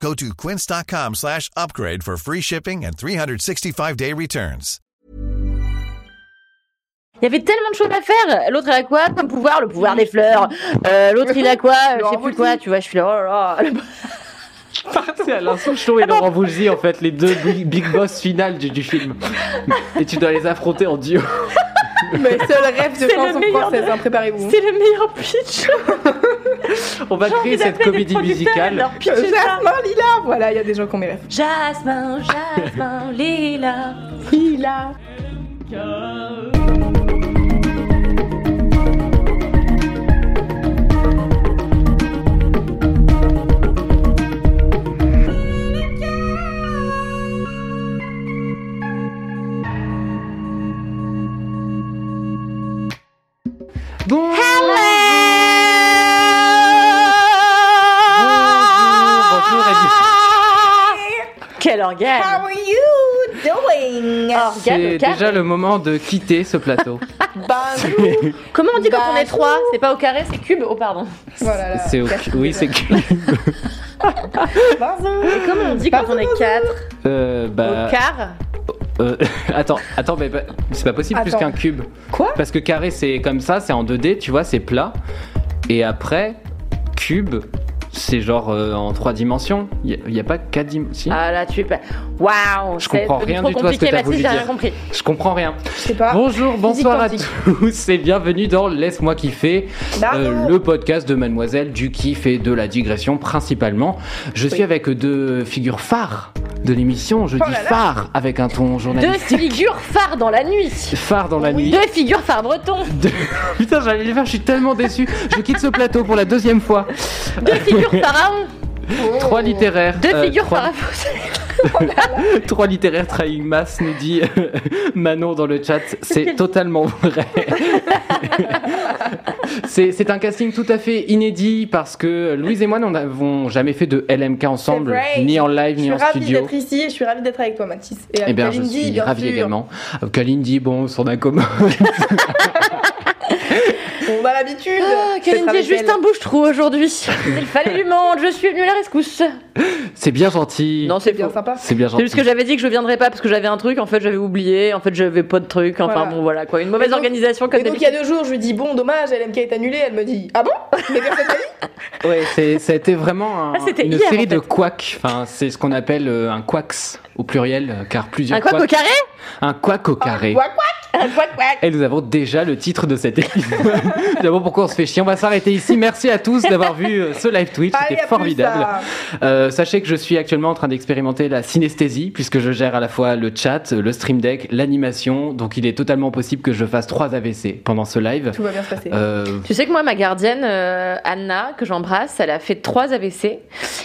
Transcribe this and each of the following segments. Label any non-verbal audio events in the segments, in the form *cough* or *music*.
Go to quince.com slash upgrade for free shipping and 365-day returns. Il y avait tellement de choses à faire. L'autre, il a quoi comme pouvoir? Le pouvoir des fleurs. Euh, L'autre, il a quoi? Je sais plus quoi. Tu vois, je suis là, oh là là. C'est Alain Souchon et Laurent Voulzy, en fait, les deux big, big boss finales du, du film. Et tu dois les affronter en duo. Mais seul rêve de C'est le chanson meilleur française, hein, préparez-vous. C'est le meilleur pitch. *laughs* *laughs* On va créer cette comédie musicale. Jasmin Lila Voilà, il y a des gens qui ont mes rêves. Jasmin, Jasmin, *laughs* Lila. Lila Bon. Quel organe How are you doing? Organe C'est au déjà le moment de quitter ce plateau. *laughs* Bonjour. *laughs* Comment on dit quand on est trois C'est pas au carré, c'est cube. Oh pardon. Voilà, là, C'est au... Oui, c'est *laughs* Bonjour. Et comment on dit quand on est quatre euh, Au bah, quart euh, attends, attends, mais bah, c'est pas possible plus qu'un cube. Quoi Parce que carré c'est comme ça, c'est en 2D, tu vois, c'est plat. Et après, cube, c'est genre euh, en 3 dimensions. Il n'y a, pas 4 dimensions. Ah là, tu es pas. Waouh Je comprends rien du tout à ce que Mathilde, voulu j'ai rien dire. compris. Je comprends rien. Je sais pas. Bonjour, bonsoir à tous et bienvenue dans Laisse-moi kiffer, euh, le podcast de Mademoiselle du kiff et de la digression principalement. Je suis Oui. avec deux figures phares de l'émission. Je Oh dis là là. phare avec un ton Deux journalistique. figures phares dans la nuit. Phare dans la nuit. Deux figures phares bretons. Deux- *laughs* Putain, j'allais le faire, je suis tellement déçu. Je quitte ce plateau pour la deuxième fois. Deux figures pharaons. Trois littéraires. Deux euh, figures trois, *laughs* trois littéraires trahing masse, nous dit euh, Manon dans le chat. C'est totalement vrai. *laughs* C'est c'est un casting tout à fait inédit parce que Louise et moi, nous n'avons jamais fait de LMK ensemble, ni en live, Je ni suis en ravie studio. d'être ici et je suis ravie d'être avec toi, Mathis. Et Eh bien, je suis bien ravi sûr. également. Kalindi, bon, son incommode. *laughs* On a l'habitude. Ah, Kalindi est juste elle. un bouche-trou aujourd'hui. Il fallait lui mendre, je suis venue à la rescousse. C'est bien gentil. Non, c'est C'est bien sympa. C'est bien C'est gentil. juste que j'avais dit que je viendrais pas parce que j'avais un truc, en fait j'avais oublié, en fait j'avais pas de truc, enfin Voilà. bon voilà quoi, une mauvaise Et donc- organisation comme Et donc il y a deux jours, je lui dis bon dommage, LMK est annulé. Elle me dit ah bon? Mais personne m'a dit? *laughs* Ouais, c'est, ça a été vraiment un- Ah, une hier, série en fait. de quacks. Enfin, c'est ce qu'on appelle euh, un quacks au pluriel, euh, car plusieurs Un quoi au quacks- carré? Un quack au carré. Quoi quoi Un quoi quoi Et nous avons déjà le titre de cet épisode. *laughs* Savons pourquoi on se fait chier? On va s'arrêter ici. Merci à tous d'avoir vu euh, ce live Twitch. C'était formidable. ça. Euh, sachez que je suis actuellement en train d'expérimenter la synesthésie, puisque je gère à la fois le chat, le stream deck, l'animation. Donc il est totalement possible que je fasse trois AVC pendant ce live. Tout va bien se passer. Euh, Tu sais que moi, ma gardienne, euh, Anna, que j'embrasse, elle a fait trois AVC.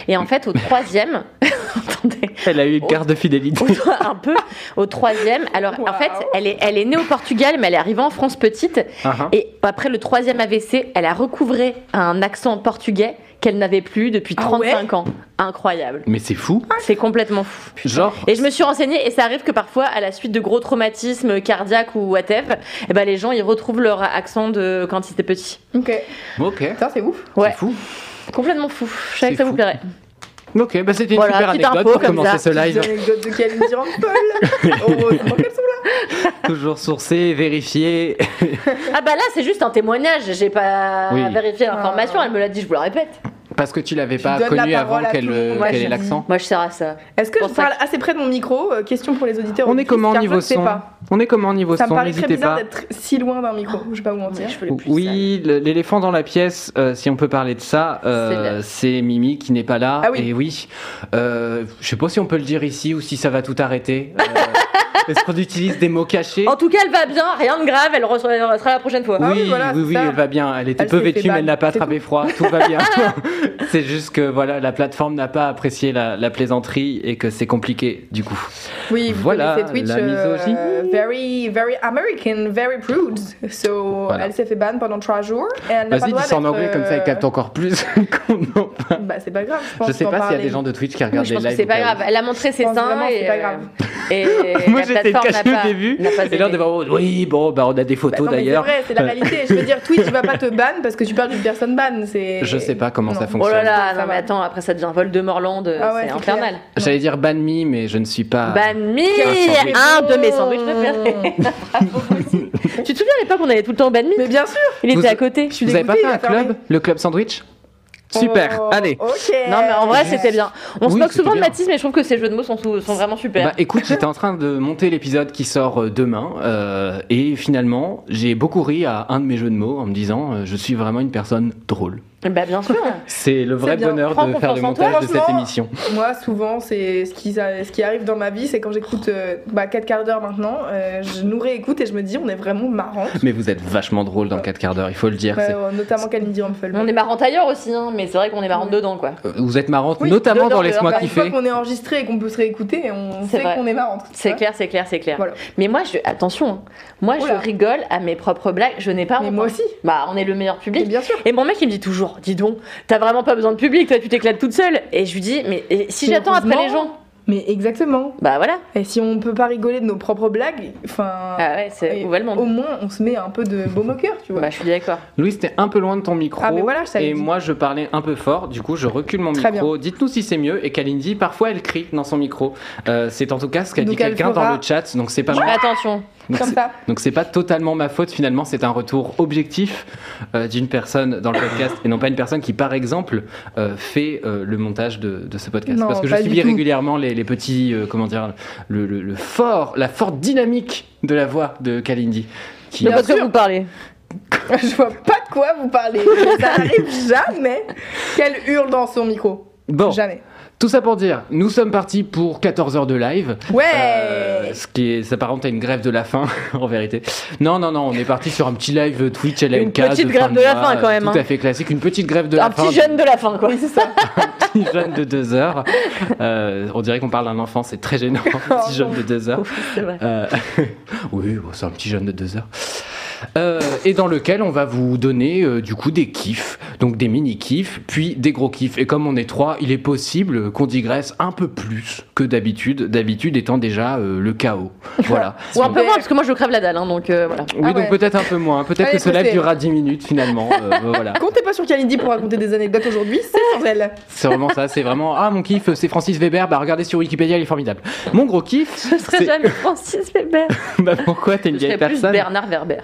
Et en fait, au troisième, *laughs* attendez, elle a eu une carte de fidélité. au- un peu, au troisième, alors en fait, elle est, elle est née au Portugal, mais elle est arrivée en France petite. Ah, ah. Et après le troisième AVC, elle a recouvré un accent portugais qu'elle n'avait plus depuis Ah 35 ans. Incroyable. Mais c'est fou. C'est complètement fou. Genre, Et je me suis renseignée et ça arrive que parfois, à la suite de gros traumatismes cardiaques ou whatever, eh ben, les gens ils retrouvent leur accent de quand ils étaient petits. Ok. ok. Putain, c'est ouf. Ouais, C'est fou. complètement fou. Je savais que ça vous plairait. Ok, bah c'était une Voilà, super anecdote info pour comme commencer ça. ce live. Anecdote de Rampol. *laughs* Heureusement qu'elles sont là. *laughs* Toujours sourcé, vérifié. Ah bah là, c'est juste un témoignage. J'ai pas Oui. vérifié l'information. Ah. Elle me l'a dit, je vous la répète. Parce que tu l'avais pas donnes la connu avant qu'elle qu'elle Ouais, ait l'accent. Moi, je sers à ça. Est-ce que Pour je parle assez près de mon micro Euh, Question pour les auditeurs. On est comment car niveau son pas. On est comment niveau Ça me son paraît très bizarre pas. d'être si loin d'un micro. Je vais pas vous mentir. Oui, l'éléphant dans la pièce, euh, si on peut parler de ça, euh, c'est Mimi qui n'est pas là. Ah oui. Et oui, euh, je sais pas si on peut le dire ici ou si ça va tout arrêter. *laughs* Euh, Est-ce qu'on utilise des mots cachés En tout cas, elle va bien, rien de grave. Elle reçoit- elle sera la prochaine fois. Ah oui, oui, voilà, oui, oui, elle va bien. Elle était Elle peu vêtue, mais elle n'a pas attrapé froid. Tout va bien. *laughs* c'est juste que voilà, la plateforme n'a pas apprécié la, la plaisanterie et que c'est compliqué du coup. Oui, vous Voilà, Twitch. la euh, misogynie. very, very American, very prude. So, Voilà. elle s'est fait ban pendant trois jours. Et elle n'a pas Vas-y, dis ça en anglais comme ça, elle euh, capte encore plus *laughs* qu'on en parle. Bah, c'est pas grave, je pense. Je sais pas s'il y a des gens de Twitch qui regardent je les lives. c'est pas grave. Elle a montré ses seins c'est pas euh, grave. et *laughs* Moi j'étais caché au début. Et là on est vraiment, oui, bon, bah, on a des Bah, photos non, mais c'est d'ailleurs. vrai, c'est la réalité. Je veux dire, Twitch va pas te ban parce que tu parles d'une personne ban. Je sais pas comment ça fonctionne. Oh là là, non mais attends, après ça devient Voldemortland, Ah ouais, c'est infernal. J'allais dire ban me, mais je ne suis pas. Ban me, un de mes sandwichs préférés. *laughs* Moi aussi. tu te souviens à l'époque on avait tout le temps ban me? Mais bien sûr. Il Vous- était à côté. suis Vous avez pas fait un club Le club sandwich? Super, Oh, allez. Ok. Non mais en vrai c'était bien. On se moque souvent de. Mathis mais je trouve que ses jeux de mots sont, sont vraiment super. Bah écoute, j'étais en train de monter l'épisode qui sort euh, demain euh, et finalement j'ai beaucoup ri à un de mes jeux de mots en me disant euh, je suis vraiment une personne drôle. Bah bien sûr. *laughs* C'est le vrai bonheur Prends de faire le toi, montage de cette émission. *laughs* Moi, souvent, c'est ce qui, ce qui arrive dans ma vie, c'est quand j'écoute euh, bah, 4 quarts d'heure maintenant, euh, je nous réécoute et je me dis, on est vraiment marrant. Mais vous êtes vachement drôle dans 4 quarts d'heure, il faut le dire. c'est- notamment Kalindi Rumpel. On est marrant ailleurs aussi hein, mais c'est vrai qu'on est marrant dedans quoi. Euh, Vous êtes marrante, Oui, notamment dans Laisse-moi dehors, Une fois kiffer. qu'on est enregistré et qu'on peut se réécouter, on C'est sait vrai. qu'on est marrant. C'est clair, c'est clair, c'est clair. Voilà. Mais moi je attention, hein. moi Oula. je rigole à mes propres blagues, je n'ai pas Mais moi hein. aussi. Bah on est le meilleur public. bien sûr. Et mon mec il me dit toujours, dis donc, t'as vraiment pas besoin de public, toi tu t'éclates toute seule. Et je lui dis, mais et si j'attends après les gens Mais exactement. Bah voilà. Et si on peut pas rigoler de nos propres blagues, enfin. Ah ouais, c'est et où va le monde Au moins, on se met un peu de baume au cœur, tu vois. Bah je suis d'accord. Louis, t'es un peu loin de ton micro. Ah, mais voilà, je et dit. moi, je parlais un peu fort. Du coup, je recule mon Très micro. Dites-nous si c'est mieux. Et Kalindi, parfois, elle crie dans son micro. Euh, c'est en tout cas ce qu'a dit quelqu'un fera- dans le chat. Donc, c'est pas moi. Attention. Donc, Comme c'est- ça. Donc c'est pas totalement ma faute finalement, c'est un retour objectif euh, d'une personne dans le podcast et non pas une personne qui par exemple euh, fait euh, le montage de, de ce podcast. Non, Parce que je subis régulièrement les, les petits, comment dire, le, le- le fort, la forte dynamique de la voix de Kalindi. Qui, De Bien quoi vous parlez *laughs* Je vois pas de quoi vous parlez. Ça arrive jamais qu'elle hurle dans son micro. Bon, Jamais. Tout ça pour dire, nous sommes partis pour 14 heures de live. Ouais. Euh, ce qui est, s'apparente à une grève de la faim, *laughs* en vérité. Non, non, non, on est parti sur un petit live Twitch LMK. Une petite de grève de la faim, quand même, Tout hein. à fait classique, une petite grève de Un la faim. petit jeune de la fin quoi. Oui, c'est ça. *laughs* petit jeune de deux heures. Euh, on dirait qu'on parle d'un enfant, c'est très gênant. Un petit *laughs* jeune de deux heures. C'est vrai. Euh, oui, c'est un petit jeune de deux heures. Euh, et dans lequel on va vous donner euh, du coup des kiffs, donc des mini kiffs, puis des gros kiffs. Et comme on est trois, il est possible qu'on digresse un peu plus que d'habitude, d'habitude étant déjà euh, le chaos. *laughs* Voilà. Ou un peu moins parce que moi je crève la dalle hein, donc voilà. Oui, Ah donc ouais. peut-être un peu moins. Peut-être que ce live durera 10 minutes finalement. *laughs* Voilà. Comptez pas sur Kalindi pour raconter des anecdotes aujourd'hui, c'est sans elle. C'est vraiment ça, c'est vraiment ah mon kiff, c'est Francis Weber. Bah regardez sur Wikipédia, il est formidable. Mon gros kiff, Je serais jamais Francis Weber. *laughs* bah pourquoi t'es une Je vieille serais plus personne? Bernard Werber.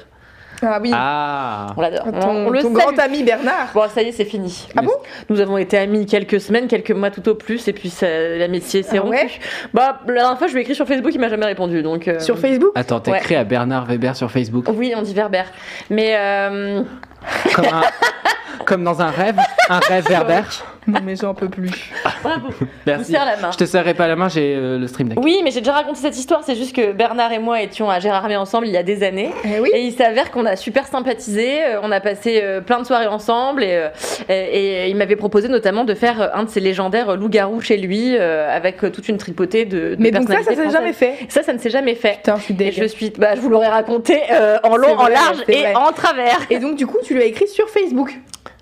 Ah oui. Ah. On l'adore. ton On, on le ton grand ami Bernard. Bon, ça y est, c'est fini. Ah bon Nous avons été amis quelques semaines, quelques mois tout au plus, et puis l'amitié s'est Ah rompue. ouais Bah, la dernière fois, je lui ai écrit sur Facebook, il m'a jamais répondu, donc. euh, Sur Facebook Attends, t'as Ouais. écrit à Bernard Weber sur Facebook Oui, on dit Werber. Mais euh, comme, un- comme dans un rêve, un rêve Weber. Non mais j'en peux plus. bravo. Je vous Merci. serre la main. Je te serrerai pas la main, j'ai euh, le stream deck. Oui, mais j'ai déjà raconté cette histoire. C'est juste que Bernard et moi étions à Gérardmer ensemble il y a des années. Eh oui. Et il s'avère qu'on a super sympathisé, euh, on a passé euh, plein de soirées ensemble et, euh, et, et il m'avait proposé notamment de faire un de ses légendaires loups-garous chez lui euh, avec toute une tripotée de, de Mais donc ça, ça personnalités s'est jamais fait. Ça, ça ne s'est jamais fait. Putain, je suis Et dégueu. je suis, bah, je vous l'aurais raconté euh, en long, en large et vrai. en travers. Et donc du coup, tu lui as écrit sur Facebook.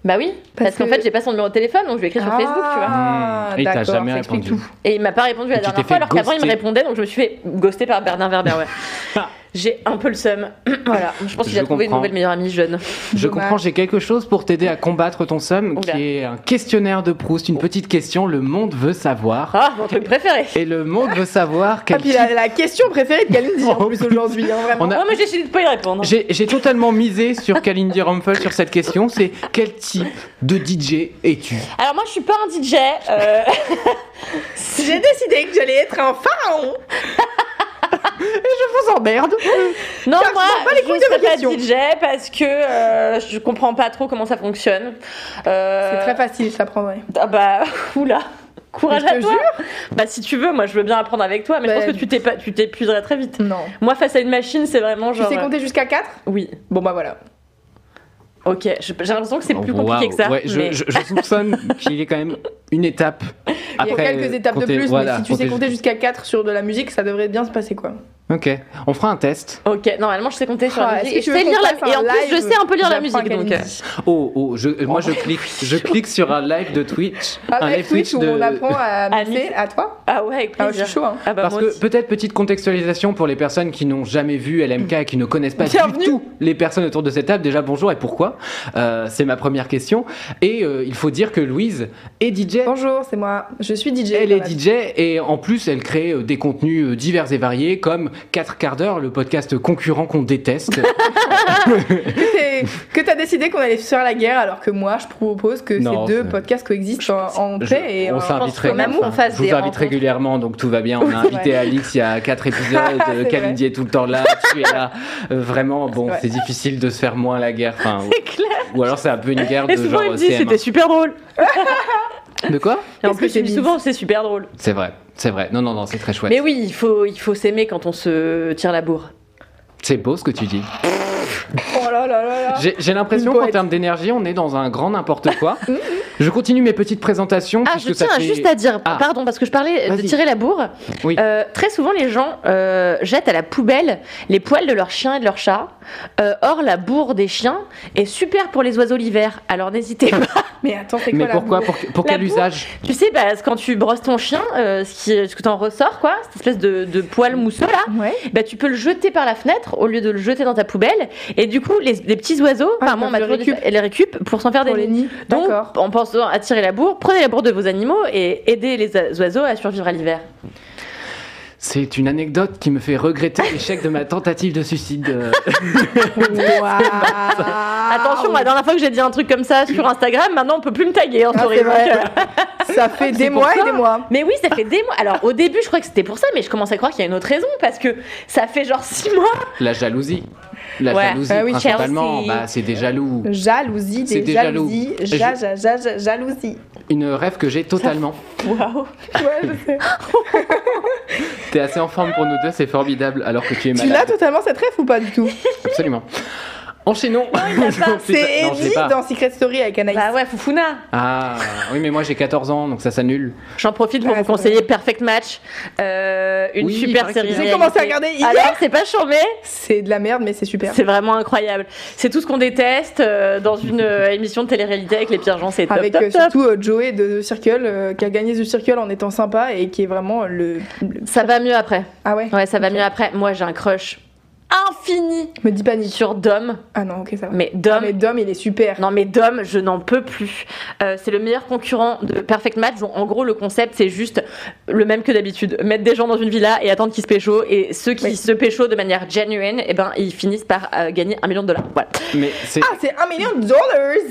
Bah oui, parce, Parce qu'en que- fait, j'ai pas son numéro de téléphone, donc je lui ai écrit sur Facebook, tu vois. Ah, Mmh. Et il t'a jamais répondu. tout. Et il m'a pas répondu la dernière fois, alors qu'avant il me répondait, donc je me suis fait ghoster par Bernard Werber. Ouais. *laughs* j'ai un peu le seum. *clears throat* voilà, je pense qu'il a trouvé une comprends. nouvelle meilleure amie jeune. Je Dommage. comprends, j'ai quelque chose pour t'aider à combattre ton somme, Oula. qui est un questionnaire de Proust, une petite question, le monde veut savoir. Ah, mon truc préféré. Et le monde veut savoir Ah, quel puis type- la, la question préférée de Kalindi en *laughs* plus aujourd'hui, hein, vraiment. On a- Oh, mais j'ai essayé de pas y répondre. J'ai j'ai totalement misé sur Kalindi Rumpel sur cette question, c'est quel type de DJ es-tu? Alors moi, je suis pas un DJ. euh, *laughs* J'ai décidé que j'allais être un pharaon. *laughs* Je vous emmerde Non, Car je moi, je ne de serai pas. DJ parce que euh, je comprends pas trop comment ça fonctionne. Euh, C'est très facile, je t'apprendrai. Ah bah, oula. Courage je à te toi. Bah si tu veux, moi je veux bien apprendre avec toi, mais je Bah, pense que tu tu t'épuiserais très vite. Non. Moi face à une machine, c'est vraiment Tu genre. sais euh, compter jusqu'à 4 Oui. Bon bah voilà. Ok, je- j'ai l'impression que c'est plus compliqué que ça. Ouais, je, mais- je- je soupçonne qu'il y ait quand même une étape. Il y a quelques étapes de plus, voilà, mais si tu sais compter- compter jusqu'à 4 sur de la musique, ça devrait bien se passer quoi. Ok, on fera un test. Ok, normalement je sais compter sur Ah, la musique. je sais lire la et en plus je sais un peu lire la musique donc. Oh, oh, je, moi je clique, je clique sur un live de Twitch. Un live Twitch où de- on apprend à *laughs* mixer à toi Ah ouais, avec Ah, je plaisir. suis chaud hein. Ah bah Parce que peut-être petite contextualisation pour les personnes qui n'ont jamais vu LMK et qui ne connaissent pas Bienvenue. du tout les personnes autour de cette table. Déjà bonjour et pourquoi Euh, C'est ma première question. Et euh, il faut dire que Louise est DJ. Bonjour, c'est moi. Je suis DJ. Elle est. DJ et en plus elle crée euh, des contenus divers et variés comme 4 quarts d'heure, le podcast concurrent qu'on déteste. *laughs* Que que t'as décidé qu'on allait faire la guerre alors que moi je propose que Non, ces deux podcasts coexistent en, en Je- paix et on en, s'invite régulièrement. fasse je vous invite régulièrement, donc tout va bien. On a *laughs* invité. Alix il y a 4 épisodes. *laughs* Kalindi est tout le temps là. Tu es là. Euh, vraiment, bon, c'est difficile de se faire moins la guerre. Enfin, ou, C'est clair. ou alors c'est un peu une guerre de Et souvent genre il me dit CM1. c'était super drôle. De quoi? Et en plus mise souvent c'est super drôle? C'est vrai, c'est vrai. Non, non, non, c'est très chouette. Mais oui, il faut il faut s'aimer quand on se tire la bourre. C'est beau ce que tu dis. Oh là là là là. J'ai l'impression qu'en termes d'énergie, on est dans un grand n'importe quoi. *laughs* je continue mes petites présentations. Ah, je ça tiens fait- juste à dire, Ah. pardon, parce que je parlais de tirer la bourre. Oui. Euh, très souvent, les gens euh, jettent à la poubelle les poils de leurs chiens et de leurs chats. Euh, or, la bourre des chiens est super pour les oiseaux l'hiver. Alors, n'hésitez *laughs* pas. Mais attends, c'est quoi Mais la pourquoi bourre Pour, pour La quel bourre usage? Tu sais, bah, quand tu brosses ton chien, euh, ce, qui, ce que t'en ressors, quoi, cette espèce de, de poil mousseux là, Ouais. bah, tu peux le jeter par la fenêtre au lieu de le jeter dans ta poubelle. Et du coup, les, les petits oiseaux, Ah, enfin, moi, on m'a les récup pour s'en faire Pour des les nids. nids. Donc, en pensant à tirer la bourre, prenez la bourre de vos animaux et aidez les oiseaux à survivre à l'hiver. C'est une anecdote qui me fait regretter *laughs* l'échec de ma tentative de suicide. euh. Attention, la dernière fois que j'ai dit un truc comme ça sur Instagram, maintenant on peut plus me taguer en Ah, story. c'est vrai. donc, euh, Ça *laughs* fait des pour mois ça. et des mois. Mais oui, ça fait des mois. Alors au début, je crois que c'était pour ça, mais je commence à croire qu'il y a une autre raison parce que ça fait genre six mois. La jalousie. La Ouais. jalousie, Ah oui, principalement. Bah, c'est des jaloux. Jalousie, des des jalousies, jaloux. ja, ja, ja, ja- jalousie. Une rêve que j'ai totalement. *laughs* Waouh. Ouais, je sais. *laughs* T'es assez en forme pour nous deux, c'est formidable, alors que tu es Tu l'as malade. totalement cette rêve ou pas du tout? Absolument. Enchaînons. *laughs* C'est Non, Eddie dans Secret Story avec Anaïs. Bah ouais, Fufuna. Ah, oui, mais moi j'ai 14 ans, donc ça s'annule. J'en profite pour Ouais, vous conseiller Perfect Match, euh, une Oui, super série. J'ai commencé à regarder hier. Alors c'est pas chambé, C'est de la merde, mais c'est super. c'est vraiment incroyable. C'est tout ce qu'on déteste euh, dans une euh, émission de télé-réalité avec les pires gens, c'est top, Avec top, top. surtout euh, Joey de The Circle euh, qui a gagné The Circle en étant sympa et qui est vraiment le. le- Ça va mieux après. Ah ouais Ouais, ça va mieux après. Moi, j'ai un crush infini Me dis pas ni. sur Dom. Ah non, ok, ça va. Mais Ah, Dom, mais Dom, il est super. non mais Dom, je n'en peux plus. Euh, c'est le meilleur concurrent de Perfect Match. Donc, en gros, le concept, c'est juste le même que d'habitude. Mettre des gens dans une villa et attendre qu'ils se pécho. Et ceux qui Oui. se pécho de manière genuine, eh ben, ils finissent par euh, gagner un million de dollars. Voilà. Mais c'est. Ah, c'est un million de dollars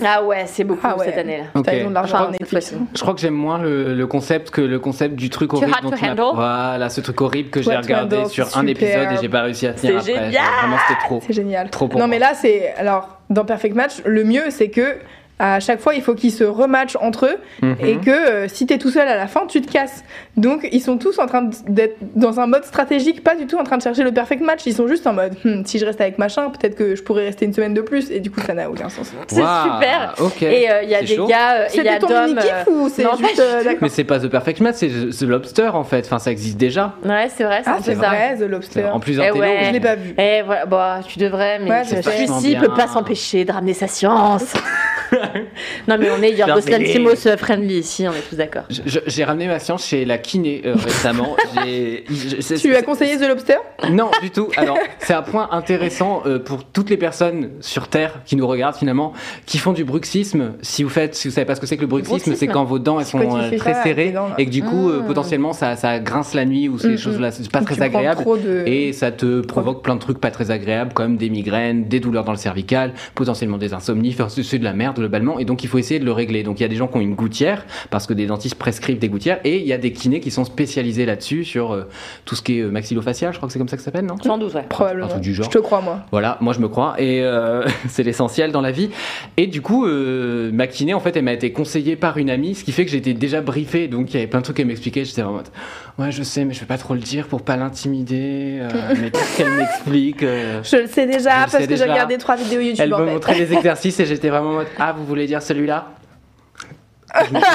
Ah ouais, c'est beaucoup Ah ouais. cette année-là. Ok. T'as raison de l'argent Enfin, en cette. Je crois que j'aime moins le, le concept que le concept du truc horrible dont m'as- handle. Voilà, ce truc horrible que j'ai regardé handle, sur un épisode et j'ai pas réussi à tenir C'est après. Génial. Vraiment, c'était trop. C'est génial. Trop pour non, moi. mais là, c'est. Alors, dans Perfect Match, le mieux, c'est que. À chaque fois, il faut qu'ils se rematchent entre eux Mhm. et que euh, si t'es tout seul à la fin, tu te casses. Donc, ils sont tous en train d'être dans un mode stratégique, pas du tout en train de chercher le perfect match. Ils sont juste en mode, Hmm, si je reste avec machin, peut-être que je pourrais rester une semaine de plus. Et du coup, ça n'a aucun sens. *laughs* C'est super. Et euh, il y a des chaud. gars, euh, il y a Dom. euh, ou c'est non, juste. euh, Mais c'est pas The Perfect Match, c'est The Lobster en fait. Enfin, ça existe déjà. Ouais, c'est vrai, c'est Ah, c'est vrai, The Lobster. En plus Eh télo. ouais. Je l'ai pas vu. Eh voilà, bah, tu devrais, mais celui-ci peut pas s'empêcher de ramener sa science. *laughs* *laughs* non, mais on est Yorgos Lanthimos euh, friendly ici, on est tous d'accord. J'ai ramené ma science chez la kiné euh, récemment. *laughs* J'ai- je- c'est- Tu lui as conseillé The Lobster? Non, du tout. Alors, c'est un point intéressant euh, pour toutes les personnes sur Terre qui nous regardent finalement, qui font du bruxisme. Si vous faites, si vous savez pas ce que c'est que le bruxisme, bruxisme. c'est quand vos dents elles sont quand tu euh, fais très ça avec serrées tes dents, là. et que du coup, euh, Mm. potentiellement, ça, ça grince la nuit ou ces Mm, choses-là. C'est pas très prends agréable. trop de- Et ça te provoque plein de trucs pas très agréables comme des migraines, des douleurs dans le cervical, potentiellement des insomnies, enfin, c'est c'est de la merde globalement et donc il faut essayer de le régler. Donc il y a des gens qui ont une gouttière parce que des dentistes prescrivent des gouttières et il y a des kinés qui sont spécialisés là-dessus sur euh, tout ce qui est euh, maxillofacial, je crois que c'est comme ça que ça s'appelle, non? 112, ouais. Probablement. Un truc du genre. Je te crois, moi. voilà, moi je me crois et euh, *laughs* c'est l'essentiel dans la vie. Et du coup, euh, ma kiné en fait, elle m'a été conseillée par une amie, ce qui fait que j'étais déjà briefé, donc il y avait plein de trucs à m'expliquer. J'étais en mode, Ouais, je sais, mais je vais pas trop le dire pour pas l'intimider. euh, *laughs* mais qu'est-ce qu'elle m'explique euh, Je le sais déjà Je parce sais que j'ai regardé trois vidéos YouTube Elle en me fait. montrait les *laughs* exercices et j'étais vraiment en mode Ah, vous voulez dire celui-là?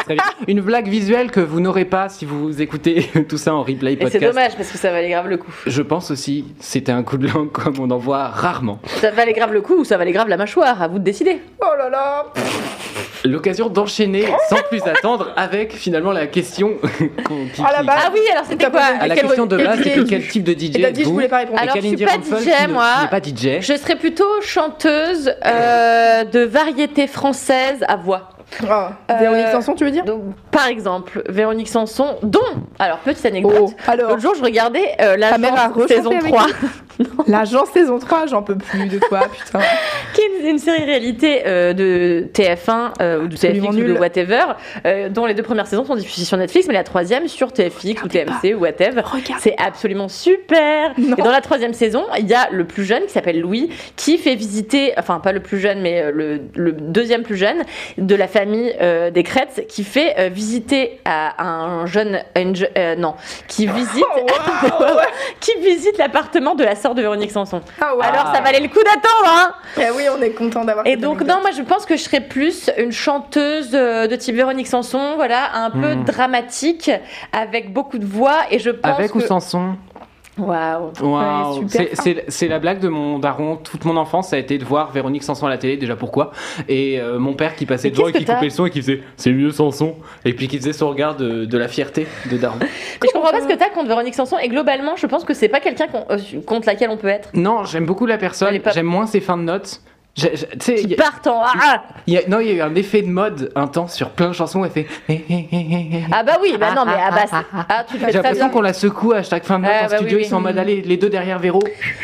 Très bien. Une blague visuelle que vous n'aurez pas si vous écoutez *laughs* tout ça en replay Et c'est podcast. dommage parce que ça valait grave le coup. Je pense aussi, c'était un coup de langue comme on en voit rarement. Ça valait grave le coup ou ça valait grave la mâchoire, à vous de décider. Oh là là L'occasion d'enchaîner sans plus attendre avec finalement la question *laughs* qu'on- qui- À la qui- base, Ah oui, alors c'était quoi? à la quel- question de base, DJ c'était quel type de DJ Et dit je vous voulais pas répondre. Alors, je suis pas DJ, moi. pas DJ. Je serais plutôt chanteuse euh, de variété française à voix. Oh, Euh, Véronique Sanson, tu veux dire? Donc, par exemple, Véronique Sanson, dont, alors petite anecdote, Oh, alors, l'autre jour je regardais euh, Ta mère a l'agence rechanté saison avec 3, *laughs* *laughs* l'agence saison 3, j'en peux plus de toi, putain. *laughs* qui est une, une série réalité euh, de TF1 euh, ou de TFX ou de whatever, euh, dont les deux premières saisons sont diffusées sur Netflix, mais la troisième sur TFX ou TMC ou whatever. C'est absolument super. Non. Et dans la troisième saison, il y a le plus jeune qui s'appelle Louis, qui fait visiter, enfin pas le plus jeune, mais le, le deuxième plus jeune de la famille des Crêtes, qui fait visiter à un jeune, une non, qui *laughs* visite, Oh, qui visite l'appartement de la de Véronique Sanson. Ah. Alors ça valait le coup d'attendre, hein. Eh oui, on est content d'avoir Et donc anecdote. non, moi je pense que je serais plus une chanteuse euh, de type Véronique Sanson, voilà, un peu Hmm. dramatique, avec beaucoup de voix, et je pense Avec que... ou sans son? Waouh. Ouais, c'est la blague de mon daron. Toute mon enfance, ça a été de voir Véronique Sanson à la télé. Déjà pourquoi Et euh, mon père qui passait devant et qui coupait le son et qui faisait c'est mieux sans son. Et puis qui faisait son regard de, de la fierté de daron. Mais je comprends pas ce que t'as contre Véronique Sanson et globalement, je pense que c'est pas quelqu'un euh, contre laquelle on peut être. Non, j'aime beaucoup la personne. J'aime moins ses fins de notes. Sais, il Qui y a- partent en ah, il y a- non, il y a eu un effet de mode intense sur plein de chansons. Elle fait. ah bah oui, bah non mais ah bah ah tu J'ai l'impression qu'on la secoue à chaque fin de Ah, en bah studio. oui, Ils sont en mode allez, les deux derrière Véro.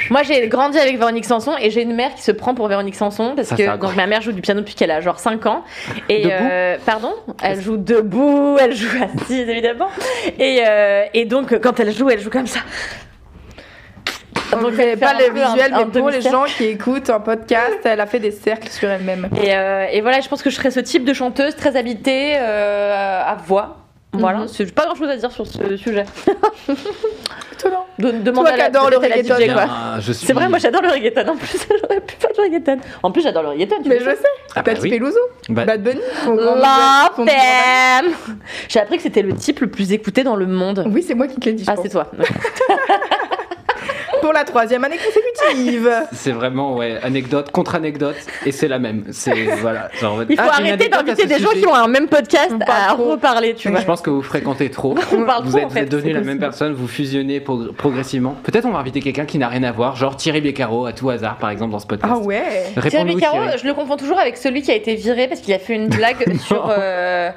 Moi j'ai grandi avec Véronique Sanson et j'ai une mère qui se prend pour Véronique Sanson parce Ça, que donc ma mère joue du piano depuis qu'elle a genre 5 ans et Debout euh, pardon, elle joue debout, elle joue *laughs* assise évidemment et euh, et donc quand elle joue, elle joue comme ça. Donc, Donc, vous pas un un- visuels, un mais pour les gens qui écoutent un podcast, elle a fait des cercles sur elle-même. Et, euh, et voilà, je pense que je serais ce type de chanteuse très habitée euh, à voix. Voilà, Mhm. c'est pas grand chose à dire sur ce sujet. *laughs* Étonnant. De, demande Toi à la, le la reggaeton. Ah, suis- C'est vrai, moi j'adore le reggaeton. En plus, *laughs* j'aurais pu faire du reggaeton. En plus, j'adore le reggaeton. tu Mais je sais, Ah bah oui. Peluso, Bah, Bad Bunny, them. J'ai appris que c'était le type le plus écouté dans le monde. Oui, c'est moi qui te l'ai dit, Ah, c'est toi. *laughs* Pour la troisième année consécutive. *laughs* C'est vraiment ouais, anecdote contre anecdote et c'est la même. C'est voilà. genre, Il faut ah, arrêter d'inviter des gens qui ont un même podcast On à trop. reparler, tu vois. Je pense que vous fréquentez trop. *laughs* On parle vous trop, êtes, en vous êtes devenus la même personne, vous fusionnez progr- progressivement. Peut-être on va inviter quelqu'un qui n'a rien à voir, genre Thierry Beccaro à tout hasard par exemple dans ce podcast. Ah ouais. Thierry Beccaro, Thierry. je le confonds toujours avec celui qui a été viré parce qu'il a fait une blague *laughs* sur euh,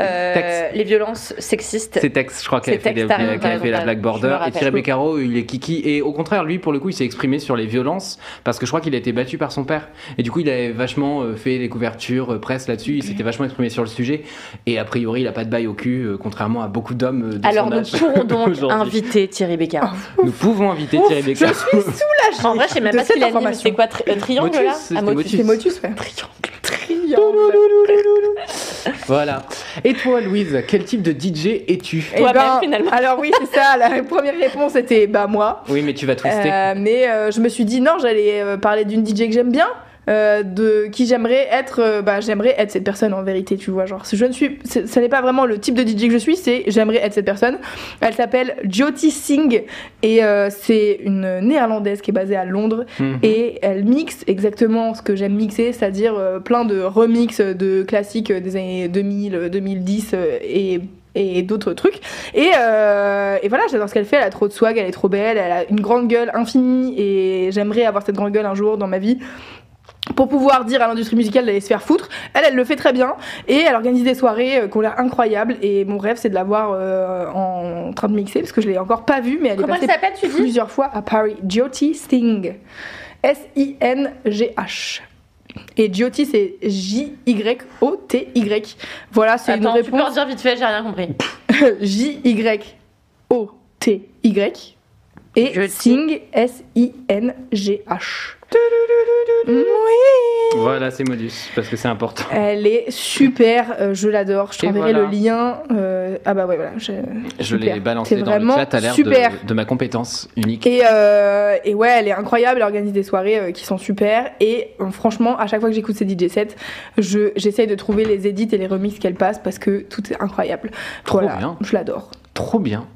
euh, les violences sexistes. C'est Tex, je crois, qui a fait, Tex, des- t'as qui a raison, t'as fait la raison. border. Je Et. Thierry Beccaro, il est kiki. Et au contraire, lui, pour le coup, il s'est exprimé sur les violences parce que je crois qu'il a été battu par son père. Et du coup, il avait vachement euh, fait les couvertures euh, presse là-dessus. Il s'était vachement exprimé sur le sujet. Et a priori, il a pas de bail au cul, contrairement à beaucoup d'hommes Alors son nous âge. pourrons donc *laughs* inviter Thierry Beccaro. Nous pouvons inviter Ouf, Thierry je Beccaro. suis soulagée. En vrai, je sais même pas ce qu'il anime. C'est quoi tri- euh, Triangle Motus, là Motus. C'est Motus, ouais. Triangle. *laughs* Voilà. Et toi, Louise, quel type de DJ es-tu Eh Toi-même, ben, finalement. Alors oui, c'est ça. La *laughs* première réponse était bah moi. Oui, mais tu vas twister. Euh, mais euh, je me suis dit non, j'allais euh, parler d'une DJ que j'aime bien. Euh, de qui j'aimerais être euh, bah j'aimerais être cette personne en vérité tu vois genre je ne suis ce n'est pas vraiment le type de DJ que je suis c'est j'aimerais être cette personne elle s'appelle Jyoti Singh et euh, c'est une néerlandaise qui est basée à Londres Mhm. et elle mixe exactement ce que j'aime mixer, c'est-à-dire plein de remix de classiques des années 2000, euh, 2010 euh, et et d'autres trucs. Et, euh, et voilà, j'adore ce qu'elle fait, elle a trop de swag, elle est trop belle, elle a une grande gueule infinie et j'aimerais avoir cette grande gueule un jour dans ma vie pour pouvoir dire à l'industrie musicale d'aller se faire foutre. Elle, elle le fait très bien et elle organise des soirées euh, qui ont l'air incroyables et mon rêve c'est de la voir euh, en train de mixer parce que je l'ai encore pas vue mais elle Comment est passée plusieurs fois à Paris. Jyoti Singh. S-I-N-G-H. Et Jyoti, c'est J-Y-O-T-Y. Voilà, c'est une Attends, tu peux réponse. redire vite fait, j'ai rien compris. *laughs* J-Y-O-T-Y. Et Jyoti. Singh, S-I-N-G-H. Oui. Voilà, c'est Modus, parce que c'est important. Elle est super, euh, je l'adore. Je Et t'enverrai voilà. le lien. euh, ah bah ouais, voilà. Je, Je l'ai balancé C'est dans vraiment le chat, à l'air super. de, de ma compétence unique. Et, euh, et ouais, elle est incroyable, elle organise des soirées euh, qui sont super. Et euh, franchement, à chaque fois que j'écoute ses DJ sets, je, j'essaye de trouver les edits et les remixes qu'elle passe parce que tout est incroyable. Trop voilà, bien. je l'adore. Trop bien.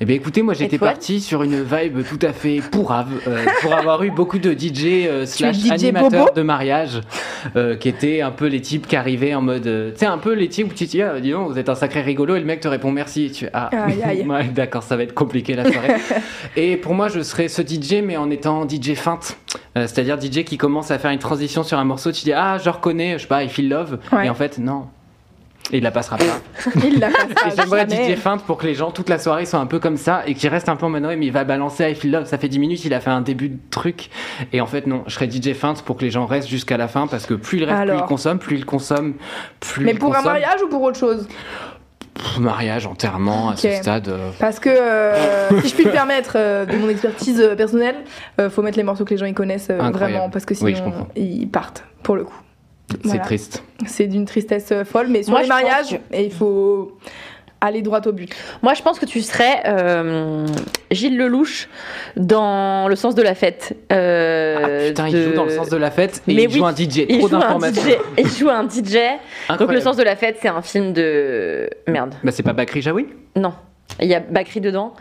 Eh bien écoutez, moi j'étais parti sur une vibe tout à fait pourrave, euh, pour avoir eu beaucoup de DJ euh, slash DJ animateurs bobo de mariage, euh, qui étaient un peu les types qui arrivaient en mode, tu sais un peu les types où tu te dis, ah, dis donc, vous êtes un sacré rigolo, et le mec te répond merci, et tu fais, ah, *laughs* ouais, d'accord, ça va être compliqué la soirée. *laughs* et pour moi je serais ce DJ, mais en étant DJ feinte, c'est-à-dire DJ qui commence à faire une transition sur un morceau, tu dis, ah je reconnais, je sais pas, I feel love, Ouais. et en fait non. Et il la passera pas. *laughs* Il l'a Et fait. j'aimerais DJ feinte pour que les gens toute la soirée soient un peu comme ça et qu'ils restent un peu en mode mais il va balancer I Feel Love, ça fait 10 minutes, il a fait un début de truc. Et en fait, non, je serais DJ feinte pour que les gens restent jusqu'à la fin parce que plus ils restent, plus ils consomment, plus ils consomment, plus Mais ils pour un mariage ou pour autre chose? Pff, mariage, enterrement, à ce stade. euh, Parce que euh, si je puis me permettre euh, de mon expertise personnelle, faut mettre les morceaux que les gens ils connaissent vraiment parce que sinon ils partent pour le coup. C'est Voilà. triste. C'est d'une tristesse euh, folle, mais sur Moi, les mariages, il faut aller droit au but. Moi, je pense que tu serais euh, Gilles Lelouch dans le sens de la fête. Euh, ah putain, il joue dans le sens de la fête et Mais il oui, joue un DJ. Il Trop joue, un d'informations. DJ, il joue un DJ. *laughs* Donc, le sens de la fête, c'est un film de. Merde. Bah, c'est pas Bakri Jaoui? Non. Il y a Bakri dedans.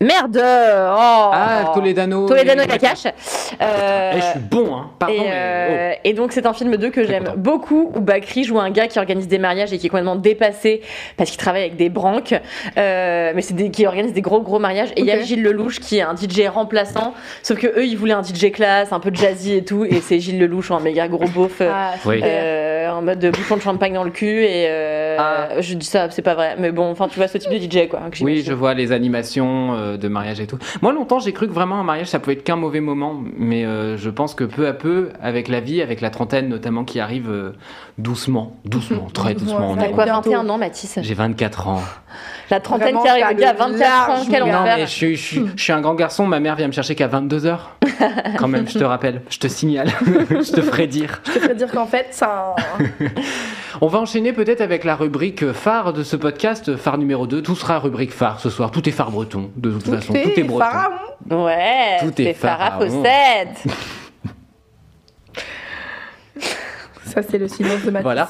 Merde oh Ah, Toledano. Toledano et- et Nakash. Euh, Eh, je suis bon, hein. Pardon, et, mais. euh, et donc c'est un film 2 que j'aime beaucoup où Bakri joue un gars qui organise des mariages et qui est complètement dépassé parce qu'il travaille avec des branques euh, mais c'est des, qui organise des gros gros mariages et il y a. Gilles Lelouch qui est un DJ remplaçant sauf que eux ils voulaient un DJ classe un peu jazzy et tout et c'est Gilles Lelouch un méga gros beauf euh, Ah, Oui. Euh, en mode de bouchon de champagne dans le cul et euh, Ah. je dis ça c'est pas vrai mais bon enfin tu vois ce type de DJ quoi que Oui, je vois les animations euh, de mariage et tout. Moi, longtemps, j'ai cru que vraiment un mariage, ça pouvait être qu'un mauvais moment, mais euh, je pense que peu à peu, avec la vie, avec la trentaine notamment qui arrive euh, doucement, doucement, *laughs* très Doucement, T'as quoi bientôt. 21 ans Mathis J'ai 24 ans. la trentaine Vraiment, qui arrive t'as le gars le 24 ans quel. Non, mais je suis, je, suis, *laughs* je suis un grand garçon, ma mère vient me chercher qu'à 22h. Quand même, je te rappelle, je te signale, *laughs* je te ferai dire. Je te ferais dire qu'en fait, ça. *laughs* On va enchaîner peut-être avec la rubrique phare de ce podcast, phare numéro 2. Tout sera rubrique phare ce soir. Tout est phare breton, de toute Tout façon. est Tout est breton. pharaon. ouais Tout est c'est Farah pharaon. Ça, c'est le silence de Mathis. Voilà.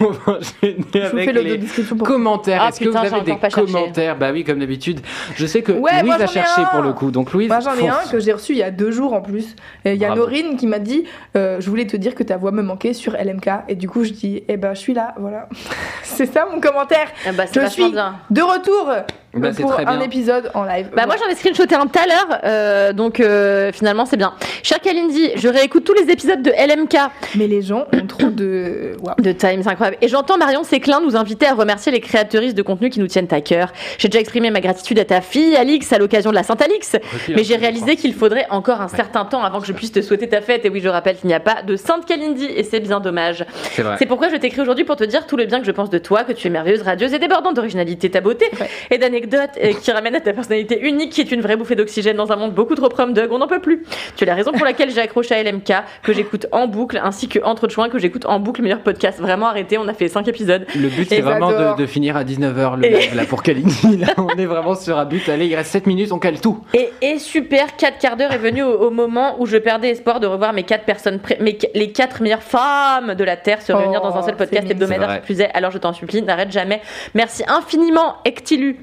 On va enchaîner Je vous avec fais le les pour commentaires. Ah, Est-ce que vous avez des commentaires Bah oui, comme d'habitude. Je sais que Ouais, Louise moi, a cherché pour le coup. Donc Louise, Moi, j'en ai un que j'ai reçu il y a deux jours en plus. Il y a Bravo. Norine qui m'a dit euh, Je voulais te dire que ta voix me manquait sur LMK. Et du coup, je dis Eh ben, je suis là. Voilà. *laughs* c'est ça mon commentaire. Ah bah, c'est Je suis bien. de retour Bah, c'est pour très un bien. épisode en live. Bah moi j'en ai screenshoté un tout à l'heure, euh, donc euh, finalement c'est bien. Cher Kalindi, je réécoute tous les épisodes de LMK Mais les gens ont trop de. Waouh. de Time, c'est incroyable. Et j'entends Marion Séclin nous inviter à remercier les créatrices de contenu qui nous tiennent à cœur. J'ai déjà exprimé ma gratitude à ta fille, Alix, à l'occasion de la Sainte-Alix. Mais j'ai réalisé qu'il faudrait encore un certain temps avant que je puisse te souhaiter ta fête. Et oui, je rappelle qu'il n'y a pas de Sainte Kalindi et c'est bien dommage. C'est vrai. C'est pourquoi je t'écris aujourd'hui pour te dire tout le bien que je pense de toi, que tu es merveilleuse, radieuse et débordante d'originalité, ta beauté Ouais. et euh, qui ramènent à ta personnalité unique, qui est une vraie bouffée d'oxygène dans un monde beaucoup trop prom dog, on n'en peut plus. Tu es la raison pour laquelle j'ai accroché à LMK, que j'écoute en boucle, ainsi que Entre Chouins, que j'écoute en boucle, meilleur podcast. Vraiment arrêté, on a fait 5 épisodes. Le but, c'est vraiment de, de finir à 19h le Et- live là pour Kalindi. Là, on est vraiment sur un but. Allez, il reste 7 minutes, on cale tout. Et, et super, 4 quarts d'heure est venu au, au moment où je perdais espoir de revoir mes 4 personnes, mes, les 4 meilleures femmes de la Terre se réunir Oh, dans un seul podcast hebdomadaire plus est. Alors je t'en supplie, n'arrête jamais. Merci infiniment, Ectilu.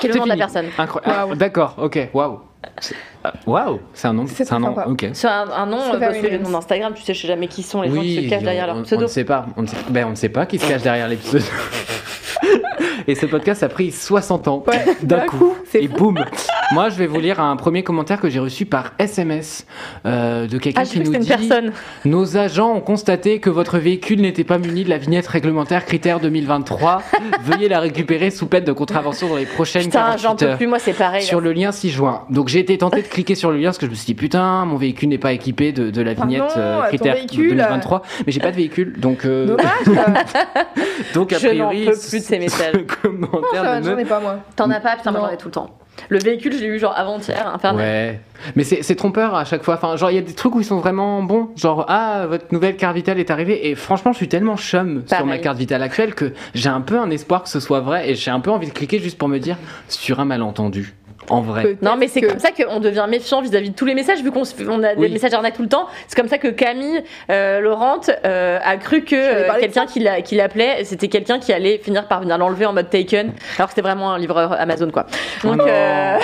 Quel est le C'est nom de la personne Incroyable. Ah. D'accord, ok, waouh. C'est- ah, Waouh, c'est un nom. C'est C'est un nom, sympa. ok. Sur un, un nom, C'est euh, parce que les noms d'Instagram, tu sais, je sais jamais qui sont les gens qui se cachent derrière on, leur on pseudo. ne sait pas. On ne sait, ben, on ne sait pas qui se cache derrière les pseudos. *laughs* *laughs* Et ce podcast a pris 60 ans Ouais, d'un coup. Et boum. Moi, je vais vous lire un premier commentaire que j'ai reçu par SMS euh, de quelqu'un Ah, je qui nous dit personne. Nos agents ont constaté que votre véhicule n'était pas muni de la vignette réglementaire critère 2023. Veuillez la récupérer sous peine de contravention dans les prochaines Putain, j'en 48 peux plus, moi c'est pareil. Sur le lien 6 juin. Donc j'ai été tenté de cliquer sur le lien parce que je me suis dit putain, mon véhicule n'est pas équipé de, de la Pardon, vignette euh, critère véhicule. 2023. Mais j'ai pas de véhicule, donc euh, Dommage. *laughs* donc a Je priori peux plus de ces messages. *laughs* ce commentaire J'en ne j'en ai pas moi. T'en as pas, putain, moi Non. j'en ai tout le temps. Le véhicule, je l'ai eu genre avant-hier, infernal. Ouais. Mais c'est c'est trompeur à chaque fois. Enfin, genre, il y a des trucs où ils sont vraiment bons. Genre, ah, votre nouvelle carte vitale est arrivée. Et franchement, je suis tellement chum sur ma carte vitale actuelle que j'ai un peu un espoir que ce soit vrai. Et j'ai un peu envie de cliquer juste pour me dire, sur un malentendu. En vrai. Non, mais c'est que- comme ça qu'on devient méfiant vis-à-vis de tous les messages, vu qu'on on a des Oui. messages arnaques tout le temps. C'est comme ça que Camille euh, Laurent euh, a cru que euh, quelqu'un qui l'a- qui l'appelait, c'était quelqu'un qui allait finir par venir l'enlever en mode taken, alors que c'était vraiment un livreur Amazon, quoi. Donc, Oh euh,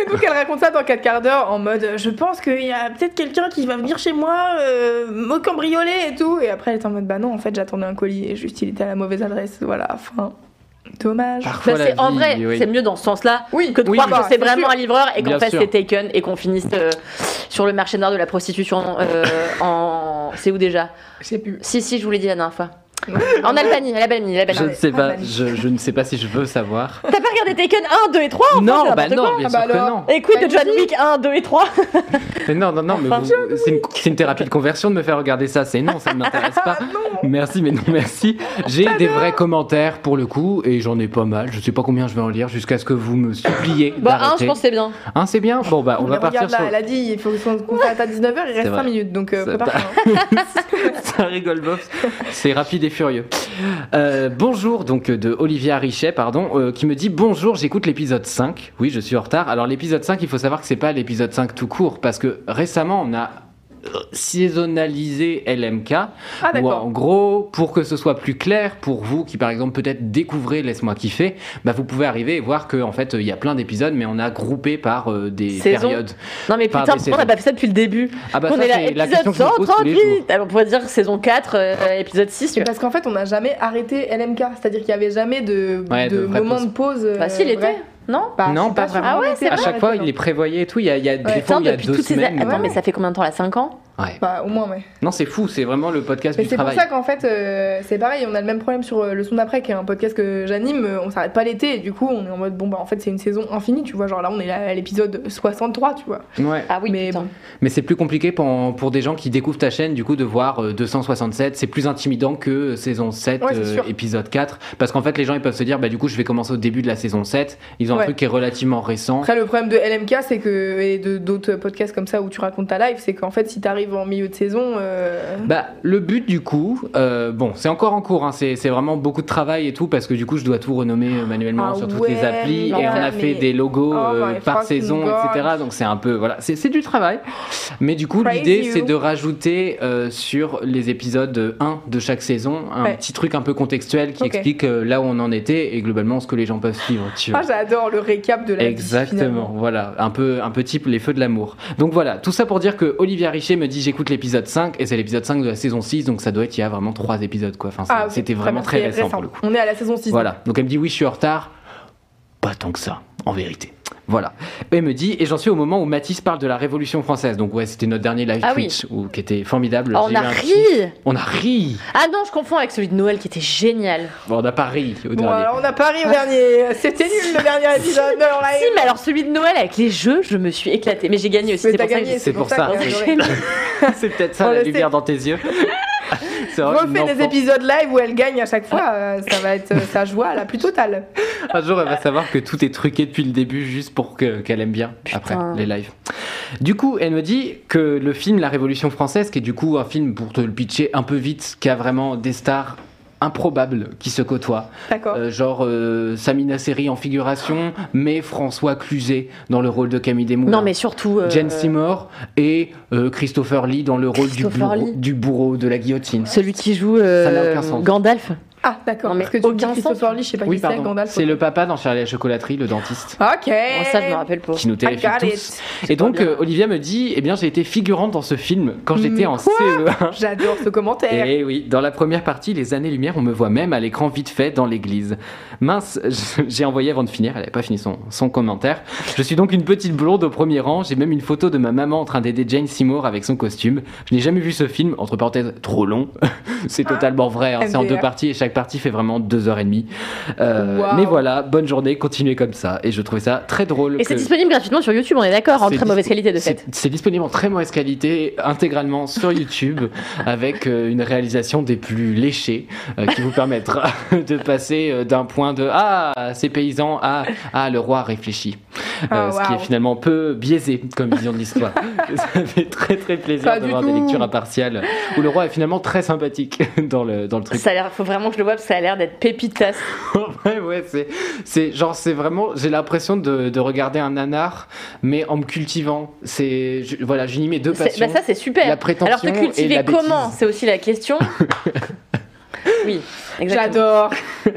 Et donc elle raconte ça dans 4 quarts d'heure en mode je pense qu'il y a peut-être quelqu'un qui va venir chez moi euh, me cambrioler et tout et après elle est en mode bah non en fait j'attendais un colis et juste il était à la mauvaise adresse voilà enfin dommage Parfois, bah, la c'est en vie, vrai, oui. c'est mieux dans ce sens-là oui que de Oui, croire bah, que c'est c'est vraiment sûr. un livreur et qu'en fait sûr. c'est taken et qu'on finisse euh, sur le marché noir de la prostitution euh, en. C'est où déjà? Je sais plus Si, si, je vous l'ai dit la dernière fois. *laughs* En Albanie, à l'Albanie, l'Albanie. Je ne sais pas, Ah, bah, je, je ne sais pas si je veux savoir. T'as pas regardé Taken 1, 2 et 3 enfin, non, c'est bah non, quoi. bien Ah sûr bah que alors. non. Écoute, Pas John une Wick 1, 2 et 3. *laughs* Mais non, non, non, mais Enfin. vous- c'est une, c'est une thérapie de conversion de me faire regarder ça. C'est non, ça ne m'intéresse pas. Ah non Merci, mais non, merci. J'ai des vrais commentaires pour le coup, et j'en ai pas mal. Je sais pas combien je vais en lire jusqu'à ce que vous me suppliez. Bah, 1, d'arrêter. je pense que c'est bien. Un, c'est bien. Bon, bah, on Mais va partir regarde là sur. elle a dit il faut qu'on s'arrête à *laughs* 19h il reste vrai. 5 minutes donc euh, Ça- prépare Ça rigole, bof. C'est rapide et furieux. Euh, bonjour, donc euh, de Olivia Richet, pardon, euh, qui me dit Bonjour, j'écoute l'épisode 5. Oui, je suis en retard. Alors, l'épisode 5, il faut savoir que c'est pas l'épisode 5 tout court, parce que récemment, on a euh, saisonnalisé LMK. ah Ou en gros, pour que ce soit plus clair pour vous qui par exemple peut-être découvrez Laisse-moi kiffer, bah vous pouvez arriver et voir que en fait il y a plein d'épisodes mais on a groupé par euh, des Saison. périodes. Non, mais putain, pourquoi on n'a pas fait ça depuis le début Ah bah On ça est là, c'est la épisode question que je me pose tous les jours. 138 Alors, On pourrait dire saison 4, euh, épisode 6. tu Mais vois. parce qu'en fait on n'a jamais arrêté LMK c'est-à-dire qu'il y avait jamais de, Ouais, de de vraie moment pause. de pause euh, Bah, si, il était, vrai. Non Bah, Non, pas sûre vraiment. Ah ouais, À chaque fois, il les prévoyait et tout. Il y a, il y a des Ouais. fois il y a depuis deux toutes ces semaines. Attends, euh, mais ça fait combien de temps là? 5 ans? Ouais. Bah, au moins ouais Non, c'est fou. C'est vraiment le podcast Mais du c'est pour ça qu'en fait, euh, c'est pareil, on a le même problème sur euh, le son d'après, qui est un podcast que j'anime, euh, on s'arrête pas l'été, et du coup, on est en mode, bon, bah en fait, c'est une saison infinie, tu vois, genre là, on est là à l'épisode 63, tu vois. Ouais. Ah oui, Mais bon. Mais c'est plus compliqué pour, pour des gens qui découvrent ta chaîne, du coup, de voir euh, 267. C'est plus intimidant que saison 7, Ouais, c'est euh, sûr. épisode 4. Parce qu'en fait, les gens, ils peuvent se dire, bah, du coup, je vais commencer au début de la saison 7. Ils ont un truc qui est relativement récent. Après, le problème de LMK, c'est que, et de d'autres podcasts comme ça où tu racontes ta live, c'est qu'en fait, si t'arrives en milieu de saison, euh, Bah, le but, du coup, euh, bon, c'est encore en cours. Hein, c'est c'est vraiment beaucoup de travail et tout, parce que du coup, je dois tout renommer euh, manuellement Ah sur toutes les applis. Et on a fait des logos Oh euh, par saison, etc. Donc, c'est un peu, voilà, c'est c'est du travail. Mais du coup, l'idée, you. c'est de rajouter sur les épisodes 1 de chaque saison un Ouais. petit truc un peu contextuel qui explique là où on en était et globalement ce que les gens peuvent suivre. Tu vois. ah, j'adore le récap de la Exactement, voilà, un peu, un peu type les feux de l'amour. Donc voilà, tout ça pour dire que Olivia Richer me dit j'écoute l'épisode 5 et c'est l'épisode 5 de la saison 6, donc ça doit être il y a vraiment 3 épisodes quoi. Enfin, Ah, c'était vraiment très récent, pour le coup. On est à la saison 6. Voilà, donc elle me dit oui je suis en retard, pas tant que ça, en vérité. Voilà. Et me dit, et j'en suis au moment où Mathis parle de la Révolution française. Donc ouais, c'était notre dernier live Ah oui. Twitch, où- qui était formidable. Oh, J'ai on a ri. On a ri Ah non, je confonds avec celui de Noël qui était génial. Bon, on n'a pas ri au Bon, dernier. alors on a pas ri au dernier. C'était nul le dernier épisode de Si, mais alors celui de Noël avec les jeux, je me suis éclatée. Mais j'ai gagné aussi, c'est pour ça que C'est pour ça. a. C'est peut-être ça la lumière dans tes yeux. Refais des épisodes live où elle gagne à chaque fois, euh, ça va être euh, sa joie la plus totale. Un jour, elle va savoir que tout est truqué depuis le début juste pour que- qu'elle aime bien après les lives. Du coup, elle me dit que le film La Révolution française, qui est du coup un film, pour te le pitcher un peu vite, qui a vraiment des stars improbables qui se côtoient. D'accord. Euh, genre euh, Samina Seri en figuration, mais François Cluzet dans le rôle de Camille Desmoulins. Non, mais surtout. euh, Jen Seymour et euh, Christopher Lee dans le rôle du, bourreau- Lee. du bourreau de la guillotine. Celui qui joue. Gandalf. Ah, d'accord. mais Parce que tu me dis Christopher. Lee, je sais pas Oui, qui c'est, pardon. Gandalf. C'est le papa dans Charlie la chocolaterie, le dentiste, Ok. Oh, ça, je me rappelle pas. qui nous terrifie got tous. it. Et donc, bien. euh, Olivia me dit, eh bien, j'ai été figurante dans ce film quand j'étais en quoi CE1. *laughs* J'adore ce commentaire. Et oui, dans la première partie, les années-lumière, on me voit même à l'écran vite fait dans l'église. Mince, je- *laughs* j'ai envoyé avant de finir, elle n'avait pas fini son, son commentaire. Je suis donc une petite blonde au premier rang, j'ai même une photo de ma maman en train d'aider Jane Seymour avec son costume. Je n'ai jamais vu ce film, entre parenthèses, trop long. *laughs* C'est totalement vrai, hein, c'est en MDR. deux parties et chaque partie fait vraiment deux heures et demie. Euh. Mais voilà, bonne journée, continuez comme ça. Et je trouvais ça très drôle. Et c'est disponible gratuitement sur YouTube, on est d'accord, en c'est très dis- mauvaise qualité de c'est- fait. C'est disponible en très mauvaise qualité, intégralement sur YouTube, *laughs* avec euh, une réalisation des plus léchées, euh, qui vous permettra *laughs* de passer d'un point de Ah, ces paysans à Ah, le roi réfléchit. Ah, *laughs* Ce qui est finalement peu biaisé comme vision de l'histoire. Ça fait très très plaisir Pas de du voir des lectures impartiales où le roi est finalement très sympathique dans le, dans le truc. Ça a l'air, faut vraiment que je le ça a l'air d'être pépitas. *laughs* ouais, ouais, c'est, c'est genre, c'est vraiment, j'ai l'impression de, de regarder un nanar, mais en me cultivant. C'est, je- voilà, j'unis mes deux passions. Bah ça c'est super. la prétention Alors te et cultiver la comment? C'est aussi la question. *laughs* oui, exactement. J'adore. *laughs*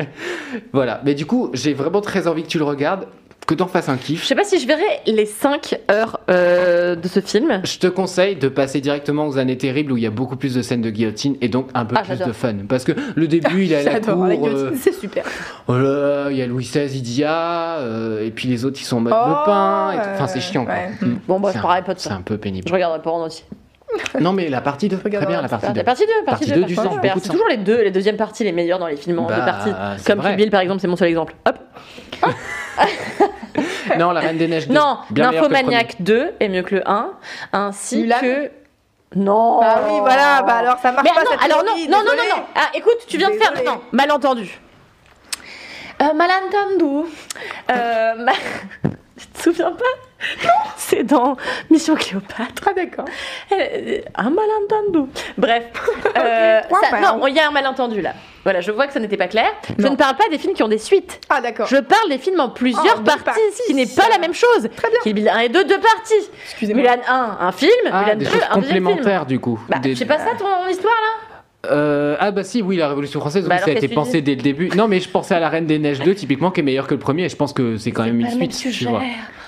Voilà, mais du coup, j'ai vraiment très envie que tu le regardes, que t'en fasses un Je kiff. sais pas si je verrai les 5 heures euh, de ce film. Je te conseille de passer directement aux années terribles où il y a beaucoup plus de scènes de guillotine et donc un peu Ah, plus de fun. Parce que le début, il est à la cour. La guillotine, euh, c'est super. oh il y a Louis XVI, il dit ah, euh, et puis les autres, ils sont en mode Oh. Enfin, c'est chiant. quoi. Mm. Bon, bah, C'est je parlerai pas de C'est ça. un peu pénible. Je regarderai pas *laughs* en entier. Non, mais la partie 2, très bien la partie 2. La partie 2, partie Partie 2, deux, partie du sang, C'est toujours les deux, les deuxièmes parties les meilleures dans les films en Bah, deux parties. c'est Comme. Kill Bill par exemple, c'est mon seul exemple. Hop. *laughs* Non, la Reine des Neiges 2. Non, Nymphomaniac 2 est mieux que le 1, ainsi Mulan que. Non Bah oui, voilà, bah alors ça marche Mais pas non, cette alors non, théorie, non, non, non, non. Ah, écoute, tu viens de faire. Non, malentendu. Euh, malentendu. Euh, ma- *laughs* Tu te souviens pas? Non C'est dans Mission Cléopâtre. Ah d'accord. Euh, Un malentendu. Bref. *laughs* euh, ça- non, il y a un malentendu là. Voilà, je vois que ça n'était pas clair. Je Non. ne parle pas des films qui ont des suites. Ah d'accord. Je parle des films en plusieurs Oh, parties, parties, ce qui n'est pas la même chose. Très bien. Kill Bill 1 et 2, deux parties. Excusez-moi. Mulan 1, un film. Ah, Mulan des 2, choses un film. complémentaires du coup. Bah, Des- c'est pas ça ton histoire là Euh, ah bah si, oui, la Révolution française, Bah oui, ça a été pensé dès le début. Non, mais je pensais à la Reine des Neiges 2, typiquement, qui est meilleure que le premier, et je pense que c'est quand même une suite, tu vois.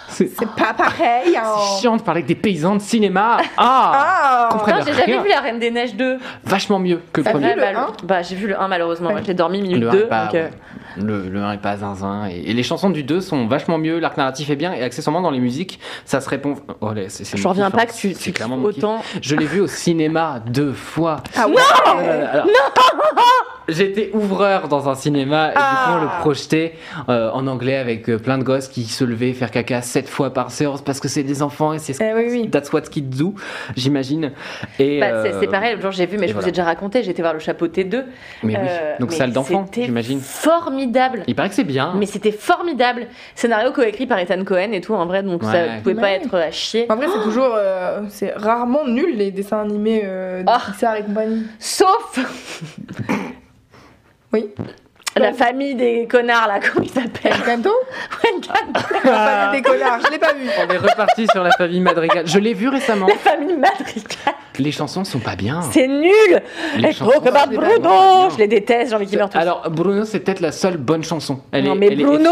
C'est C'est pas pareil. hein. c'est chiant de parler avec des paysans de cinéma. Ah, Ah. Non, j'ai jamais vu La Reine des Neiges 2. Vachement mieux que le C'est premier. vrai, le mal- un? Bah, j'ai vu le 1 malheureusement. Ouais. J'ai dormi minute Le 1 2. est pas, donc, euh, le, le 1 est pas zinzin. Et, et les chansons du 2 sont vachement mieux, l'arc narratif est bien, et accessoirement dans les musiques, ça se répond. Oh, là, c'est- c'est Je reviens pas hein. que tu, C'est tu clairement autant. Je l'ai vu au cinéma deux fois. Ah ouais? Euh, alors, J'étais ouvreur dans un cinéma et du coup on le Ah. projetait euh, en anglais avec euh, plein de gosses qui se levaient faire caca sept fois par séance parce que c'est des enfants et c'est Eh oui oui. that's what kids do, j'imagine. Et Bah, c'est euh, c'est pareil, le jour j'ai vu, mais je vous ai déjà raconté, été voir le chapeau T2. Mais oui, donc mais salle d'enfant, c'était j'imagine. Formidable. Il paraît que c'est bien. Mais c'était formidable. Scénario coécrit par Ethan Cohen et tout, en vrai, donc ça Ouais. pouvait pas être à chier. En vrai, c'est toujours, euh, c'est rarement nul les dessins animés euh, de Ah. Pixar et compagnie. Sauf *laughs* Oui. la famille des connards là, *laughs* comment ils s'appellent Encanto. La famille des connards, je l'ai pas vu. On est reparti sur la famille Madrigal. Je l'ai vu récemment. La famille Madrigal. Les chansons sont pas bien. C'est nul Les chansons sont pas Bruno bien. Je les déteste, j'ai envie qu'ils meurent tous. Alors Bruno, c'est peut-être la seule bonne chanson. Elle Non, est, mais elle Bruno.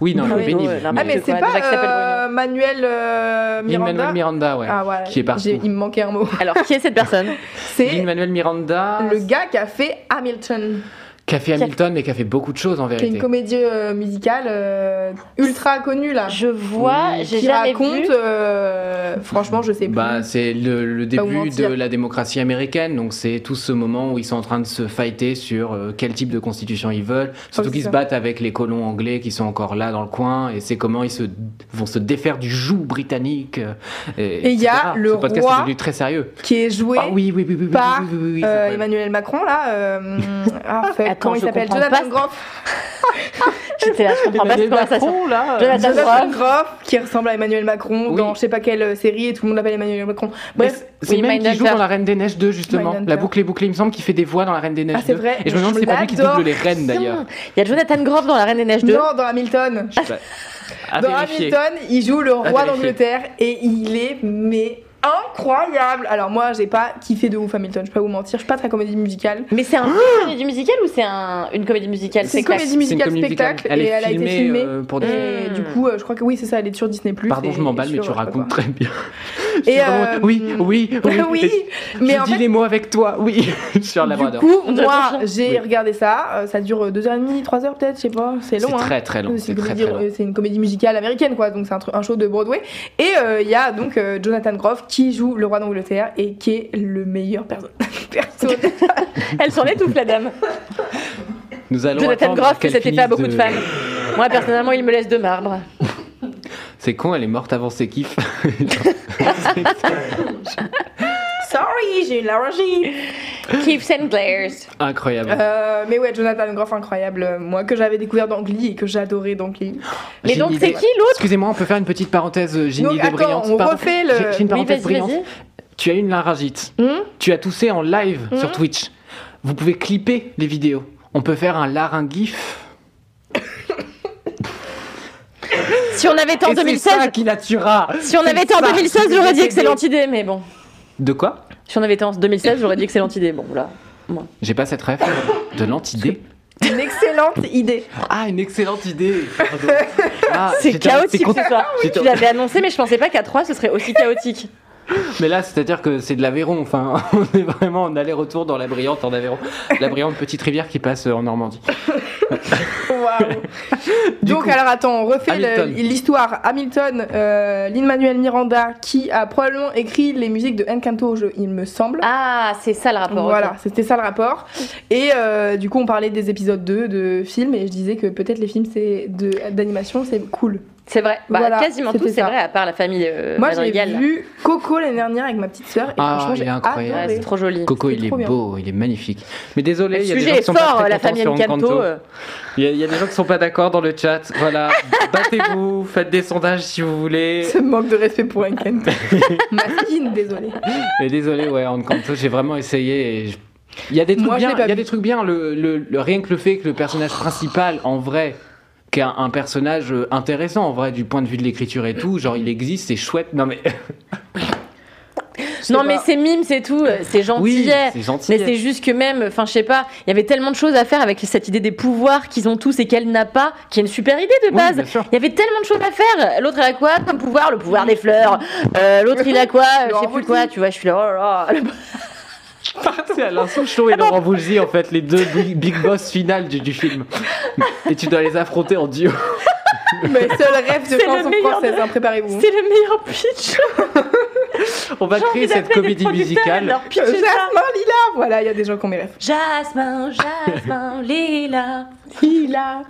Oui, non, Bruno, elle est pénible. ouais, non, Ah mais c'est pas euh, Manuel euh, Miranda. Lin-Manuel Miranda, ouais. Ah ouais. Qui est partout. j'ai- Il me manquait un mot. Alors, qui est cette personne? C'est Lin-Manuel Miranda, le gars qui a fait Hamilton, qui a fait Hamilton, mais qui a fait beaucoup de choses en qui est vérité. une comédie euh, musicale euh, ultra connue là. Je vois, Oui. j'ai jamais raconte, vu. euh, franchement, je sais plus. Bah, c'est le, début de la démocratie américaine, donc c'est tout ce moment où ils sont en train de se fighter sur euh, quel type de constitution ils veulent, surtout qu'ils se battent avec les colons anglais qui sont encore là dans le coin, et c'est comment ils se, vont se défaire du joug britannique. euh, Et il y a le Ce podcast roi est devenu très sérieux. qui est joué Ah oui, oui, par euh. Emmanuel Macron là. euh, ah, fait- comment il s'appelle Jonathan pas. Groff. J'étais là, je comprends pas cette conversation. Macron, là. Jonathan Jonathan Groff. Qui ressemble à Emmanuel Macron Oui. dans je sais pas quelle série et tout le monde l'appelle Emmanuel Macron. Bref, c'est oui, même qui joue dans La Reine des Neiges 2, justement. La boucle est bouclée, il me semble qu'il fait des voix dans La Reine des Neiges Ah, c'est 2. vrai. Et je me demande si c'est pas lui qui double les reines d'ailleurs. Il y a Jonathan Groff dans La Reine des Neiges 2. non, dans Hamilton. Je sais pas. À Dans. Hamilton, il joue le roi d'Angleterre et il est mais incroyable. Alors moi, j'ai pas kiffé de ouf Hamilton, je vais pas vous mentir, je suis pas très comédie musicale. Mais c'est un film comédie musicale ou c'est un, une comédie musicale? C'est une spectacle comédie une musicale comédie musicale. spectacle Elle et est elle a été filmée euh, pour des. Et du coup, euh, je crois que oui, c'est ça, elle est sur Disney+. Pardon, je m'emballe, mais tu racontes quoi. très bien. Et vraiment- euh, Oui, *laughs* oui, oui. *laughs* oui, mais je en dis fait, les mots avec toi, oui. *laughs* Sur du Labrador. coup, moi, j'ai Oui. regardé ça. euh, ça dure 2h30, 3h peut-être, je sais pas. C'est long, C'est hein. très très long. C'est une, très comédie, très long. euh, c'est une comédie musicale américaine, quoi. Donc c'est un, show de Broadway. Et euh, il y a donc euh, Jonathan Groff qui joue le roi d'Angleterre et qui est le meilleur perso. perso. Elle s'en étouffe, la dame. Nous allons Jonathan Groff, que c'était pas finisse beaucoup de de- femmes. Moi, personnellement, il me laisse de marbre. *laughs* C'est con, elle est morte avant ses kiffs. *laughs* Sorry, j'ai une allergie. Keeps and glares. Incroyable. Euh, mais ouais, Jonathan Groff, incroyable. Moi, que j'avais découvert dans Glee et que j'adorais dans Glee. Mais J'ai donc, c'est qui l'autre? Excusez-moi, on peut faire une petite parenthèse, euh, une Donc, attends, brillante. on Pardon. refait le- J'ai- une parenthèse brillante. Tu as eu une laryngite. Hmm Tu as toussé en live sur Twitch. Vous pouvez clipper les vidéos. On peut faire un laryngif. Si on avait été en Et c'est 2016, ça qui la tuera. si on C'est avait été en ça 2016, qui j'aurais dit excellente idée, mais bon. De quoi? Si on avait été en 2016, j'aurais dit excellente idée. Bon, là. J'ai pas cette ref. De l'antidée. Une excellente idée. Ah, une excellente idée. *laughs* Ah, C'est chaotique ce soir. Tu l'avais annoncé, mais je pensais pas qu'à 3 ce serait aussi chaotique. *laughs* Mais là, c'est-à-dire que c'est de l'Aveyron. Enfin, *laughs* on est vraiment en aller-retour dans la brillante en Aveyron. La brillante petite rivière qui passe euh, en Normandie. *laughs* Waouh. Donc coup, alors attends, on refait l'histoire. Hamilton, euh, Lin-Manuel Miranda, qui a probablement écrit les musiques de Encanto, je- il me semble. Ah, c'est ça le rapport. Voilà, c'était ça le rapport. Et euh, du coup, on parlait des épisodes 2 de films et je disais que peut-être les films c'est de d'animation, c'est cool. C'est vrai. Bah, Voilà, quasiment tout, c'est vrai, à part la famille euh, Moi, j'ai vu Coco l'année dernière avec ma petite sœur et Ah, franchement, il est incroyable. Ouais, c'est trop joli. Coco, il est bien. beau, il est magnifique. Mais désolé, Le il y a des sujet gens qui est sont pas fort, très la famille sur Encanto. Euh. Il y, a, il y a des gens qui sont pas d'accord dans le chat. Voilà, *laughs* battez-vous, faites des sondages si vous voulez. *laughs* Ce manque de respect pour Encanto. *laughs* Masquine, désolé. Mais désolé, ouais, Encanto, j'ai vraiment essayé. Et je- Il y a des trucs Moi, bien. pas Il y a vu. des trucs bien. Le, le- le- rien que le fait que le personnage principal, en vrai, qui est un, personnage euh, intéressant, en vrai, du point de vue de l'écriture et tout, genre il existe, c'est chouette. Non mais *laughs* Non, mais c'est mime, c'est tout. euh, C'est gentil. oui, c'est gentil. Mais c'est juste que même, enfin, je sais pas, il y avait tellement de choses à faire avec cette idée des pouvoirs qu'ils ont tous et qu'elle n'a pas, qui est une super idée de base. il y avait tellement de choses à faire. L'autre, il a quoi comme pouvoir? Le pouvoir des fleurs. Euh, L'autre, il a quoi? Je sais plus quoi, tu vois, je suis là, oh là là. *laughs* C'est Alain Souchon et Laurent Voulzy, en fait, les deux big, big boss finales du, du film. Et tu dois les affronter en duo. Mes seuls rêves de C'est le françaises, de- hein, préparez-vous. C'est le meilleur pitch. On va créer cette comédie musicale. Jasmin. Lila Voilà, il y a des gens qui ont mes rêves. Jasmin, Jasmin, *laughs* Lila. Lila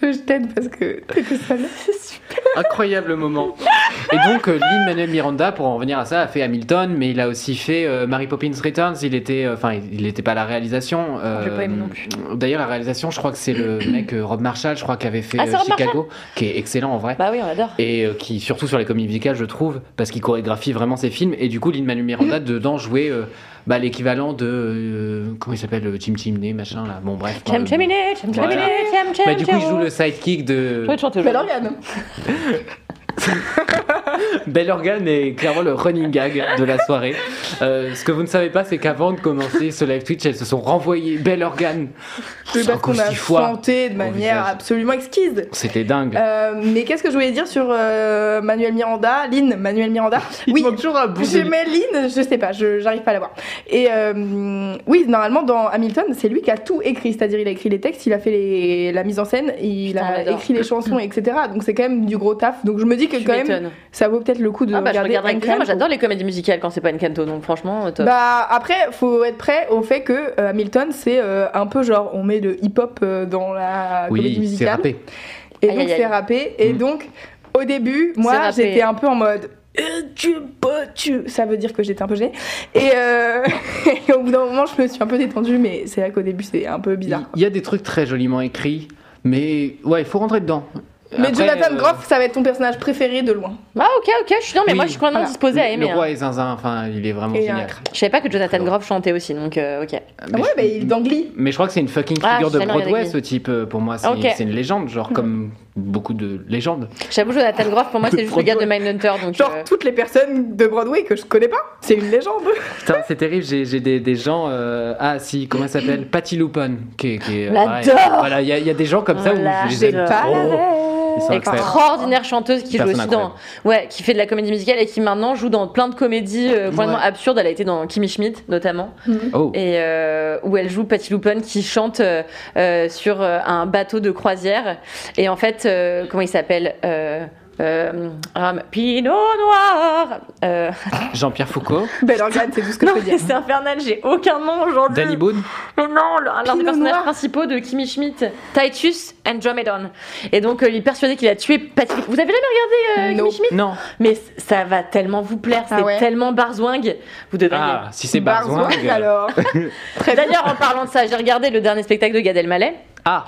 Je, *laughs* je t'aide parce que t'es tout seul. *laughs* Incroyable moment. Et donc, euh, Lin-Manuel Miranda, pour en revenir à ça, a fait Hamilton, mais il a aussi fait euh, Mary Poppins Returns. Il était, euh, enfin, il n'était pas à la réalisation. euh, J'ai pas aimé non plus. D'ailleurs, la réalisation, je crois que c'est le *clears throat* mec euh, Rob Marshall, je crois, qui avait fait Ah, Chicago, qui est excellent en vrai. Bah oui, on adore. Et euh, qui, surtout sur les comédies musicales, je trouve, parce qu'il chorégraphie vraiment ses films. Et du coup, Lin-Manuel Miranda, dedans, jouait euh, bah, l'équivalent de. euh, comment il s'appelle euh, Jim Chimney, machin là. Bon, bref. Euh, Voilà. chaminé, cham cham bah, du coup, il joue le sidekick de. Je vais te chanter Belle aujourd'hui. organe. *laughs* Bel Organe est clairement le running gag de la soirée. Euh, ce que vous ne savez pas, c'est qu'avant de commencer ce live Twitch, elles se sont renvoyées Bel Organe. Oui, parce qu'on a 56 fois chanté de manière visage. absolument exquise. C'était dingue. Euh, mais qu'est-ce que je voulais dire sur euh, Manuel Miranda Lynn, Manuel Miranda? *laughs* Il Oui, manque toujours un bout mets Lynn, je sais pas, je j'arrive pas à la voir. Et euh, oui, normalement dans Hamilton, c'est lui qui a tout écrit, c'est-à-dire il a écrit les textes, il a fait les, la mise en scène, il Putain, a écrit les chansons, etc. Donc c'est quand même du gros taf. Donc je me dis que Tu quand même. Ça vaut peut-être le coup de Ah bah je regarder. regarderai avec plaisir. Moi Encanto. j'adore les comédies musicales quand c'est pas Encanto, donc franchement top. Bah après, faut être prêt au fait que euh, Hamilton, c'est euh, un peu genre on met le hip-hop euh, dans la comédie Oui, c'est musicale. rappé. Et Aïe, donc c'est rappé. Et Mm. donc au début, moi j'étais un peu en mode. Euh, tu, tu. Ça veut dire que j'étais un peu gênée. Et, euh, *laughs* et au bout d'un moment, je me suis un peu détendue, mais c'est vrai qu'au début, c'est un peu bizarre. il y a des trucs très joliment écrits, mais ouais, il faut rentrer dedans. Mais Après, Jonathan euh, Groff, ça va être ton personnage préféré de loin. Ah ok ok, je suis non mais Oui, moi je suis complètement voilà. disposée à aimer. le roi hein. et Zinzin, enfin, il est vraiment Et génial. Je savais pas que Jonathan Très Groff chantait aussi, donc euh, ok. Mais Ah ouais, je- bah il est dans Glee. Mais je crois que c'est une fucking Ah, figure de Broadway, ce type. euh, Pour moi, c'est une légende, genre comme beaucoup de légendes. J'avoue Jonathan Groff pour moi c'est juste le gars de Mindhunter, donc Genre euh, toutes les personnes de Broadway que je connais pas. C'est une légende. *laughs* Putain, c'est terrible, j'ai des, des gens. euh, Ah, si, comment elle s'appelle? Patty Lupon. Qui, est- qui L'adore. Voilà, il y, a- il y a des gens comme ça où L'adore. je les aime Pas trop. Incroyables. extraordinaire chanteuse qui joue aussi dans ouais qui fait de la comédie musicale et qui maintenant joue dans plein de comédies euh, complètement Ouais. absurdes. Elle a été dans Kimmy Schmidt notamment. Oh, et euh, où elle joue Patty Lupon qui chante euh, euh, sur un bateau de croisière. Et en fait euh, comment il s'appelle euh, Euh, um, Pinot Noir. Euh, *laughs* Jean-Pierre Foucault, Belle organe, c'est tout ce que non, je peux dire. c'est infernal, j'ai aucun nom aujourd'hui. Danny Boone. Mais non, l'un des personnages Noir. principaux de Kimmy Schmidt, Titus Andromedon. Et donc, euh, il est persuadé qu'il a tué Patrick. Vous avez jamais regardé euh. Kimmy Schmidt? Non. Mais ça va tellement vous plaire, c'est Ah ouais? tellement barzwingue. Vous devriez. Ah, si c'est Barzouing. alors. *laughs* D'ailleurs, en parlant de ça, j'ai regardé le dernier spectacle de Gad Elmaleh. Ah,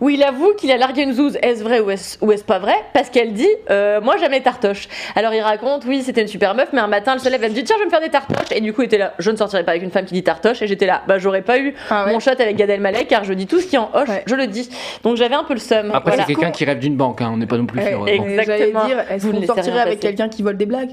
où il avoue qu'il a largué une zouze. Est-ce vrai ou est-ce ou est-ce pas vrai Parce qu'elle dit euh, Moi j'aime les tartoches. Alors il raconte Oui, c'était une super meuf, mais un matin elle se lève, elle me dit Tiens, je vais me faire des tartoches. Et du coup, il était là Je ne sortirai pas avec une femme qui dit tartoche. Et j'étais là Bah, j'aurais pas eu Ah ouais. mon shot avec Gad Elmaleh car je dis tout ce qui en hoche, Ouais. je le dis. Donc j'avais un peu le seum. après Voilà. c'est quelqu'un qui rêve d'une banque, hein, on n'est pas non plus Ouais, sûr. bon. J'allais Exactement. dire, est-ce qu'on sortirait avec quelqu'un qui vole des blagues?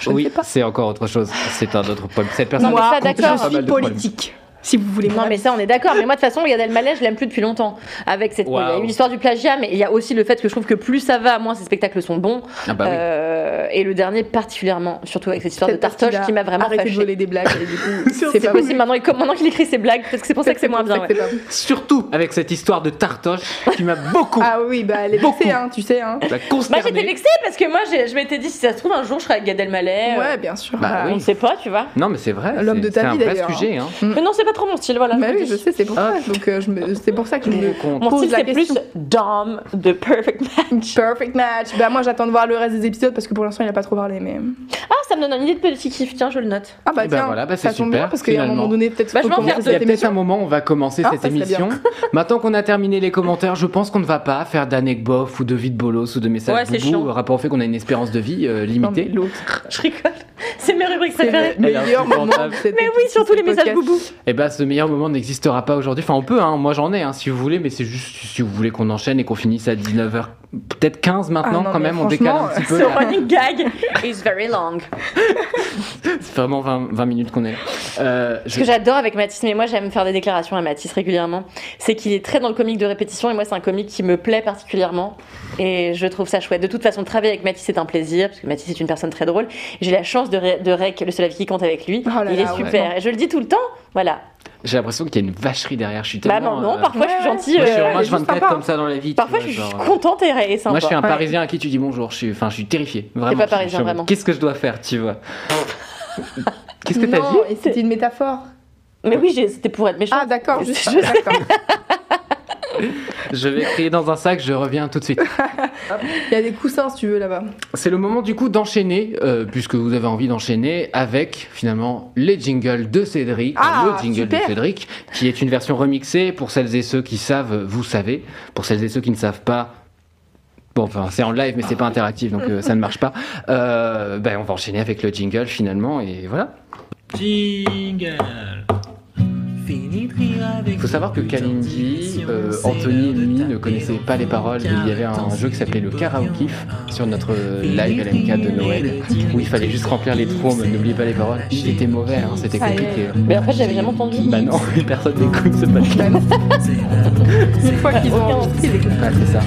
Je ne Oui, sais pas. c'est encore autre chose. C'est un autre problème. Cette personne Non, mais ça, d'accord. pas Je suis politique. Si vous voulez Non mais ça on est d'accord mais moi de toute façon Gad Elmaleh je l'aime plus depuis longtemps avec cette bon, il y a eu l'histoire du plagiat mais il y a aussi le fait que je trouve que plus ça va moins ses spectacles sont bons Ah bah oui. Euh, et le dernier particulièrement surtout avec cette histoire de parce tartoche qui m'a vraiment arrêté de fâché voler des blagues et du coup, *laughs* c'est c'est pas possible maintenant, il- maintenant qu'il écrit ses blagues peut-être que c'est pour ça que c'est moins bien ouais. C'est. Surtout avec cette histoire de tartoche qui m'a beaucoup Ah oui, bah elle est vexée, hein, tu sais. Hein. bah, Moi j'étais vexée parce que moi je m'étais dit si ça se trouve un jour je serai avec Gad Elmaleh. euh, Ouais, bien sûr. Bah Ah, On ne sait pas, tu vois. Non mais c'est vrai. L'homme c'est- de ta c'est vie, un vrai d'ailleurs, sujet. Hein. Mais non, c'est pas trop mon style, voilà. Bah je oui, je sais, c'est pour Ah. ça. Donc euh, je me- c'est pour ça que je me Con. Mon pose style la c'est question. plus Dom de Perfect Match. *laughs* Perfect match. Bah moi j'attends de voir le reste des épisodes parce que pour l'instant il a pas trop parlé mais. Ah, ça me donne une idée de petit kiff, tiens, je le note. Ah bah Eh ben tiens, voilà, bah c'est ça tombe super, bien parce a un finalement. moment donné peut-être Bah, faut je m'en commencer viens Il y a cette peut-être un moment où on va commencer Ah, cette ça serait émission. *laughs* Maintenant qu'on a terminé les commentaires, je pense qu'on ne va pas faire d'anecdotes ou de vide bolos ou de Ouais, messages c'est boubou chiant. rapport au fait qu'on a une espérance de vie euh, Non, mais limitée. l'autre. *laughs* Je rigole. C'est mes rubriques C'est préférées. le meilleur moment de cette Mais oui, surtout les messages podcast. boubou. Et bah ce meilleur moment n'existera pas aujourd'hui. Enfin on peut, hein. moi j'en ai hein, si vous voulez, mais c'est juste si vous voulez qu'on enchaîne et qu'on finisse à 19h, peut-être 15 maintenant Ah non, quand même, on décale un petit peu. Ce là. running gag *laughs* is very long. *laughs* C'est vraiment 20, 20 minutes qu'on est là. Euh, je- Ce que j'adore avec Mathis, mais moi j'aime faire des déclarations à Mathis régulièrement, c'est qu'il est très dans le comique de répétition et moi c'est un comique qui me plaît particulièrement et je trouve ça chouette. De toute façon, travailler avec Mathis c'est un plaisir parce que Mathis est une personne très drôle. J'ai la chance de, ré- de rec, le seul avis qui compte avec lui. Oh là Il là, est ouais. super et je le dis tout le temps. Voilà. J'ai l'impression qu'il y a une vacherie derrière. Je suis Bah tellement. non, non, euh, parfois je suis gentille. Moi, je suis, euh, je te être sympa. comme ça dans la vie. Parfois vois, je suis genre, euh, contente et, et sympa. Moi, je suis un Ouais. Parisien à qui tu dis bonjour. Je suis, enfin, je suis terrifié. Vraiment. pas Je parisien, je suis- vraiment. Qu'est-ce que je dois faire, tu vois? *laughs* Qu'est-ce que t'as dit? c'était une métaphore. Mais oui, c'était pour être méchant. Ah d'accord, juste Je ça, d'accord. *laughs* *laughs* Je vais crier dans un sac. Je reviens tout de suite. Il y a des coussins si tu veux là-bas. C'est le moment du coup d'enchaîner, euh, puisque vous avez envie d'enchaîner avec finalement les jingles de Cédric, Ah, le jingle super. de Cédric, qui est une version remixée pour celles et ceux qui savent, vous savez, pour celles et ceux qui ne savent pas. Bon, enfin, c'est en live, mais c'est pas interactif, donc euh, ça ne marche pas. Euh, ben, on va enchaîner avec le jingle finalement, et voilà. Jingle. Il faut savoir que Kalindi, euh, Anthony et Mimi ne connaissaient pas les paroles. Il y avait un jeu qui s'appelait le Karaoke sur notre live LMK de Noël, où il fallait juste remplir les trous, mais n'oubliez pas les paroles. Il était mauvais, hein, c'était compliqué. Mais en fait, j'avais jamais entendu. Bah non, *laughs* personne n'écoute ce podcast. *laughs* Une fois qu'ils ont enregistré, ils écoutent pas. C'est ça.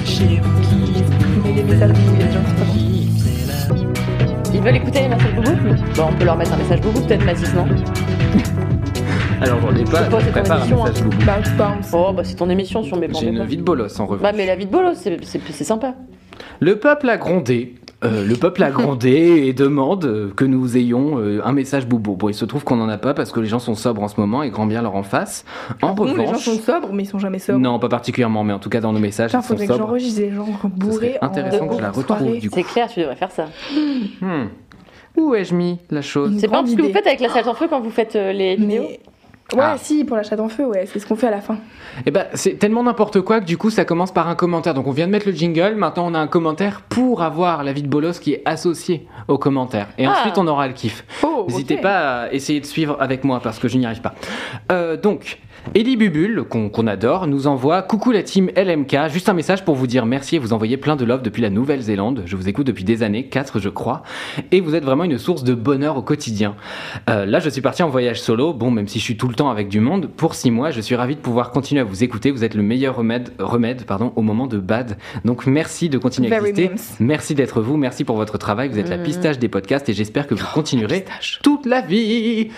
Mais les messages, il y a des gens qui sont pas bons. Ils veulent écouter les messages boubou Bon, on peut leur mettre un message boubou peut-être, Mathis, non Alors j'en ai pas, C'est je c'est ton prépare un émission, message boubou. Bounce, bounce. Oh, bah c'est ton émission sur mes J'ai une vie de bolos en revanche. Bah, mais la vie de bolos, c'est c'est- c'est sympa. Le peuple a grondé. Euh, le peuple a grondé et demande euh, que nous ayons euh, un message boubou. Bon, il se trouve qu'on n'en a pas parce que les gens sont sobres en ce moment et grand bien leur en face. En Nous, les gens revanche, sont sobres, mais ils sont jamais sobres. non, pas particulièrement, mais en tout cas dans nos messages, Putain, ils sont que sobres. j'enregistre des gens bourrés. serait intéressant en- que je la retrouve, soirée. du coup. C'est clair, tu devrais faire ça. Hmm. Où ai-je mis la chose? C'est pas ce que vous faites avec la salle en feu quand vous faites euh, les vidéos? Mais... Ouais, Ah. si, pour la chatte en feu, ouais, c'est ce qu'on fait à la fin. Eh ben, c'est tellement n'importe quoi que du coup, ça commence par un commentaire. Donc, on vient de mettre le jingle. Maintenant, on a un commentaire pour avoir la vie de bolos qui est associée au commentaire. Et Ah. ensuite, on aura le kiff. Oh, N'hésitez pas à essayer de suivre avec moi parce que je n'y arrive pas. Euh, donc, Ellie Bubule, qu'on adore, nous envoie Coucou la team LMK, juste un message pour vous dire merci et vous envoyer plein de love depuis la Nouvelle-Zélande. Je vous écoute depuis des années, 4 je crois, et vous êtes vraiment une source de bonheur au quotidien. Euh, là, je suis parti en voyage solo, bon, même si je suis tout le temps avec du monde, pour 6 mois, je suis ravi de pouvoir continuer à vous écouter. Vous êtes le meilleur remède, remède pardon, au moment de bad. Donc, merci de continuer à Very exister. memes. Merci d'être vous, merci pour votre travail. Vous êtes la Mm. pistache des podcasts et j'espère que vous Oh, continuerez toute la vie.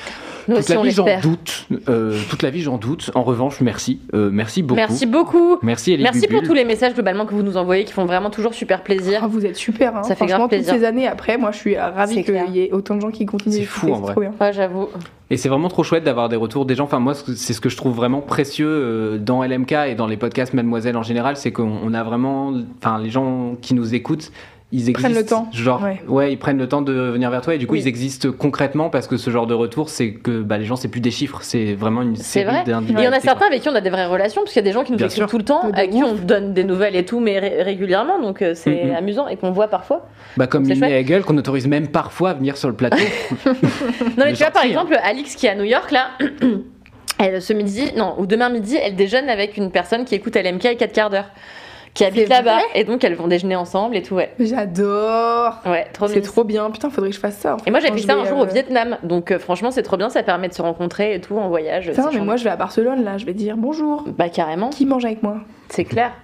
Nous toute aussi, la on vie, j'en doute. Euh, toute la vie, j'en doute. En revanche, merci. Euh, merci beaucoup. Merci beaucoup. Merci, Elie Merci pour tous les messages globalement que vous nous envoyez qui font vraiment toujours super plaisir. Ah, vous êtes super. Hein. Ça fait grave plaisir. toutes ces années après, moi, je suis ravie qu'il y ait autant de gens qui continuent. C'est fou, en vrai. trop bien. Ouais, j'avoue. Et c'est vraiment trop chouette d'avoir des retours des gens. Enfin, moi, c'est ce que je trouve vraiment précieux euh, dans LMK et dans les podcasts Mademoiselle en général, c'est qu'on on a vraiment. Enfin, les gens qui nous écoutent. Ils existent, Prennent le temps. genre, Ouais. ouais. ils prennent le temps de venir vers toi et du coup Oui. ils existent concrètement parce que ce genre de retour, c'est que bah, les gens c'est plus des chiffres, c'est vraiment une C'est série vrai. d'individus. Il y en a certains avec qui on a des vraies relations, parce qu'il y a des gens qui nous Bien sûr. tout le temps, à qui on donne des nouvelles et tout, mais ré- régulièrement, donc euh, c'est amusant et qu'on voit parfois. Bah, comme et Hegel qu'on autorise même parfois à venir sur le plateau. *laughs* *laughs* Non, mais Mais tu vois, par hein. exemple, Alix qui est à New York, là, *clears throat* elle, ce midi, non, ou demain midi, elle déjeune avec une personne qui écoute LMK et 4 quarts d'heure, qui habite C'est là-bas, et donc elles vont déjeuner ensemble et tout, ouais. J'adore. Ouais, trop C'est trop bien. Putain, faudrait que je fasse ça. en fait, Et moi, j'ai fait ça un jour euh, au Vietnam, donc euh, franchement, c'est trop bien, ça permet de se rencontrer et tout en voyage. Putain, mais moi, je vais à Barcelone là. Je vais dire bonjour. Bah, carrément, Qui mange avec moi? C'est clair. *laughs*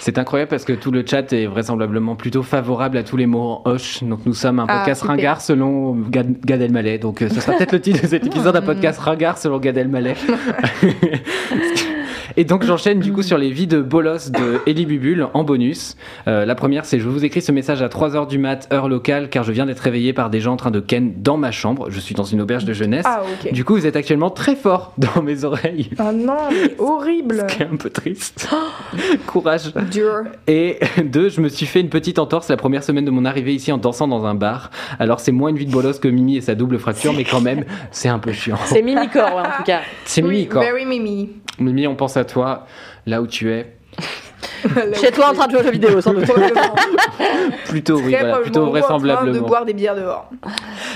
C'est incroyable parce que tout le chat est vraisemblablement plutôt favorable à tous les mots en hoche. Donc nous sommes un Ah, podcast super. ringard selon Gad, Gad Elmaleh. Donc euh, ce sera peut-être le titre de cet *laughs* épisode, un podcast ringard selon Gad Elmaleh. *laughs* Et donc j'enchaîne du coup sur les vies de bolos de Elie Bubule en bonus. Euh, la première c'est je vous écris ce message à 3h du mat heure locale car je viens d'être réveillé par des gens en train de ken dans ma chambre. Je suis dans une auberge de jeunesse. Ah. Du coup vous êtes actuellement très fort *laughs* dans mes oreilles. Ah non, mais *laughs* horrible. Ce qui est un peu triste. *gasps* Courage. Dur. Et *laughs* deux, je me suis fait une petite entorse la première semaine de mon arrivée ici en dansant dans un bar. Alors c'est moins une vie de bolos que Mimi et sa double fracture, mais quand même, c'est un peu chiant. C'est Mimicor, ouais, en tout cas. C'est Oui, Mimi, quoi. Very Mimi. Mimi, on pense à toi, là où tu es. *laughs* Chez toi en train de jouer aux jeux vidéo, sans doute. *laughs* Plutôt, oui, voilà, plutôt en train de vraisemblablement. boire des bières dehors.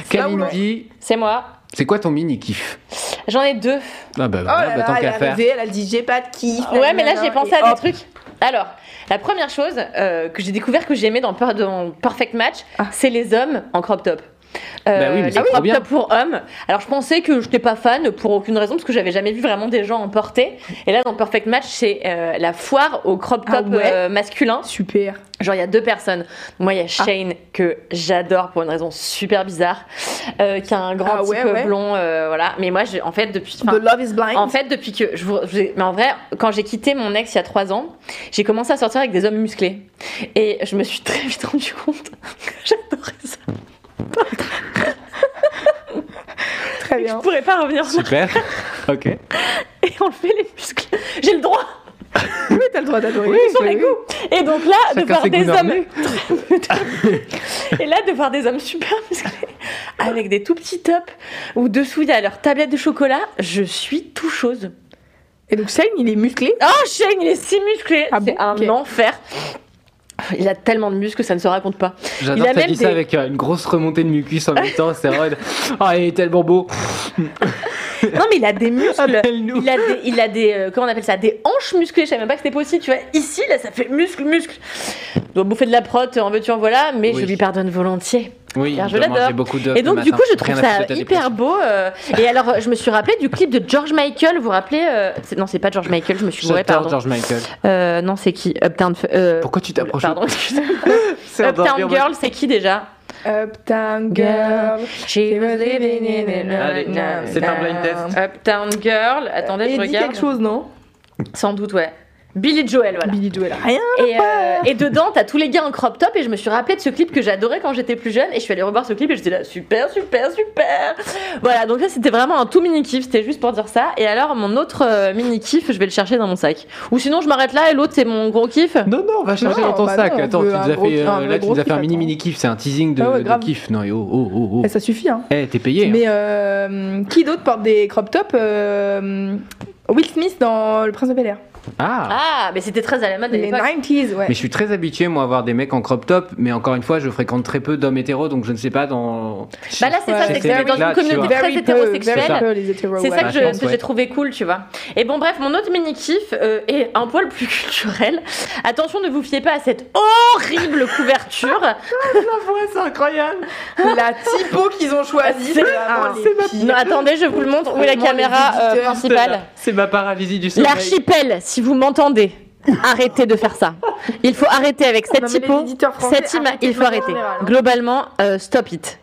Kalindi, C'est moi. c'est quoi ton mini kiff? J'en ai deux. Ah bah Oh voilà, là bah, tant là, elle qu'à est faire. arrivée, elle a dit j'ai pas de kiff. Ouais, mais là j'ai pensé à des trucs. Alors, la première chose euh, que j'ai découvert que j'aimais dans Perfect Match, Ah. c'est les hommes en crop top. Euh, Bah oui, mais les c'est trop crop bien. pour hommes. Alors je pensais que je n'étais pas fan pour aucune raison parce que j'avais jamais vu vraiment des gens en porter. Et là dans Perfect Match c'est euh, la foire au crop Ah top ouais euh, masculin. Super. Genre il y a deux personnes. Moi il y a Ah. Shane que j'adore pour une raison super bizarre, euh, qui a un grand Ah type ouais, blond, euh, voilà. Mais moi en fait depuis. The Love is Blind. en fait, depuis que je vous, je- mais en vrai, quand j'ai quitté mon ex il y a trois ans, j'ai commencé à sortir avec des hommes musclés et je me suis très vite rendu compte *laughs* que j'adorais ça. *laughs* Très Je bien. pourrais pas revenir sur Super. ok. *laughs* et enlever les muscles. J'ai le droit *laughs* Oui, t'as le droit d'adorer. sur les goûts. Et donc là, de voir des hommes et là de voir des hommes super musclés avec des tout petits tops où dessous il y a leur tablette de chocolat, je suis tout chose. Et donc Shane, il est musclé. Oh Shane, il est si musclé, Ah c'est bon un enfer. Il a tellement de muscles que ça ne se raconte pas. J'adore même dit ça avec euh, une grosse remontée de mucus en même temps, c'est vrai. Ah, il est tellement beau. *laughs* Non, mais il a des muscles. Il a des, il a des euh, comment on appelle ça, des hanches musclées. Je savais même pas que c'était possible. Tu vois, ici, là, ça fait muscle, muscle. Il doit bouffer de la prot, en veux-tu, en voilà. Mais Oui. je lui pardonne volontiers. Oui, Car il je l'adore. Et donc, du coup, je trouve ça hyper beau. euh. Et alors, je me suis rappelé du clip de George Michael. Vous vous rappelez euh, Non, c'est pas George Michael. Je me suis J'adore pardon. George Michael. Euh, non, c'est qui? Uptown. euh, Pourquoi tu t'approches Pardon, *laughs* *laughs* Uptown Girl, c'est qui déjà? Uptown Girl. She was living in a- Allez, c'est un blind test. Uptown Girl. Attendez, je dit regarde. quelque chose, non? Sans doute, ouais. Billy Joel, voilà. Billy Joel. Rien. Et, euh, et dedans, t'as tous les gars en crop top. Et je me suis rappelé de ce clip que j'adorais quand j'étais plus jeune. Et je suis allée revoir ce clip et j'étais là, super, super, super. Voilà, donc là, c'était vraiment un tout mini kiff. C'était juste pour dire ça. Et alors, mon autre euh, mini kiff, je vais le chercher dans mon sac. Ou sinon, je m'arrête là et l'autre, c'est mon gros kiff. Non, non, on va chercher Non, dans ton bah sac. non, on Attends, tu veut nous un as gros- fait, euh, un là, tu gros nous as fait un mini attends. mini kiff. C'est un teasing de, Ah ouais, de grave. kiff. Non, oh, oh, oh, oh. Eh, Ça suffit, hein. Eh, t'es payé. hein. Mais euh, qui d'autre porte des crop tops euh, Will Smith dans Le Prince de Bel Air. Ah. Ah, mais c'était très à la mode à Les l'époque. 90s, ouais. Mais je suis très habitué, moi, à voir des mecs en crop top, mais encore une fois, je fréquente très peu d'hommes hétéros, donc je ne sais pas dans. Bah là, c'est Ouais, ça, c'est que ces c'est dans une communauté très hétérosexuelle. C'est ça que j'ai ouais. trouvé cool, tu vois. Et bon, bref, mon autre mini kiff euh, est un poil plus *laughs* culturel. Attention, ne vous fiez pas à cette horrible *laughs* couverture. c'est incroyable. La typo qu'ils ont choisie. C'est- vraiment ah, attendez, je vous le montre. Où est la caméra euh, principale C'est ma paralysie du sommeil. L'archipel, si vous m'entendez, arrêtez de faire ça. Il faut arrêter avec cette typo. Cette ima- arrêtez il faut arrêter. hein. Globalement, euh, stop it.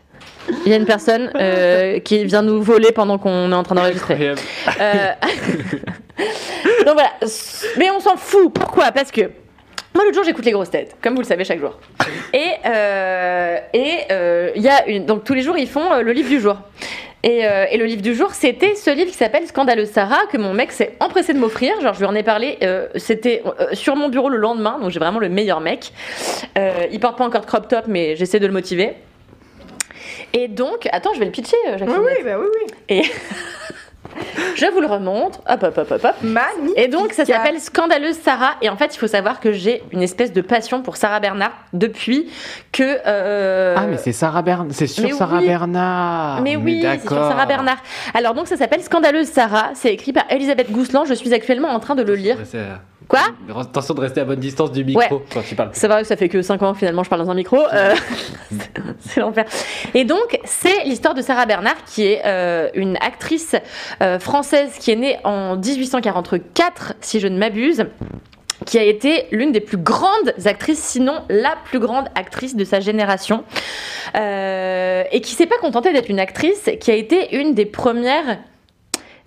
Il y a une personne euh, *laughs* qui vient nous voler pendant qu'on est en train d'enregistrer. Euh, *laughs* Donc voilà. Mais on s'en fout. Pourquoi? Parce que. Moi, l'autre jour, j'écoute les grosses têtes, comme vous le savez chaque jour. Et euh, et euh, il y a une, donc tous les jours, ils font euh, le livre du jour. Et, euh, et le livre du jour, c'était ce livre qui s'appelle Scandaleuse Sarah, que mon mec s'est empressé de m'offrir. Genre, je lui en ai parlé, euh, c'était euh, sur mon bureau le lendemain, donc j'ai vraiment le meilleur mec. Il porte pas encore de crop top, mais j'essaie de le motiver. Et donc, attends, je vais le pitcher, Jacques Oui, oui, bah oui, oui. Et *laughs* je vous le remonte. Hop, hop, hop, hop, hop. Magnifique. Et donc, ça s'appelle Scandaleuse Sarah. Et en fait, il faut savoir que j'ai une espèce de passion pour Sarah Bernard depuis que. euh, Ah, mais c'est Sarah Bernard. C'est sur mais Sarah oui. Bernard. mais oui, c'est sur. Sarah Bernard. Alors donc ça s'appelle Scandaleuse Sarah. C'est écrit par Elisabeth Gousseland. Je suis actuellement en train de le lire. Quoi Attention de rester à bonne distance du micro Ouais. quand tu parles. C'est vrai ça fait que 5 ans finalement je parle dans un micro. *laughs* Euh, *laughs* c'est- l'enfer. Et donc, c'est l'histoire de Sarah Bernard, qui est euh, une actrice euh, française qui est née en 1844, si je ne m'abuse qui a été l'une des plus grandes actrices, sinon la plus grande actrice de sa génération, et qui s'est pas contentée d'être une actrice, qui a été une des premières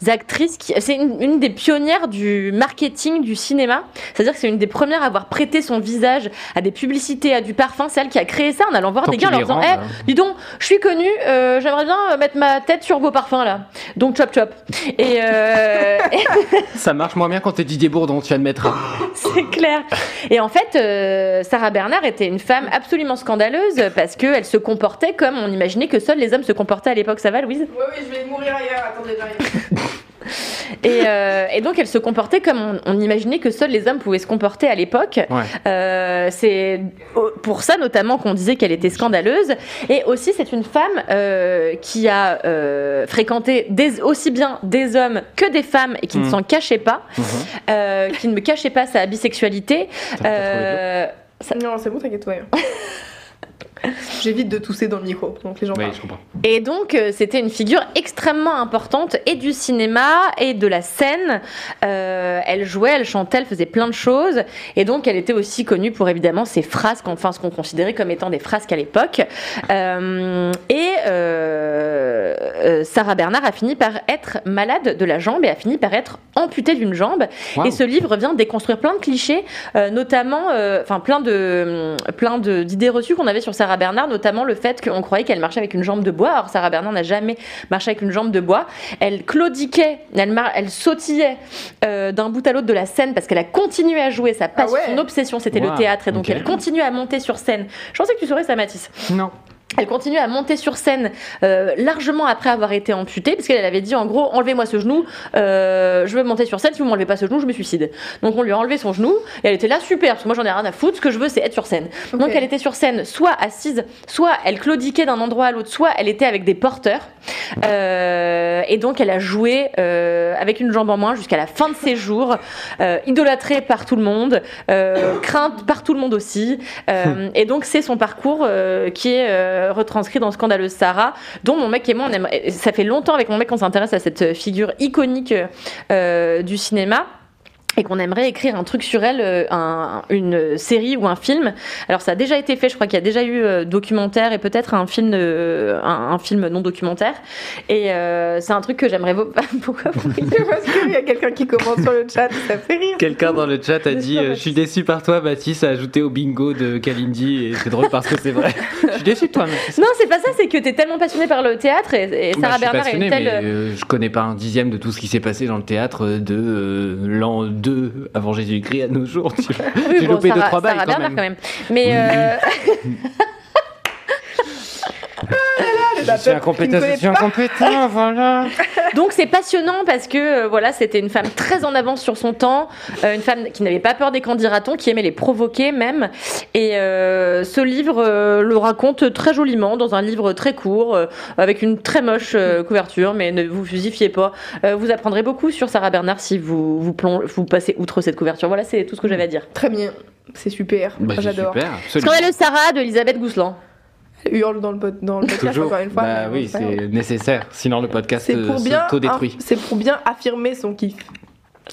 actrices, qui, c'est une, une des pionnières du marketing du cinéma, c'est-à-dire que c'est une des premières à avoir prêté son visage à des publicités, à du parfum, c'est elle qui a créé ça en allant voir Tant des gars en leur disant, rend, Eh, hein. dis donc, je suis connue, euh, j'aimerais bien mettre ma tête sur vos parfums là, donc chop chop. Et, euh, *laughs* Ça marche moins bien quand t'es Didier Bourdon, tu viens de mettre un. C'est clair. Et en fait, euh, Sarah Bernard était une femme absolument scandaleuse parce qu'elle se comportait comme on imaginait que seuls les hommes se comportaient à l'époque. Ça va, Louise? Oui, oui, je vais mourir ailleurs. Attendez, j'arrive. *laughs* *laughs* et, euh, et donc, elle se comportait comme on, on imaginait que seuls les hommes pouvaient se comporter à l'époque. Ouais. Euh, c'est pour ça notamment qu'on disait qu'elle était scandaleuse. Et aussi, c'est une femme euh, qui a euh, fréquenté des, aussi bien des hommes que des femmes et qui ne Mhm. s'en cachait pas, euh, qui ne me cachait pas sa bisexualité. Euh, ça- Non, c'est bon, t'inquiète, ouais. *laughs* J'évite de tousser dans le micro, donc les gens Oui, parlent. je comprends. Et donc, euh, c'était une figure extrêmement importante et du cinéma et de la scène. Euh, elle jouait, elle chantait, elle faisait plein de choses. Et donc, elle était aussi connue pour évidemment ses frasques, enfin ce qu'on considérait comme étant des frasques à l'époque. Euh, et euh, Sarah Bernard a fini par être malade de la jambe et a fini par être amputée d'une jambe. Et ce livre vient déconstruire plein de clichés, euh, notamment, euh, enfin plein de, plein de- d'idées reçues qu'on avait sur Sarah Bernard, notamment le fait qu'on croyait qu'elle marchait avec une jambe de bois. Alors Sarah Bernard n'a jamais marché avec une jambe de bois. Elle claudiquait, elle, mar- elle sautillait euh, d'un bout à l'autre de la scène parce qu'elle a continué à jouer. Sa passion, Ah ouais. son obsession, c'était le théâtre, et donc elle continue à monter sur scène. Je pensais que tu saurais ça, Mathis. Non. Elle continue à monter sur scène euh, largement après avoir été amputée, parce qu'elle avait dit en gros enlevez-moi ce genou, euh, je veux monter sur scène, si vous m'enlevez pas ce genou, je me suicide. Donc on lui a enlevé son genou, et elle était là super, parce que moi j'en ai rien à foutre, ce que je veux c'est être sur scène. Donc elle était sur scène, soit assise, soit elle claudiquait d'un endroit à l'autre, soit elle était avec des porteurs, Euh, et donc elle a joué avec une jambe en moins jusqu'à la fin de ses jours, idolâtrée par tout le monde, crainte par tout le monde aussi. Et donc c'est son parcours qui est euh, retranscrit dans Scandaleuse Sarah, dont mon mec et moi, ça fait longtemps avec mon mec qu'on s'intéresse à cette figure iconique euh, du cinéma. Et qu'on aimerait écrire un truc sur elle, euh, un- une série ou un film. Alors ça a déjà été fait, je crois qu'il y a déjà eu euh, documentaire et peut-être un film, euh, un, un film non documentaire. Et euh, c'est un truc que j'aimerais. vo- *laughs* Pourquoi *laughs* Parce qu'il y a quelqu'un qui commente sur le chat, ça fait rire. Quelqu'un dans le chat a dit euh, Je suis déçu par toi, Mathis, a ajouté au bingo de Kalindi. Et c'est drôle parce que c'est vrai. *laughs* Je suis déçu de toi, Mathis. Non, c'est pas ça, c'est que t'es tellement passionné par le théâtre et, et Bah, Sarah suis Bernard est une telle. mais euh, je connais pas un dixième de tout ce qui s'est passé dans le théâtre de euh, l'an 2 avant Jésus-Christ à nos jours. tu. Oui, J'ai bon, loupé deux, Sarah- trois bails Sarah quand quand même. Mais euh, *laughs* Je suis qui ne incompétent, je suis incompétent, *laughs* voilà. donc c'est passionnant parce que euh, voilà, c'était une femme très en avance sur son temps, euh, une femme qui n'avait pas peur des candidatons, qui aimait les provoquer même. Et euh, ce livre euh, le raconte très joliment dans un livre très court, euh, avec une très moche euh, couverture, mais ne vous fusifiez pas. Euh, vous apprendrez beaucoup sur Sarah Bernard si vous vous, vous passez outre cette couverture. Voilà, c'est tout ce que j'avais à dire. Très bien, c'est super. Bah, c'est J'adore. Scandaleuse Sarah de Elisabeth Gousseland. Hurle dans le, pod- dans le podcast Toujours. encore une fois. bah oui, c'est nécessaire. Sinon, le podcast C'est euh, s'auto-détruit. c'est pour bien affirmer son kiff.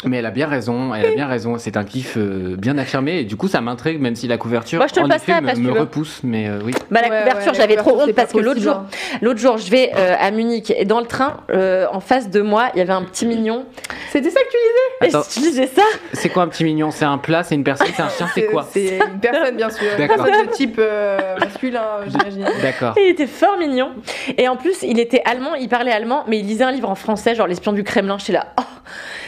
Mais elle a bien raison, elle a bien raison. C'est un kiff euh, bien affirmé. Et du coup, ça m'intrigue, même si la couverture, Moi, je te le en passerai effet, me, me repousse. Mais euh, oui. Bah, la Ouais, couverture, ouais, j'avais trop honte parce que l'autre jour, hein. l'autre jour, je vais euh, à Munich et dans le train, euh, en face de moi, il y avait un petit mignon. C'était ça que tu disais? Et Attends. je disais ça. C'est quoi un petit mignon? C'est un plat, c'est une personne, c'est un chien, c'est quoi? C'est une personne, bien sûr. D'accord. de type euh, masculin, j'imagine. D'accord. Et il était fort mignon. Et en plus, il était allemand, il parlait allemand, mais il lisait un livre en français, genre L'espion du Kremlin. J'étais là, oh,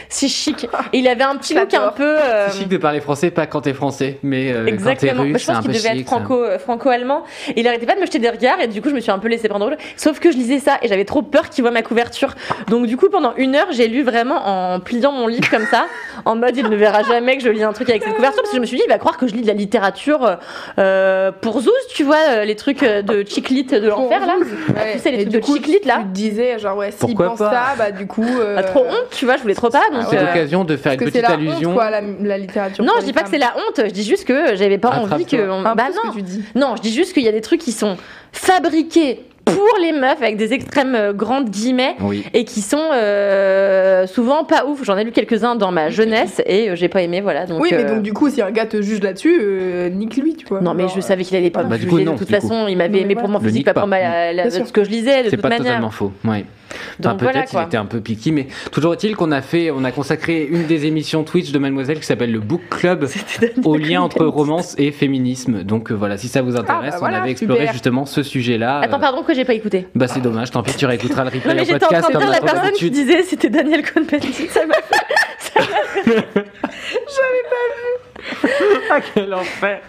si chic. Et il avait un petit look un peu. euh, C'est chic de parler français, pas quand t'es français, mais euh, quand t'es Exactement. russe, Bah, je pense qu'il devait chic. être franco, euh, franco-allemand. Et il arrêtait pas de me jeter des regards et du coup je me suis un peu laissé prendre au jeu. Sauf que je lisais ça et j'avais trop peur qu'il voit ma couverture. Donc du coup pendant une heure j'ai lu vraiment en pliant mon livre comme ça, en mode il ne verra jamais que je lis un truc avec cette couverture parce que je me suis dit il va croire que je lis de la littérature euh, pour Zouz, tu vois, les trucs de chiclit de l'enfer là. Ouais. Tu sais, les Et trucs de coup, chiclite, là. Tu te disais, genre, ouais, s'il pense pas ça, bah du coup. euh, Pas trop honte, tu vois, je voulais trop pas. Donc, Ah C'est euh, l'occasion de faire une petite la allusion. honte, quoi, la, la littérature. Non, je dis pas que c'est la honte, je dis juste que j'avais pas envie que. Bah non, que tu dis. non, je dis juste qu'il y a des trucs qui sont fabriqués pour les meufs avec des extrêmes euh, grandes guillemets Oui. et qui sont euh, souvent pas ouf. J'en ai lu quelques-uns dans ma jeunesse et euh, j'ai pas aimé, voilà. Donc, Oui, mais euh, donc du coup, si un gars te juge là-dessus, euh, nique-lui, tu vois. Non, mais je savais qu'il allait pas Bah, me coup, juger non, de toute coup. façon. Il m'avait aimé pour voilà. mon physique, pas pas. pour ma, la- ce que je lisais de C'est toute pas manière. totalement faux. Ouais. Enfin, Donc voilà peut-être il quoi. était un peu piqué, mais toujours est-il qu'on a fait, on a consacré une des émissions Twitch de Mademoiselle qui s'appelle le Book Club *laughs* au lien entre romance et féminisme. Donc voilà, si ça vous intéresse, bah voilà, on avait exploré super. justement ce sujet-là. Attends, pardon, que j'ai pas écouté. bah c'est dommage, tant pis, tu réécouteras le Non, replay mais en j'étais en podcast train de comme dire la personne qui disait c'était Daniel Cohn-Bendit. Ça m'a fait. *laughs* Ah, quel enfer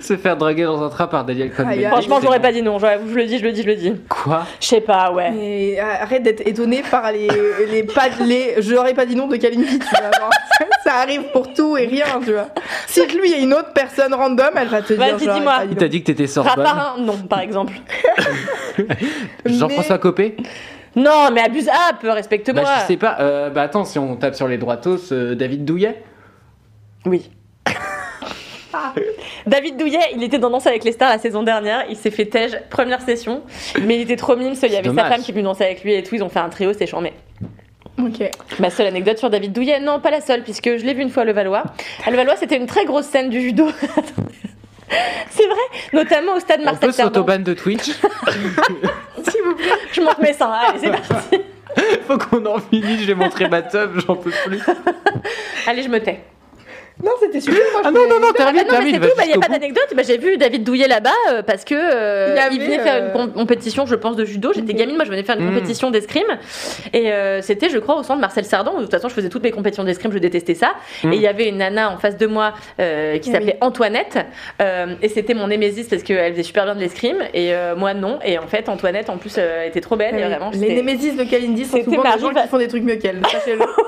Se faire draguer dans un train par Daniel Cohn-Bendit. Aïe. Franchement, j'aurais pas dit non. J'aurais- Je le dis, je le dis, je le dis. Quoi? Je sais pas, ouais. Mais arrête d'être étonné par les, *laughs* les pas les j'aurais pas dit non de Kalindi, tu vois. *laughs* ça arrive pour tout et rien, tu vois. Si lui il y a une autre personne random, elle va te dire Vas-y, dis-moi. pas Il non. t'a dit que t'étais Sorbonne Raffarin, non, par exemple. *laughs* Jean-François Copé Non, mais abuse up, respecte-moi. Bah je sais pas, euh, bah attends, si on tape sur les droitos, euh, David Douillet Oui. *laughs* David Douillet, il était dans Danse avec les stars la saison dernière. Il s'est fait tège première session, mais il était trop mimes. Il y avait dommage. sa femme qui venue danser avec lui et tout. Ils ont fait un trio, c'était charmé. Ok. Ma seule anecdote sur David Douillet, non, pas la seule, puisque je l'ai vu une fois à Levallois. À Levallois, c'était une très grosse scène du judo. *laughs* *laughs* C'est vrai, notamment au stade On Marcel peut s'autoban de Twitch *laughs* S'il vous plaît, je monte mes seins. Allez, c'est parti. Faut qu'on en finisse, je vais montrer ma teub, j'en peux plus. *laughs* Allez, je me tais. Non, c'était super. moi, Ah non, non, non, Ah termine, non, mais termine, c'est va tout, il n'y a jusqu'au pas d'anecdote. Bah, j'ai vu David Douillet là-bas euh, parce que euh, Il y avait, il venait faire euh, une com- compétition, je pense, de judo. J'étais Ok. gamine, moi je venais faire une Mm. compétition d'escrime. Et euh, c'était, je crois, au centre Marcel Sardan. où, De toute façon, je faisais toutes mes compétitions d'escrime, je détestais ça. Mm. Et il y avait une nana en face de moi euh, qui Ah s'appelait Antoinette. euh, et c'était mon némésis parce qu'elle faisait super bien de l'escrime. Et euh, moi, non. Et en fait, Antoinette, en plus, euh, était trop belle. et vraiment, les némésis de Kalindi sont souvent des gens qui font des trucs mieux qu'elle. *laughs*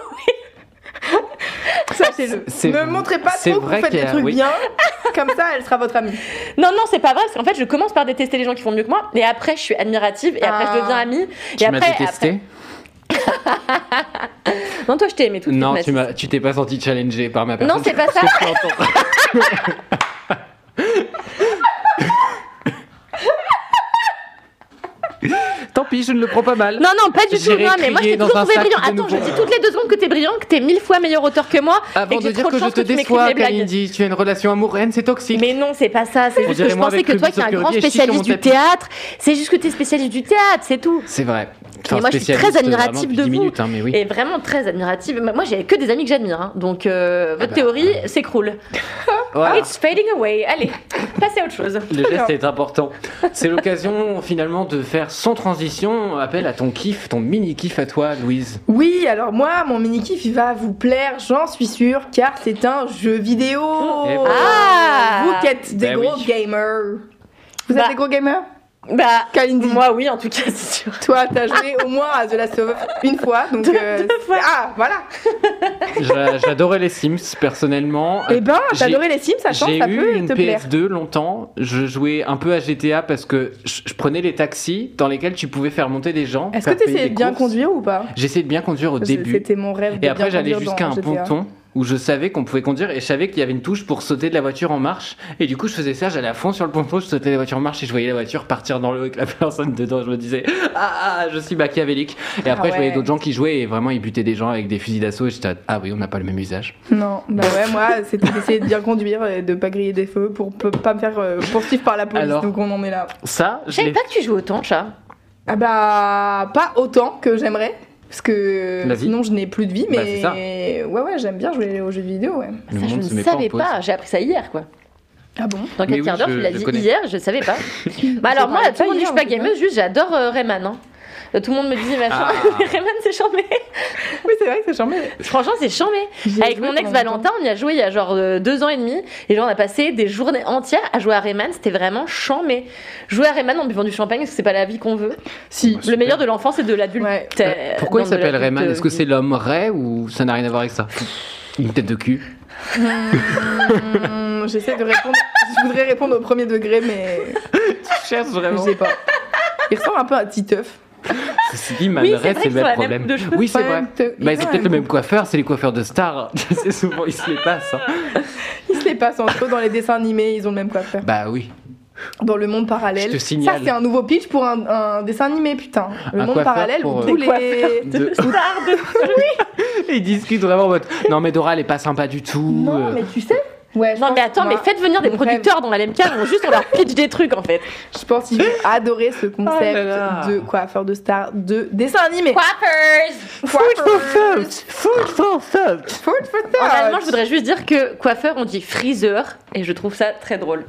Sachez-le. Ne montrez pas trop que vous faites des trucs oui. bien. Comme ça, elle sera votre amie. Non, non, c'est pas vrai, parce qu'en fait, je commence par détester les gens qui font mieux que moi, et après, je suis admirative, et après, Ah. je deviens amie. Tu et m'as après, détesté après- *laughs* Non, toi, je t'ai aimé toute Non, toute tu ma m'as, tu t'es pas senti challengé par ma personne. Non, c'est pas ça. *laughs* *laughs* que je peux entendre. Tant pis, je ne le prends pas mal. Non, non, pas du tout. Non, mais moi, je t'ai toujours trouvé brillant. Attends, je dis toutes les deux secondes que t'es brillant, que t'es mille fois meilleur auteur que moi. et Avant que de dire trop que je te déçois. Kalindi, tu as une relation amoureuse, c'est toxique. Mais non, c'est pas ça. C'est juste que je pensais que toi, qui es un grand et spécialiste du théâtre, c'est juste que t'es spécialiste du théâtre, c'est tout. C'est vrai. Et moi, je suis très admirative de 10 vous. minutes, hein, mais oui. Et vraiment très admirative. Moi, j'ai que des amis que j'admire. hein. Donc, euh, votre bah. théorie s'écroule. *laughs* Voilà. It's fading away. Allez, passez à autre chose. Le geste est important. C'est l'occasion finalement de faire sans transition appel à ton kiff, ton mini kiff à toi, Louise. Oui, alors moi, mon mini-kiff, il va vous plaire, j'en suis sûre, car c'est un jeu vidéo. Eh ben. Ah Vous qui êtes des Ben gros oui. gamers. Vous Bah. êtes des gros gamers? Bah, Kalindi. moi, oui, en tout cas, *laughs* c'est sûr. Toi, t'as joué au moins à The Last of Us une fois, donc. euh, fois. Ah, voilà. J'a- J'adorais les Sims personnellement. Eh ben, j'ai- t'as adoré les Sims, ça chance, J'ai ça eu peut une te plaire. PS2 longtemps. Je jouais un peu à GTA parce que je, je prenais les taxis dans lesquels tu pouvais faire monter des gens. Est-ce que t'essayais de bien courses. conduire ou pas? J'essayais de bien conduire au début. C'était mon rêve. de Et après, j'allais jusqu'à un GTA. ponton. Où je savais qu'on pouvait conduire et je savais qu'il y avait une touche pour sauter de la voiture en marche. Et du coup, je faisais ça, j'allais à fond sur le pompon, je sautais de la voiture en marche et je voyais la voiture partir dans l'eau avec la *laughs* personne dedans. Je me disais, ah, ah, je suis machiavélique. Et après, Ah je voyais d'autres gens qui jouaient et vraiment ils butaient des gens avec des fusils d'assaut et j'étais, ah oui, on n'a pas le même usage. Non, bah ouais, moi, c'était d'essayer de bien conduire et de pas griller des feux pour pas me faire euh, poursuivre par la police. Alors Donc on en est là. Ça, Je savais pas que tu joues autant, chat. Ah bah, pas autant que j'aimerais. Parce que La vie. sinon je n'ai plus de vie, Bah, mais ça. ouais, ouais, j'aime bien jouer aux jeux vidéo, ouais. Ça, je ne pas savais pas. J'ai appris ça hier, quoi. Ah bon? Dans quel oui, quart d'heure tu l'as dit connais. hier Je savais pas. *laughs* bah alors moi, tout le monde pas dit que je suis pas gameuse, juste j'adore euh, Rayman. hein. Euh, Tout le monde me dit machin. Ah. *laughs* Rayman c'est charmé. Oui, c'est vrai que c'est charmé. Franchement c'est ai Avec mon ex Valentin, on y a joué il y a genre euh, deux ans et demi. Et genre on a passé des journées entières à jouer à Rayman. C'était vraiment charmé. Jouer à Rayman en buvant du champagne, parce que c'est pas la vie qu'on veut. Si. Le meilleur de l'enfance et de l'adulte. Ouais. euh, Pourquoi il s'appelle Rayman euh, Est-ce que vie. c'est l'homme Ray ou ça n'a rien à voir avec ça Une tête de cul Mmh, *laughs* J'essaie de répondre. Je voudrais répondre au premier degré, mais *laughs* Je cherche je sais pas. Il ressemble un peu à Titeuf. Ceci dit, Man Oui, c'est le même problème. de. Oui, c'est vrai. te- Bah, ils ont peut-être le même- coiffeur, c'est les coiffeurs de stars. *laughs* c'est souvent, ils se les passent. hein. Ils se les passent entre eux dans les dessins animés, ils ont le même coiffeur. Bah oui. Dans le monde parallèle. Je te signale. Ça, c'est un nouveau pitch pour un, un dessin animé, putain. Le Un monde parallèle pour, où euh, tous Des les. De- Star de- *laughs* Ils discutent vraiment en mode Non, mais Dora, elle est pas sympa du tout. Non, euh. mais tu sais. Ouais, Non mais attends, mais faites venir des producteurs dans la LMK, on juste on leur pitch des trucs en fait. Je pense qu'ils vont adorer ce concept Oh là là. de coiffeur de star de dessin animé. Quappers Food for thought Food for thought Food for En thought. allemand, je voudrais juste dire que coiffeur, on dit freezer, et je trouve ça très drôle.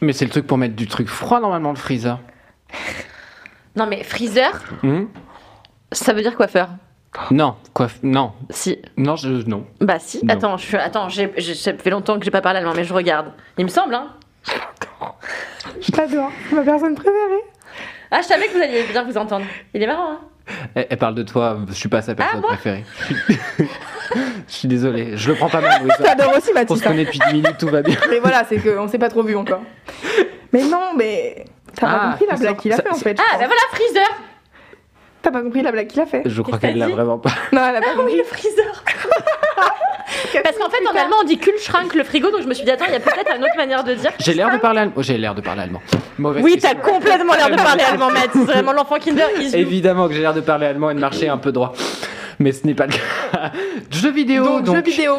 Mais c'est le truc pour mettre du truc froid normalement, le freezer. Non mais freezer, Hum ça veut dire coiffeur. Non, quoi Non, Si. non, je, non. Bah si. Non. Attends, je suis... attends, j'ai... j'ai- ça fait longtemps que j'ai pas parlé allemand, mais je regarde. Il me semble, hein. Je t'adore. Ma personne préférée. Ah, je savais que vous alliez bien vous entendre. Il est marrant, hein. Elle, elle parle de toi, je suis pas sa personne moi préférée. je suis désolé, je le prends pas mal, Louisa. *laughs* J'adore aussi On se connaît depuis 10 minutes, tout va bien. Mais voilà, c'est qu'on s'est pas trop vu encore. Mais non, mais. T'as Ah, pas compris la blague qu'il a ça- fait en fait. Ah, crois. bah voilà, freezer T'as pas compris la blague qu'il a fait. Je crois qu'elle l'a vraiment pas. *laughs* Non, elle a pas Ah oui, compris. le freezer *laughs* Parce qu'en fait, en allemand, on dit Kühlschrank, le frigo, donc je me suis dit, attends, il y a peut-être une autre manière de dire. J'ai l'air de parler allemand. Oh, j'ai l'air de parler allemand. Mauvaise Oui, t'as complètement l'air de parler allemand, Matt. C'est vraiment l'enfant Kinder. is. Évidemment que j'ai l'air de parler allemand et de marcher un peu droit. Mais ce n'est pas le cas. Jeux vidéo, Donc, donc. jeu vidéo.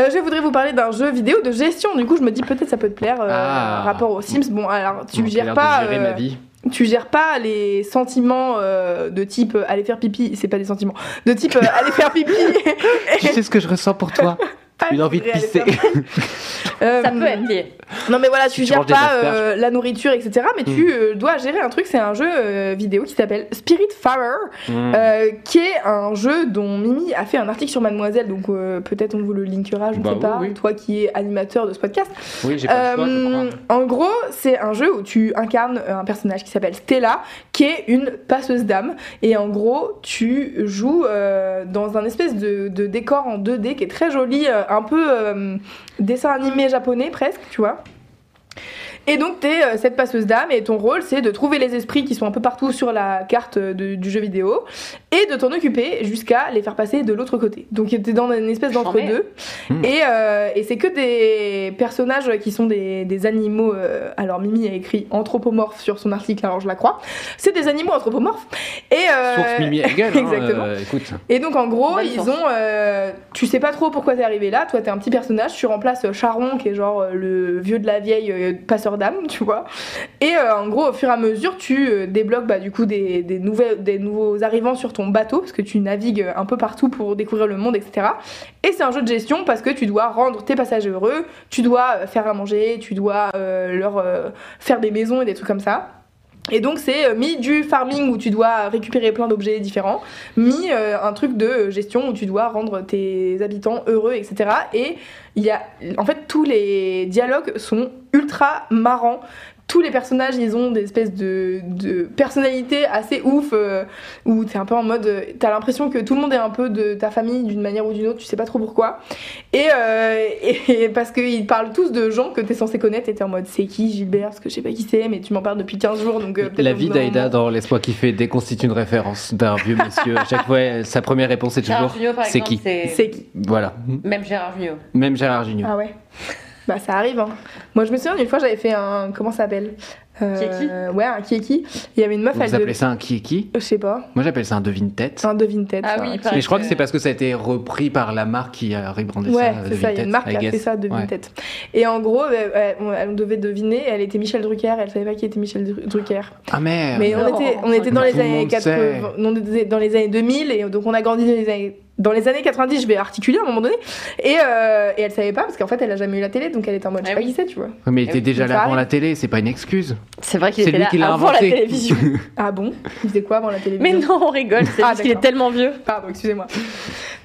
Euh, je voudrais vous parler d'un jeu vidéo de gestion. Du coup, je me dis peut-être ça peut te plaire. euh, Ah. Rapport aux Sims. Bon, alors tu j'ai gères pas. de gérer euh, ma vie. Tu gères pas les sentiments euh, de type euh, aller faire pipi. C'est pas des sentiments. De type euh, aller faire pipi. *laughs* Tu sais ce que je ressens pour toi *laughs* Une envie de pisser. *laughs* faire- Euh, Ça peut être lié. Non mais voilà, tu tu gères pas euh, la nourriture, etc. Mais tu euh, dois gérer un truc, c'est un jeu euh, vidéo qui s'appelle Spirit Farer, Mmh. euh, qui est un jeu dont Mimi a fait un article sur Mademoiselle, donc euh, peut-être on vous le linkera, je ne Bah sais oui, pas, oui. toi qui es animateur de ce podcast. Oui, j'ai pas le choix, je crois. en gros, c'est un jeu où tu incarnes un personnage qui s'appelle Stella, qui est une passeuse d'âme. Et en gros, tu joues euh, dans un espèce de, de décor en 2D qui est très joli, un peu euh, dessin animé japonais presque, tu vois. Et donc, tu es cette passeuse d'âme et ton rôle, c'est de trouver les esprits qui sont un peu partout sur la carte euh, de- du jeu vidéo et de t'en occuper jusqu'à les faire passer de l'autre côté. Donc, tu es dans une espèce d'entre-deux. Hmm. Et, euh, et c'est que des personnages qui sont des, des animaux. euh, alors, Mimi a écrit anthropomorphes sur son article, alors je la crois. C'est des animaux anthropomorphes. Et, euh, Source Mimi Hegel. hein, exactement. euh, écoute. et donc en gros, Bonne ils source. ont. euh, tu sais pas trop pourquoi t'es arrivé là. Toi, t'es un petit personnage. Tu remplaces euh, Charon, qui est genre euh, le vieux de la vieille euh, passeur d'âme, *laughs* tu vois. Et euh, en gros, au fur et à mesure, tu euh, débloques bah, du coup des, des, nouvelles, des nouveaux arrivants sur ton bateau, parce que tu navigues un peu partout pour découvrir le monde, etc. Et c'est un jeu de gestion parce que tu dois rendre tes passagers heureux, tu dois euh, faire à manger, tu dois euh, leur euh, faire des maisons et des trucs comme ça. Et donc c'est euh, mis du farming où tu dois récupérer plein d'objets différents, mis euh, un truc de gestion où tu dois rendre tes habitants heureux, etc. Et il y a, en fait, tous les dialogues sont ultra marrants tous les personnages, ils ont des espèces de, de personnalités assez ouf, euh, où t'es un peu en mode, euh, t'as l'impression que tout le monde est un peu de ta famille d'une manière ou d'une autre, tu sais pas trop pourquoi. Et, euh, *laughs* et parce qu'ils parlent tous de gens que t'es censé connaître, et t'es en mode, c'est qui Gilbert? Parce que je sais pas qui c'est, mais tu m'en parles depuis 15 jours, donc euh, La vie d'Aïda dans Laisse-moi kiffer déconstitue une référence d'un vieux monsieur. À chaque fois, sa première réponse est Gérard toujours Jugnot, c'est qui? c'est qui? Voilà. même Gérard Jugnot. Même Gérard Junior. Ah ouais Bah ça arrive hein. Moi je me souviens une fois j'avais fait un comment ça s'appelle? Euh, Kieki Ouais un kieki. Il y avait une meuf Vous elle appelez ça un qui est qui? Je sais pas. Moi j'appelle ça un devine-tête. Un devine tête. Ah oui. Mais je crois que que- c'est parce que ça a été repris par la marque qui a rebrandé Ouais, ça. c'est ça, il y a une marque qui a fait ça, devine tête. Et en gros, elle, elle- devait deviner, elle était Michel Drucker, elle savait pas qui était Michel Dru- Drucker. Ah merde Mais on Non. était, on était dans Mais les années monde 80, on était dans les années 2000 et donc on a grandi dans les années, dans les années 90, je vais articuler à un moment donné. Et, euh, et elle savait pas parce qu'en fait elle a jamais eu la télé donc elle était en mode je sais Ah pas qui c'est, tu vois. Mais il était déjà là avant la télé, c'est pas une excuse. C'est vrai qu'il C'est était lui là qui l'a avant inventé. la télévision. *laughs* Ah bon? Il faisait quoi avant la télévision? Mais non, on rigole, c'est Ah, parce qu'il est d'accord. tellement vieux. Pardon, excusez-moi.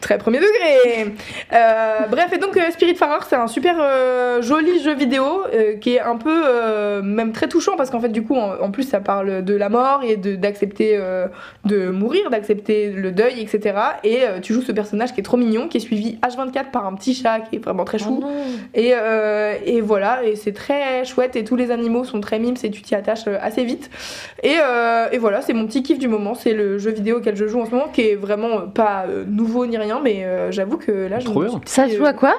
Très premier degré. Euh, bref, et donc euh, Spiritfarer, c'est un super euh, joli jeu vidéo euh, qui est un peu euh, même très touchant parce qu'en fait, du coup, en, en plus, ça parle de la mort et de d'accepter euh, de mourir, d'accepter le deuil, etc. Et euh, tu joues ce personnage qui est trop mignon, qui est suivi H24 par un petit chat qui est vraiment très chou. Et, euh, et voilà, et c'est très chouette et tous les animaux sont très mimes et tu t'y attaches euh, assez vite. Et, euh, et voilà, c'est mon petit kiff du moment, c'est le jeu vidéo auquel je joue en ce moment qui est vraiment pas nouveau ni rien, mais euh, j'avoue que là je Trop me Ça se joue à quoi?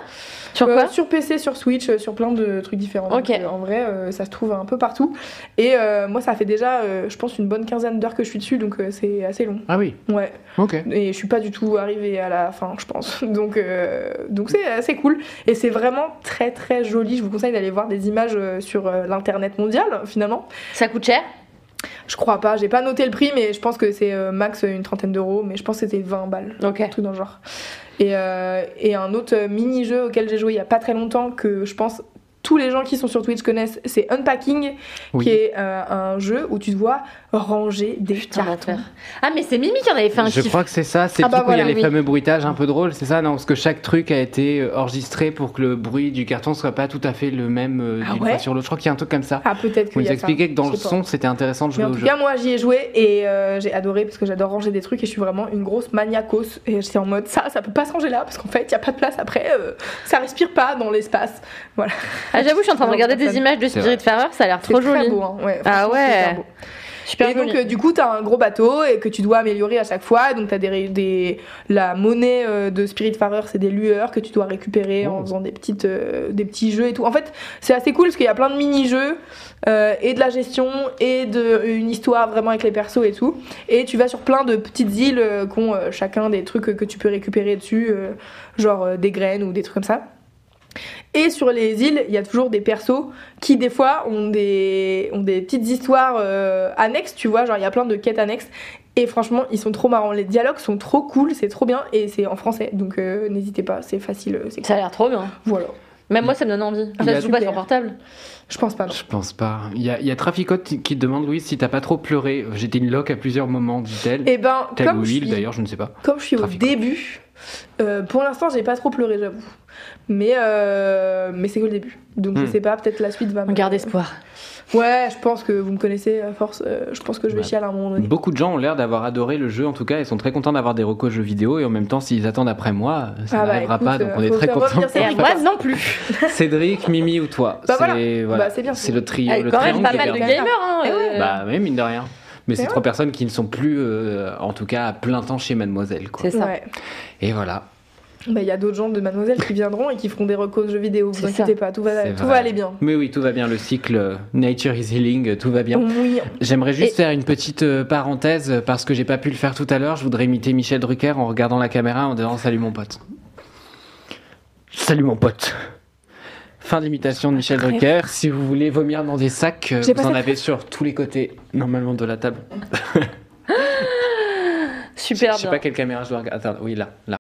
Sur Euh, Sur PC, sur Switch, euh, sur plein de trucs différents. Ok. Donc, euh, en vrai, euh, ça se trouve un peu partout. Et euh, moi, ça fait déjà, euh, je pense, une bonne quinzaine d'heures que je suis dessus, donc euh, c'est assez long. Ah oui, Ouais. ok. Et je suis pas du tout arrivée à la fin, je pense. *laughs* Donc, euh, donc c'est assez cool. Et c'est vraiment très très joli. Je vous conseille d'aller voir des images euh, sur euh, l'internet mondial, finalement. Ça coûte cher? Je crois pas, j'ai pas noté le prix, mais je pense que c'est euh, max une trentaine d'euros. Mais je pense que c'était 20 balles. Ok. Un truc dans le genre. Et, euh, et un autre mini-jeu auquel j'ai joué il y a pas très longtemps que je pense tous les gens qui sont sur Twitch connaissent, c'est Unpacking, Oui. qui est euh, un jeu où tu dois ranger des Putain, cartons. Ah, mais c'est Mimi qui en avait fait un Je kiff. crois que c'est ça, c'est Ah bah il y a les oui. fameux bruitages un peu drôles, c'est ça Non, parce que chaque truc a été euh, enregistré pour que le bruit du carton soit pas tout à fait le même euh, Ah d'une ouais fois sur l'autre. Je crois qu'il y a un truc comme ça. Ah, peut-être Vous nous a expliquez que dans le son, c'était intéressant de Mais jouer en au tout jeu. cas, moi j'y ai joué et euh, j'ai adoré parce que j'adore ranger des trucs et je suis vraiment une grosse maniacos. Et j'étais en mode ça, ça peut pas se ranger là parce qu'en fait, il y a pas de place après, euh, ça respire pas dans l'espace. Voilà. Ah, j'avoue, je suis en train de regarder des images de Spirit Farer, ça a l'air C'est trop très joli. beau. Hein. Ouais, Ah ouais. super et donc, euh, du coup, t'as un gros bateau et que tu dois améliorer à chaque fois. Donc, t'as des, ré- des. La monnaie euh, de Spiritfarer, c'est des lueurs que tu dois récupérer en Oh. faisant des, petites, euh, des petits jeux et tout. En fait, c'est assez cool parce qu'il y a plein de mini-jeux euh, et de la gestion et de, une histoire vraiment avec les persos et tout. Et tu vas sur plein de petites îles euh, qui ont euh, chacun des trucs que tu peux récupérer dessus, euh, genre euh, des graines ou des trucs comme ça. Et sur les îles, il y a toujours des persos qui, des fois, ont des, ont des petites histoires euh, annexes, tu vois, genre il y a plein de quêtes annexes. Et franchement, ils sont trop marrants. Les dialogues sont trop cool, c'est trop bien, et c'est en français, donc euh, n'hésitez pas, c'est facile, euh, Ça a l'air trop bien. Voilà. Même moi, ça me donne envie. Ah Ça bah, se joue pas sur portable. Je pense pas, non. Je pense pas. Il y a, y a Traficote qui te demande, Louise, si t'as pas trop pleuré. J'étais une loque à plusieurs moments, dit-elle. Et ben, comme ou je, il, suis, d'ailleurs, je ne sais pas. comme je suis au début, euh, pour l'instant, j'ai pas trop pleuré, j'avoue. Mais, euh, mais c'est que le début. Donc je Hmm. sais pas, peut-être la suite va me. Garde espoir. Ouais, je pense que vous me connaissez à force. euh, je pense que je vais Ouais. chialer à un moment donné. Beaucoup de gens ont l'air d'avoir adoré le jeu, en tout cas, ils sont très contents d'avoir des recos jeux vidéo, et en même temps, s'ils attendent après moi, ça Ah bah, n'arrivera pas, donc on est très contents. Et Cédric. moi non plus. *laughs* Cédric, Mimi ou toi Bah voilà. C'est Bah, c'est bien. c'est le trio, Avec le quand même triangle pas mal de gamers. Hein, ouais. Bah oui, mine de rien. Mais c'est trois personnes qui ne sont plus, euh, en tout cas, à plein temps chez Mademoiselle. C'est ça. Ouais. Et voilà. Bah, il y a d'autres gens de Mademoiselle qui viendront et qui feront des recos de jeux vidéo. Vous inquiétez pas, tout va, tout va aller bien. Mais oui, tout va bien, le cycle euh, Nature is Healing, euh, tout va bien. Oui. J'aimerais juste Et- faire une petite parenthèse parce que j'ai pas pu le faire tout à l'heure. Je voudrais imiter Michel Drucker en regardant la caméra en disant Salut mon pote. Salut mon pote. Fin d'imitation de Michel Bref. Drucker. Si vous voulez vomir dans des sacs, euh, J'ai vous en avez sur tous les côtés, normalement de la table. *laughs* Super je sais pas quelle caméra je dois regarder. Attends, oui, là, là.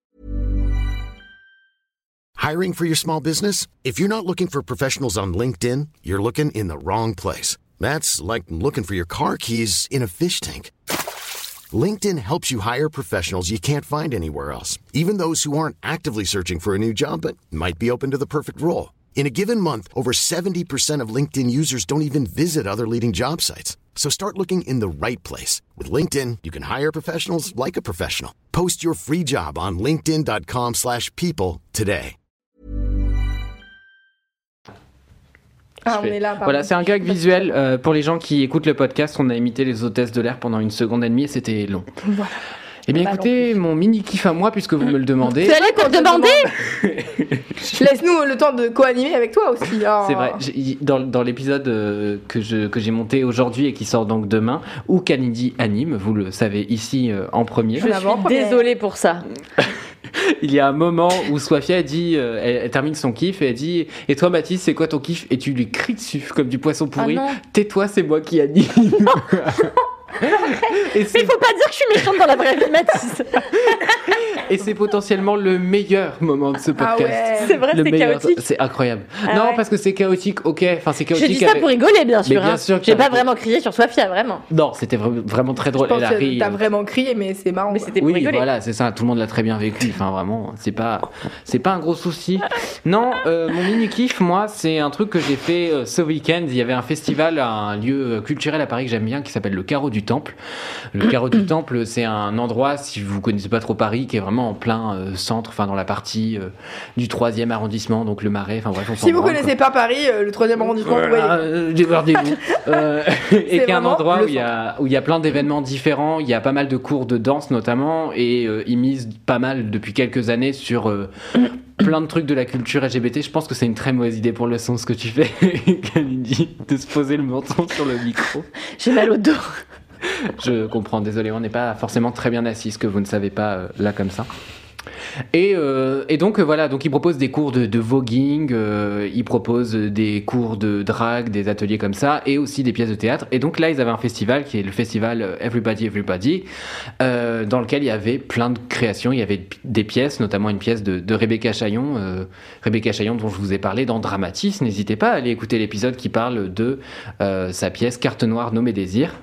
Hiring for your small business? If you're not looking for professionals on LinkedIn, you're looking in the wrong place. That's like looking for your car keys in a fish tank. LinkedIn helps you hire professionals you can't find anywhere else, even those who aren't actively searching for a new job but might be open to the perfect role. In a given month, over 70% of LinkedIn users don't even visit other leading job sites. So start looking in the right place. With LinkedIn, you can hire professionals like a professional. Post your free job on linkedin.com/people slash people today. Ah, on est là. Voilà, c'est un gag visuel euh, pour les gens qui écoutent le podcast. On a imité les hôtesses de l'air pendant une seconde et demie et c'était long. Voilà. Eh bien, écoutez, mon mini kiff à moi, puisque vous me le *laughs* demandez. Tu allais pour demander Laisse-nous le temps de co-animer avec toi aussi. Oh. C'est vrai. Dans, dans l'épisode euh, que je- que j'ai monté aujourd'hui et qui sort donc demain, où Kalindi anime, vous le savez ici euh, en premier, Je Je suis désolée pour ça. *laughs* il y a un moment où Sofia dit, euh, elle, elle termine son kiff et elle dit Et toi, Mathis, c'est quoi ton kiff? Et tu lui cries dessus comme du poisson pourri. Ah. Tais-toi, c'est moi qui anime. *laughs* et Mais faut pas dire que je suis méchante dans la vraie vie, Mathis. *laughs* et c'est potentiellement le meilleur moment de ce Ah podcast. ouais. C'est vrai, Le c'est meilleur- chaotique. C'est incroyable. Ah non, ouais. parce que c'est chaotique, ok. Enfin, c'est Je chaotique. dis ça avec- pour rigoler, bien sûr. bien hein. sûr J'ai pas vraiment crié sur Sofia, vraiment. Non, c'était vra- vraiment très Je drôle. pense Elle a que ri. t'as euh, vraiment crié, mais c'est marrant. Mais c'était pour Oui, rigoler. voilà, c'est ça. Tout le monde l'a très bien vécu. Enfin, vraiment, c'est pas, c'est pas un gros souci. Non, euh, mon mini kiff, moi, c'est un truc que j'ai fait euh, ce week-end. Il y avait un festival, un lieu culturel à Paris que j'aime bien, qui s'appelle le Carreau du Temple. Le Carreau du *clears throat* Temple, c'est un endroit, si vous connaissez pas trop Paris, qui est vraiment en plein euh, centre, enfin dans la partie euh, du troisième arrondissement, donc le Marais. Enfin bref, on Si vous branle, connaissez pas Paris, euh, le troisième arrondissement, vous *laughs* *laughs* et qui est un endroit où il y a où il y a plein d'événements différents. Il y a pas mal de cours de danse notamment, et ils misent pas mal depuis quelques années sur plein de trucs de la culture LGBT. Je pense que c'est une très mauvaise idée pour le son ce que tu fais, *laughs* Kalindi, de se poser le menton sur le micro. J'ai mal au dos. Je comprends, désolé, on n'est pas forcément très bien assis, ce que vous ne savez pas euh, là comme ça. Et, euh, et donc euh, voilà, donc il propose des cours de, voguing, euh, il propose des cours de drague, des ateliers comme ça, et aussi des pièces de théâtre. Et donc là, ils avaient un festival qui est le festival Everybody Everybody, euh, dans lequel il y avait plein de créations. Il y avait des pièces, notamment une pièce de, Rebecca Chaillon, Rebecca Chaillon dont je vous ai parlé dans Dramatis. N'hésitez pas à aller écouter l'épisode qui parle de sa pièce Carte noire nommée Désir.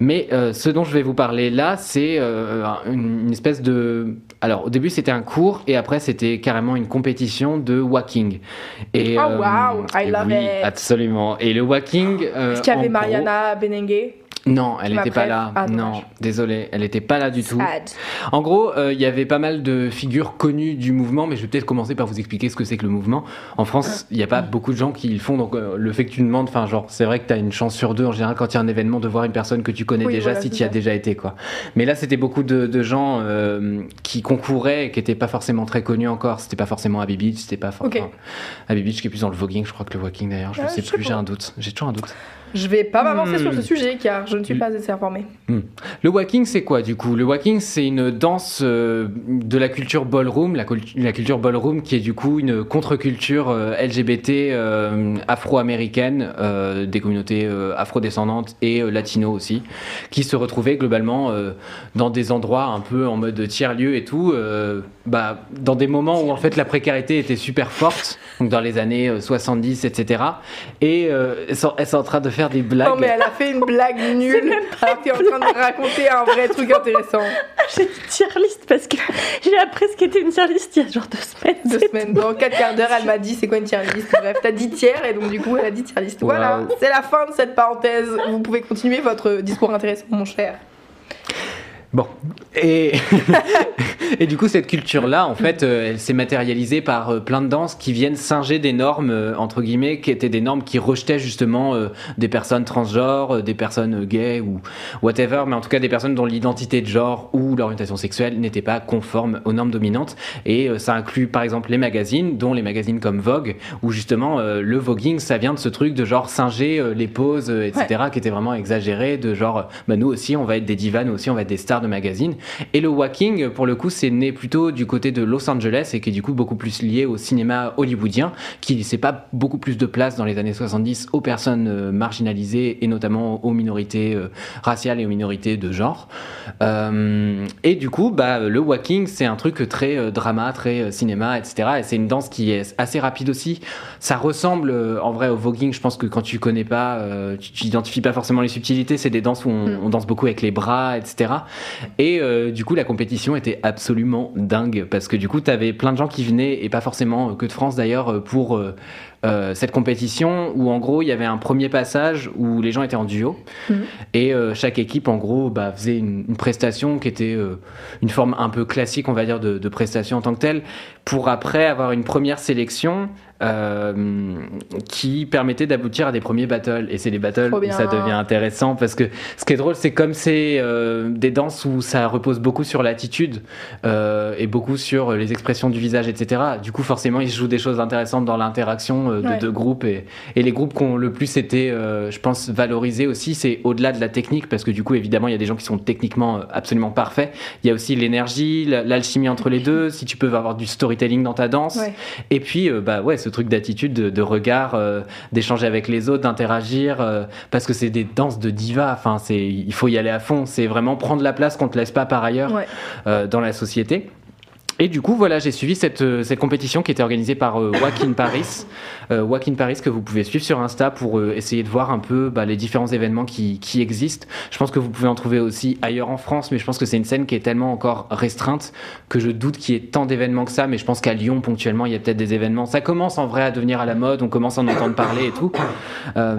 Mais ce dont je vais vous parler là, c'est une, une espèce de. Alors au début c'était un cours et après c'était carrément une compétition de walking. Et, Oh, euh, wow, I et love oui, it. absolument. Et le walking. euh, Est-ce qu'il y avait gros- Mariana Benengue Non, elle n'était pas là. Ah, non, désolé, elle n'était pas là du tout. Sad. En gros, euh, il y avait pas mal de figures connues du mouvement, mais je vais peut-être commencer par vous expliquer ce que c'est que le mouvement. En France, il n'y a pas beaucoup de gens qui le font, donc euh, le fait que tu demandes, enfin, genre, c'est vrai que tu as une chance sur deux en général quand il y a un événement de voir une personne que tu connais Oui, déjà voilà, si tu y as déjà été, quoi. Mais là, c'était beaucoup de, de gens euh, qui concouraient et qui n'étaient pas forcément très connus encore. C'était pas forcément Abby Beach, c'était pas forcément. Abby Beach qui est plus dans le voguing, je crois que le walking d'ailleurs, je ne Ah, sais je plus, j'ai un doute. J'ai toujours un doute. Je vais pas m'avancer Hmm. sur ce sujet car je ne suis pas assez informée. Le walking, c'est quoi du coup? Le walking, c'est une danse euh, de la culture ballroom, la, cul- la culture ballroom qui est du coup une contre-culture euh, LGBT euh, afro-américaine, des communautés afro-descendantes et latino aussi, qui se retrouvaient globalement dans des endroits un peu en mode tiers-lieu et tout, bah, dans des moments où en fait la précarité était super forte, donc dans les années euh, 70, etc. Et euh, elles, sont, elles sont en train de faire des blagues. Non mais elle a fait une blague *laughs* nulle alors qu'elle est en train de raconter un vrai truc intéressant. *laughs* J'ai une tier list parce que j'ai appris ce qu'était une tier list il y a genre deux semaines. Deux semaines, dans quatre quarts d'heure, elle m'a dit c'est quoi une tier list? Bref, t'as dit tiers et donc du coup elle a dit tier list. Voilà, c'est la fin de cette parenthèse. Vous pouvez continuer votre discours intéressant, mon cher. Bon, et, *laughs* et du coup, cette culture-là, en fait, euh, elle s'est matérialisée par euh, plein de danses qui viennent singer des normes, euh, entre guillemets, qui étaient des normes qui rejetaient justement des personnes transgenres, des personnes gays ou whatever, mais en tout cas des personnes dont l'identité de genre ou l'orientation sexuelle n'était pas conforme aux normes dominantes. Et ça inclut par exemple les magazines, dont les magazines comme Vogue, où justement le voguing, ça vient de ce truc de genre singer les poses, etc., qui était vraiment exagéré, de genre, bah, nous aussi, on va être des divas, nous aussi, on va être des stars de magazines. Et le walking, pour le coup, c'est né plutôt du côté de Los Angeles et qui est du coup beaucoup plus lié au cinéma hollywoodien, qui ne laissait pas beaucoup plus de place dans les années 70 aux personnes euh, marginalisées et notamment aux minorités euh, raciales et aux minorités de genre. Euh, et du coup, bah, le walking, c'est un truc très drama, très cinéma, etc. Et c'est une danse qui est assez rapide aussi. Ça ressemble en vrai au voguing. Je pense que quand tu connais pas, tu tu identifies pas forcément les subtilités. C'est des danses où on, Mm. on danse beaucoup avec les bras, etc. Et euh, du coup, la compétition était absolument dingue parce que du coup, tu avais plein de gens qui venaient, et pas forcément que de France d'ailleurs, euh, pour euh, euh, cette compétition où en gros, il y avait un premier passage où les gens étaient en duo. Mhm. Et euh, chaque équipe, en gros, bah, faisait une, une prestation qui était euh, une forme un peu classique, on va dire, de, de prestation en tant que telle, pour après avoir une première sélection euh, qui permettait d'aboutir à des premiers battles. Et c'est les battles où ça devient intéressant parce que ce qui est drôle, c'est comme c'est euh, des danses où ça repose beaucoup sur l'attitude euh, et beaucoup sur les expressions du visage, etc. Du coup, forcément, il se joue des choses intéressantes dans l'interaction de Ouais. deux groupes. Et, et les groupes qui ont le plus été, je pense, valorisés aussi, c'est au-delà de la technique parce que du coup, évidemment, il y a des gens qui sont techniquement absolument parfaits. Il y a aussi l'énergie, la- l'alchimie entre les *laughs* deux, si tu peux avoir du storytelling dans ta danse. Ouais. Et puis, bah ouais, ce truc d'attitude, de, de regard, euh, d'échanger avec les autres, d'interagir, euh, parce que c'est des danses de diva. Enfin, c'est, il faut y aller à fond. C'est vraiment prendre la place qu'on te laisse pas par ailleurs Ouais. euh, dans la société. Et du coup, voilà, j'ai suivi cette, euh, cette compétition qui était organisée par euh, Walk in Paris. *coughs* Euh, Walk in Paris que vous pouvez suivre sur Insta pour euh, essayer de voir un peu bah, les différents événements qui, qui existent. Je pense que vous pouvez en trouver aussi ailleurs en France, mais je pense que c'est une scène qui est tellement encore restreinte que je doute qu'il y ait tant d'événements que ça. Mais je pense qu'à Lyon, ponctuellement, il y a peut-être des événements. Ça commence en vrai à devenir à la mode, on commence à en entendre parler et tout. *coughs* Euh,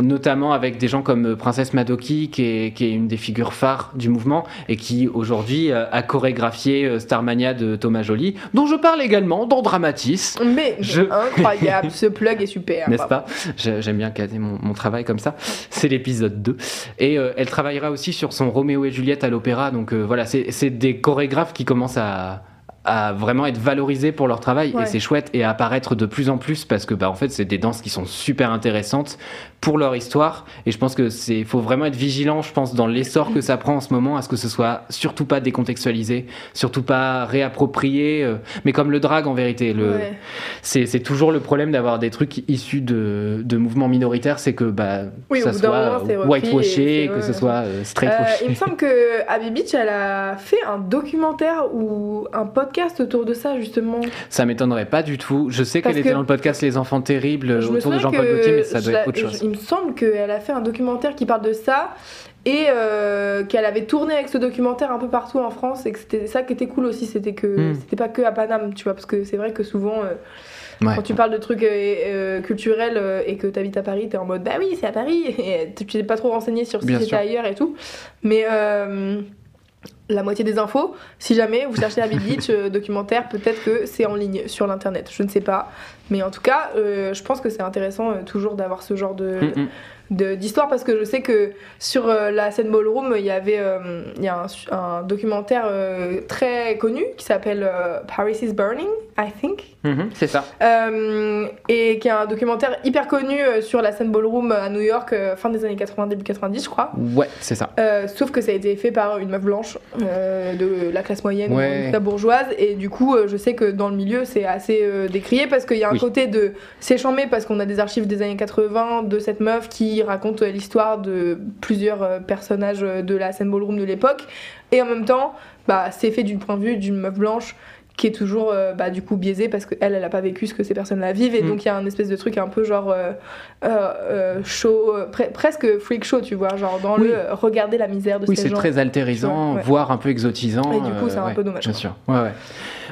notamment avec des gens comme Princesse Madoki, qui est, qui est une des figures phares du mouvement et qui aujourd'hui a chorégraphié Starmania de Thomas Joly, dont je parle également dans Dramatis. Mais Je- *laughs* incroyable, ce plug est super. N'est-ce pas J'ai- J'aime bien caser mon, mon travail comme ça. C'est l'épisode 2. Et euh, elle travaillera aussi sur son Roméo et Juliette à l'opéra. Donc euh, voilà, c'est c'est des chorégraphes qui commencent à, à vraiment être valorisés pour leur travail. Ouais. Et c'est chouette et à apparaître de plus en plus parce que bah, en fait, c'est des danses qui sont super intéressantes pour leur histoire. Et je pense que c'est faut vraiment être vigilant, je pense, dans l'essor que ça prend en ce moment, à ce que ce soit surtout pas décontextualisé, surtout pas réapproprié, euh, mais comme le drag en vérité. Le, Ouais. c'est c'est toujours le problème d'avoir des trucs issus de, de mouvements minoritaires, c'est que bah, Oui, ça soit euh, whitewashé, que ce soit euh, Euh, straightwashé. il me semble que Abby Beach, elle a fait un documentaire ou un podcast autour de ça, justement. Ça m'étonnerait pas du tout. Je sais qu'elle était dans le podcast Les Enfants Terribles autour de Jean-Paul Gaultier, mais ça doit être autre chose. Il me semble qu'elle a fait un documentaire qui parle de ça et euh, qu'elle avait tourné avec ce documentaire un peu partout en France et que c'était ça qui était cool aussi, c'était que Hmm. c'était pas que à Paname, tu vois, parce que c'est vrai que souvent. euh, Ouais. Quand tu parles de trucs euh, culturels et que tu habites à Paris, t'es en mode bah oui, c'est à Paris, *laughs* et tu t'es pas trop renseigné sur si Bien c'était sûr. ailleurs et tout. Mais la moitié des infos, si jamais vous cherchez Abby Beach euh, *laughs* documentaire, peut-être que c'est en ligne sur l'internet, je ne sais pas. Mais en tout cas, euh, je pense que c'est intéressant euh, toujours d'avoir ce genre de, Mm, mm. D'histoire parce que je sais que sur euh, la scène ballroom il y avait euh, il y a un, documentaire euh, très connu qui s'appelle Paris is Burning I think Mhm, c'est ça. et qui est un documentaire hyper connu sur la scène ballroom à New York fin des années 80 début 90 je crois Ouais, c'est ça. sauf que ça a été fait par une meuf blanche de la classe moyenne Ouais. ou la bourgeoise et du coup je sais que dans le milieu c'est assez décrié parce qu'il y a un Oui. côté de c'est chambé parce qu'on a des archives des années 80 de cette meuf qui raconte l'histoire de plusieurs euh, personnages euh, de la scène ballroom de l'époque et en même temps bah, c'est fait du point de vue d'une meuf blanche qui est toujours euh, bah, du coup biaisée parce qu'elle elle a pas vécu ce que ces personnes là vivent et Mm. donc il y a un espèce de truc un peu genre euh, show pre- presque freak show tu vois genre dans Oui. le regarder la misère de Oui, ces c'est gens très altérisant, Ouais, ouais. voire un peu exotisant. Et du coup, c'est un ouais, peu dommage, Bien quoi. sûr. Ouais, ouais.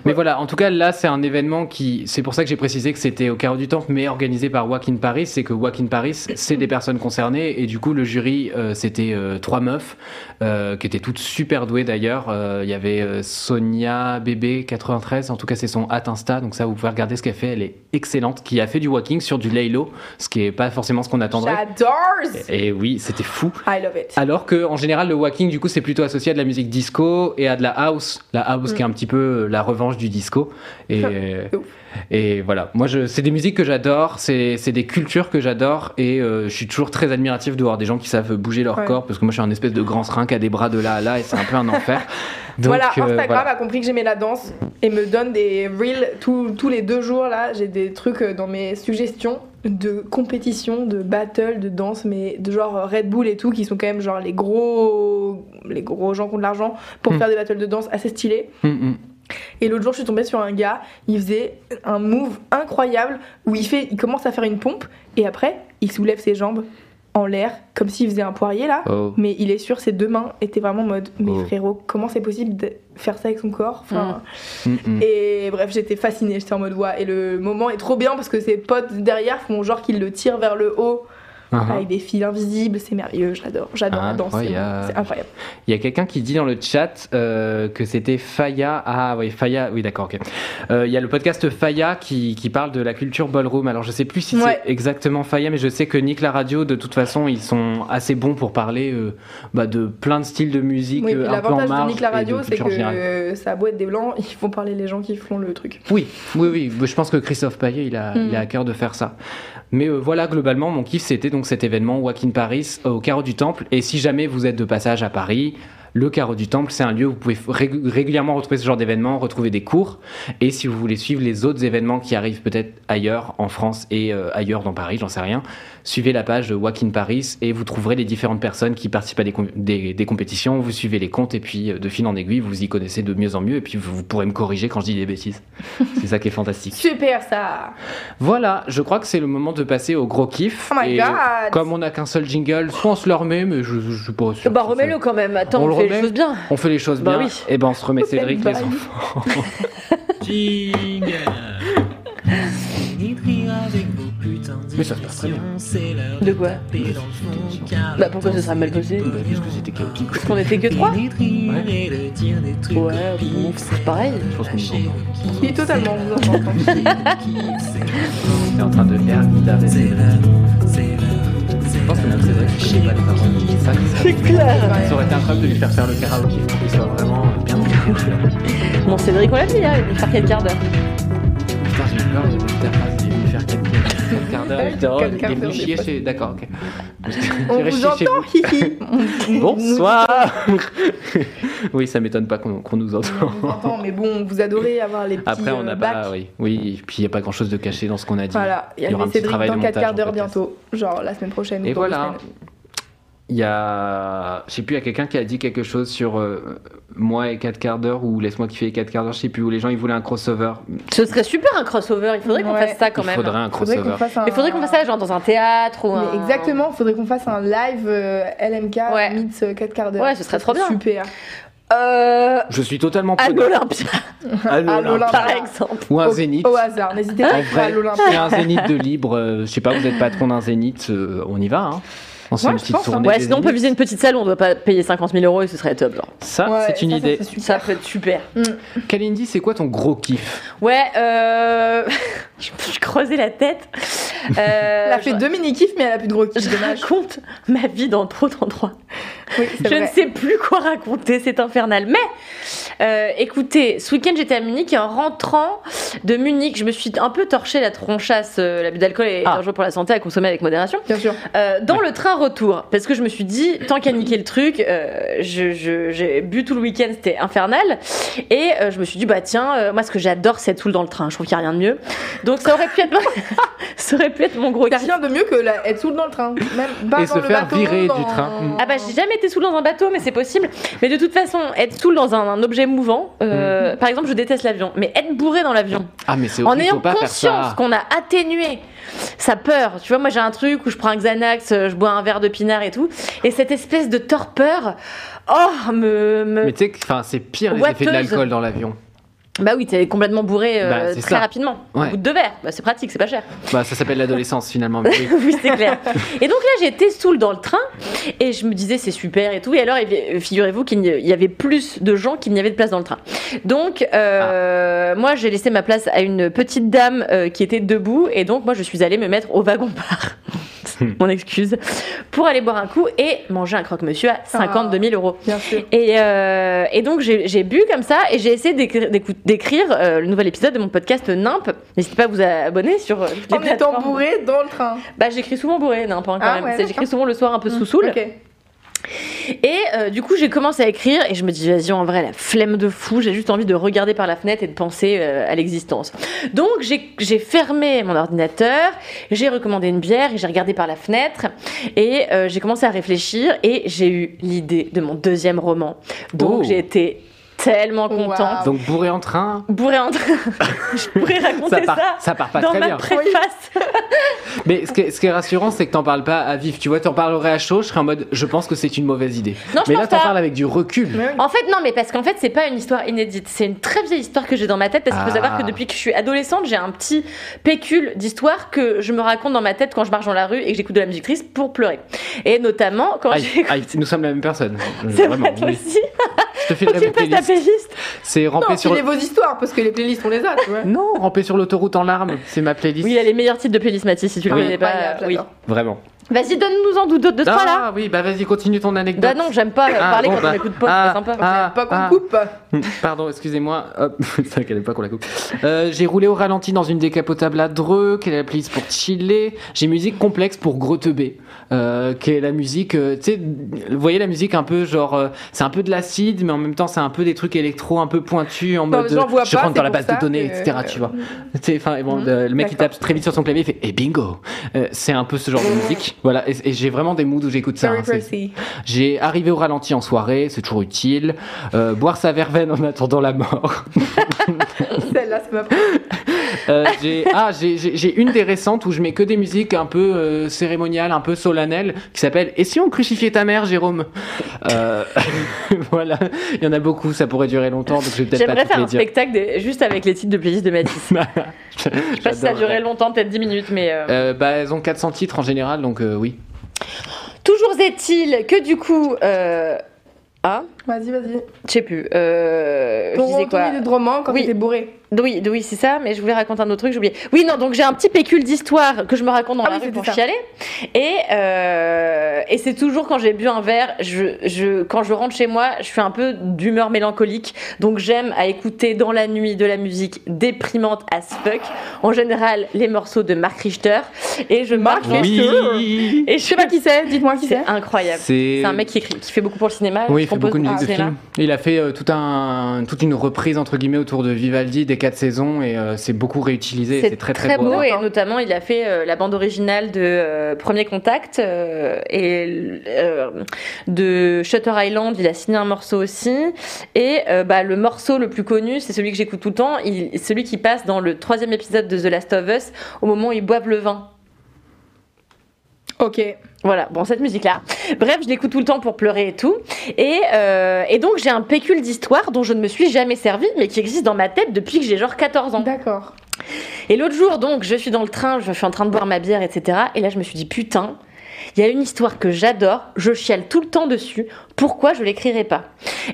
Mais voilà, en tout cas, là, c'est un événement qui. C'est pour ça que j'ai précisé que c'était au carreau du temple, mais organisé par Walk in Paris. C'est que Walk in Paris, c'est des personnes concernées. Et du coup, le jury, euh, c'était euh, trois meufs, euh, qui étaient toutes super douées d'ailleurs. Il y avait Sonia Bébé 93, en tout cas, c'est son hat Insta. Donc, ça, vous pouvez regarder ce qu'elle fait. Elle est excellente. Qui a fait du walking sur du laylo, ce qui est pas forcément ce qu'on attendrait. J'adore Et oui, c'était fou. I love it Alors que en général le walking du coup c'est plutôt associé à de la musique disco et à de la house, la house qui est un petit peu la revanche du disco et De ouf. et voilà moi c'est des musiques que j'adore, c'est des cultures que j'adore et euh, je suis toujours très admiratif de voir des gens qui savent bouger leur Ouais. corps parce que moi je suis un espèce de grand serin qui a des bras de là à là et c'est un peu un enfer. *laughs* Donc, voilà, euh, Instagram voilà. a compris que j'aimais la danse et me donne des reels tous- tous les deux jours là. J'ai des trucs euh, dans mes suggestions de compétition, de battle, de danse, mais de genre euh, Red Bull et tout, qui sont quand même genre les gros, les gros gens qui ont de l'argent pour Hmm. faire des battles de danse assez stylés. Mm, mm. Et l'autre jour, je suis tombée sur un gars, il faisait un move incroyable où il, fait, il commence à faire une pompe et après, il soulève ses jambes en l'air, comme s'il faisait un poirier là. Oh. Mais il est sûr, ses deux mains étaient vraiment en mode Mais Oh. frérot, comment c'est possible de faire ça avec son corps? Enfin, Mm, mm. Et bref, j'étais fascinée, j'étais en mode ouais. Et le moment est trop bien parce que ses potes derrière font genre qu'ils le tirent vers le haut Uh-huh. avec des fils invisibles, c'est merveilleux, j'adore, j'adore la danse, c'est Incroyable. Il y a quelqu'un qui dit dans le chat euh, que c'était Faya. Ah oui, Faya, oui d'accord, ok. Euh, il y a le podcast Faya qui, qui parle de la culture ballroom. Alors je sais plus si Ouais. c'est exactement Faya, mais je sais que Nick la radio, de toute façon, ils sont assez bons pour parler euh, bah, de plein de styles de musique Oui, un peu en l'avantage de Nick la radio, c'est que ça a beau être des blancs, *laughs* ils font parler les gens qui font le truc. Oui, oui, oui. Je pense que Christophe Payet, il a, Mm. il a à cœur de faire ça. Mais euh, voilà, globalement, mon kiff, c'était donc cet événement Walk Paris euh, au Carreau du Temple. Et si jamais vous êtes de passage à Paris, le Carreau du Temple, c'est un lieu où vous pouvez rég- régulièrement retrouver ce genre d'événements, retrouver des cours. Et si vous voulez suivre les autres événements qui arrivent peut-être ailleurs, en France et euh, ailleurs dans Paris, j'en sais rien, suivez la page de Walk in Paris et vous trouverez les différentes personnes qui participent à des, com- des- des compétitions. Vous suivez les comptes et puis euh, de fil en aiguille, vous y connaissez de mieux en mieux. Et puis vous, vous pourrez me corriger quand je dis des bêtises. *laughs* c'est ça qui est fantastique. Super ça Voilà, je crois que c'est le moment de passer au gros kiff. Oh my et god comme on n'a qu'un seul jingle, soit on se le remet, mais je, je suis pas sûr. Bah remets-le quand même, attends, On fait remet les choses bien. On fait les choses Bah bien. oui. Et ben on se remet *laughs* Cédric, les enfants. *laughs* Jingle. Mais ça se passe très bien. C'est De quoi Bah pourquoi ce serait mal passé Bah, puisque c'était chaotique. Parce qu'on était que trois Ouais. bon, c'est pareil. Je pense qu'on nous entend. est totalement, vous entend. *laughs* On est en train de faire guitare C'est c'est c'est Je pense que même pas les. C'est ça qui serait- clair. Ça aurait été incroyable de lui faire faire le karaoké pour qu'il soit vraiment bien Bon, Cédric, on l'a dit, hein, il faire quel quart d'heure Putain, j'ai peur, j'ai faire quarts d'heure. Il est venu chier chez. D'accord, ok. On vous entend, hihi *laughs* Bonsoir Oui, ça m'étonne pas qu'on nous entende. On vous entend, mais bon, vous adorez avoir les petits Après, on euh, n'a pas. Oui, oui, puis il n'y a pas grand chose de caché dans ce qu'on a dit. Voilà, il y a, aura un petit travail dans de 4 montage quarts d'heure bientôt, genre la semaine prochaine. Et voilà. Il y a. Je sais plus, il y a quelqu'un qui a dit quelque chose sur euh, moi et 4 quarts d'heure ou laisse-moi kiffer les 4 quarts d'heure, je sais plus, où les gens ils voulaient un crossover. Ce serait super un crossover, il faudrait qu'on Ouais. fasse ça quand il même. faudrait un Faudrait qu'on crossover. fasse un. Mais faudrait qu'on fasse ça genre dans un théâtre ou un... Exactement, faudrait qu'on fasse un live euh, LMK Ouais. meets 4 quarts d'heure. Ouais, ce serait trop bien. Super. Euh... Je suis totalement À l'Olympia, À *laughs* l'Olympia. par exemple. Ou un zénith. Au hasard, n'hésitez pas En à vrai, l'Olympia. il un zénith de *laughs* libre, euh, je sais pas, vous êtes patron d'un zénith, euh, on y va, hein. On fait Ouais, une petite pense, hein. tournée. Ouais, sinon on peut viser une petite salle où on doit pas payer 50 000 euros et ce serait top. Genre. Ça, Ouais, c'est une ça, ça, idée. super. Ça peut être super. Kalindi, c'est quoi ton gros kiff? Ouais, euh... *laughs* je me suis creusé la tête. Euh, *laughs* Elle a fait je- deux mini kiffs, mais elle a plus de gros kiffs. Je raconte ma vie dans trop d'endroits. Oui, *laughs* Je vrai. ne sais plus quoi raconter, c'est infernal. Mais euh, écoutez, ce week-end j'étais à Munich et en rentrant de Munich, je me suis un peu torché la tronchasse. euh, L'abus d'alcool est Ah. dangereux pour la santé à consommer avec modération. Bien sûr. Euh, dans le train retour, parce que je me suis dit, tant qu'à niquer le truc, euh, je- je- j'ai bu tout le week-end, c'était infernal. Et euh, je me suis dit, bah tiens, euh, moi ce que j'adore, c'est être saoul dans le train. Je trouve qu'il n'y a rien de mieux. Donc ça aurait pu être, *laughs* ça aurait pu être mon gros Il n'y a rien de mieux que la- être saoul dans le train. Même pas Et dans se le faire bateau, virer dans- du train. Ah bah j'ai jamais été saoul dans un bateau, mais c'est possible. Mais de toute façon, être saoul dans un, un objet mouvant, euh, par exemple, je déteste l'avion, mais être bourré dans l'avion, Ah, mais c'est en ayant pas conscience qu'on a atténué sa peur. Tu vois, moi j'ai un truc où je prends un Xanax, euh, je bois un verre de pinard et tout, et cette espèce de torpeur, oh me, me- Mais tu sais, c'est pire les effets de l'alcool dans l'avion. Bah oui, t'es complètement bourré euh, Bah, très ça. rapidement. Ouais. Au bout de deux verres, bah, c'est pratique, c'est pas cher. Bah, ça s'appelle l'adolescence finalement. oui. *laughs* oui, c'est clair. Et donc là, j'étais saoul dans le train et je me disais c'est super et tout. Et alors, figurez-vous qu'il y avait plus de gens qu'il n'y avait de place dans le train. Donc, euh, moi, j'ai laissé ma place à une petite dame euh, qui était debout et donc moi, je suis allée me mettre au wagon-bar. *laughs* Mon excuse. Pour aller boire un coup et manger un croque-monsieur à 52 000 euros. Bien sûr. Et, euh, et donc j'ai bu comme ça et j'ai essayé d'écrire- euh, le nouvel épisode de mon podcast Nimp. N'hésitez pas à vous abonner sur euh, les En étant bourré dans le train. Bah j'écris souvent bourré, Nimp hein, quand Ah même. ouais. J'écris souvent le soir un peu sous soul. Et euh, du coup j'ai commencé à écrire et je me dis vas-y en vrai la flemme de fou, j'ai juste envie de regarder par la fenêtre et de penser euh, à l'existence. Donc j'ai j'ai fermé mon ordinateur, j'ai recommandé une bière et j'ai regardé par la fenêtre et euh, j'ai commencé à réfléchir et j'ai eu l'idée de mon deuxième roman. Donc Oh. j'ai été tellement contente. Waouh. Donc bourré en train, Bourré en train. *laughs* je pourrais raconter ça, part, ça part pas dans très ma bien. préface. *laughs* Mais ce qui, est, ce qui est rassurant, c'est que t'en parles pas à vif. Tu vois, t'en parlerais à chaud, je serais en mode, je pense que c'est une mauvaise idée. Non, je mais pense là, t'en parles avec du recul. Oui. En fait, non, mais parce qu'en fait, c'est pas une histoire inédite. C'est une très vieille histoire que j'ai dans ma tête. Parce qu'il faut Ah. savoir que depuis que je suis adolescente, j'ai un petit pécule d'histoire que je me raconte dans ma tête quand je marche dans la rue et que j'écoute de la musique triste pour pleurer. Et notamment quand j'ai. nous sommes la même personne. *laughs* C'est Vraiment, vrai, toi oui. aussi. Je te fasses ta playlists. playlist. C'est ramper sur. vos histoires, parce que les playlists, on les a, tu vois. *laughs* Non, ramper sur l'autoroute en larmes, c'est ma playlist. Oui, il y a les meilleurs titres de playlist, Mathis, si tu le connais pas. Oui. Vraiment. Vas-y, donne-nous en d'autres, deux, trois là. Ah oui, bah vas-y, continue ton anecdote. Bah non, j'aime pas euh, Ah, parler bon, quand bah, on m'écoute pas, ah, c'est pas sympa. ah, Pas qu'on ah. coupe. Pardon, excusez-moi. Hop, *laughs* c'est vrai qu'elle aime pas qu'on la coupe. Euh, j'ai roulé au ralenti dans une décapotable à Dreux, qui est la playlist pour chiller. J'ai musique complexe pour Grotebé, euh, qui est la musique, euh, tu sais, vous voyez la musique un peu genre, euh, c'est un peu de l'acide, mais en même temps c'est un peu des trucs électro un peu pointus en Non, mode, je pas, rentre dans la base ça de données, etc. Tu vois. Tu sais, enfin, et bon, euh, le mec qui D'accord. tape très vite sur son clavier, il fait et bingo. Euh, c'est un peu ce genre de musique. Voilà, et, et j'ai vraiment des moods où j'écoute ça. Hein, j'ai arrivé au ralenti en soirée, c'est toujours utile. Euh, boire sa verveine en attendant la mort. *laughs* Celle-là, c'est ma *laughs* Euh, ah, j'ai- une des récentes où je mets que des musiques un peu euh, cérémoniales, un peu solennelles, qui s'appelle Et si on crucifiait ta mère, Jérôme Euh, *laughs* Voilà, il y en a beaucoup, ça pourrait durer longtemps, donc je vais peut-être pas faire les un dire. spectacle juste avec les titres de playlist de Mathis. *laughs* Je sais pas si ça duré longtemps, peut-être 10 minutes, mais. bah, elles ont 400 titres en général, donc oui. Toujours est-il que du coup. Ah Vas-y, vas-y. Je sais plus. Euh... Je disais quoi de roman quand Oui. t'étais bourré. Oui, oui, c'est ça, mais je voulais raconter un autre truc, j'ai oublié. Oui, non, donc j'ai un petit pécule d'histoire que je me raconte dans Ah la oui, rue pour ça. chialer. Et, euh, et c'est toujours quand j'ai bu un verre, je, je, quand je rentre chez moi, je suis un peu d'humeur mélancolique. Donc j'aime à écouter dans la nuit de la musique déprimante as fuck. En général, les morceaux de Mark Richter. Et je Mark marche. Richter. Oui Et je sais pas qui c'est, dites-moi qui c'est. C'est incroyable. C'est un mec qui, écrit, qui fait beaucoup pour le cinéma. Oui, il fait beaucoup de musique Il a fait euh, tout un, toute une reprise entre guillemets autour de Vivaldi des quatre saisons et euh, c'est beaucoup réutilisé. C'est très très, beau. et notamment il a fait euh, la bande originale de euh, Premier Contact euh, et euh, de Shutter Island. Il a signé un morceau aussi et euh, bah, le morceau le plus connu, c'est celui que j'écoute tout le temps. Il, celui qui passe dans le troisième épisode de The Last of Us au moment où ils boivent le vin. Ok. Voilà, bon, cette musique-là. Bref, je l'écoute tout le temps pour pleurer et tout. Et, euh, et donc, j'ai un pécule d'histoire dont je ne me suis jamais servi, mais qui existe dans ma tête depuis que j'ai genre 14 ans. D'accord. Et l'autre jour, donc, je suis dans le train, je suis en train de boire ma bière, etc. Et là, je me suis dit, putain, il y a une histoire que j'adore, je chiale tout le temps dessus, pourquoi je l'écrirai pas?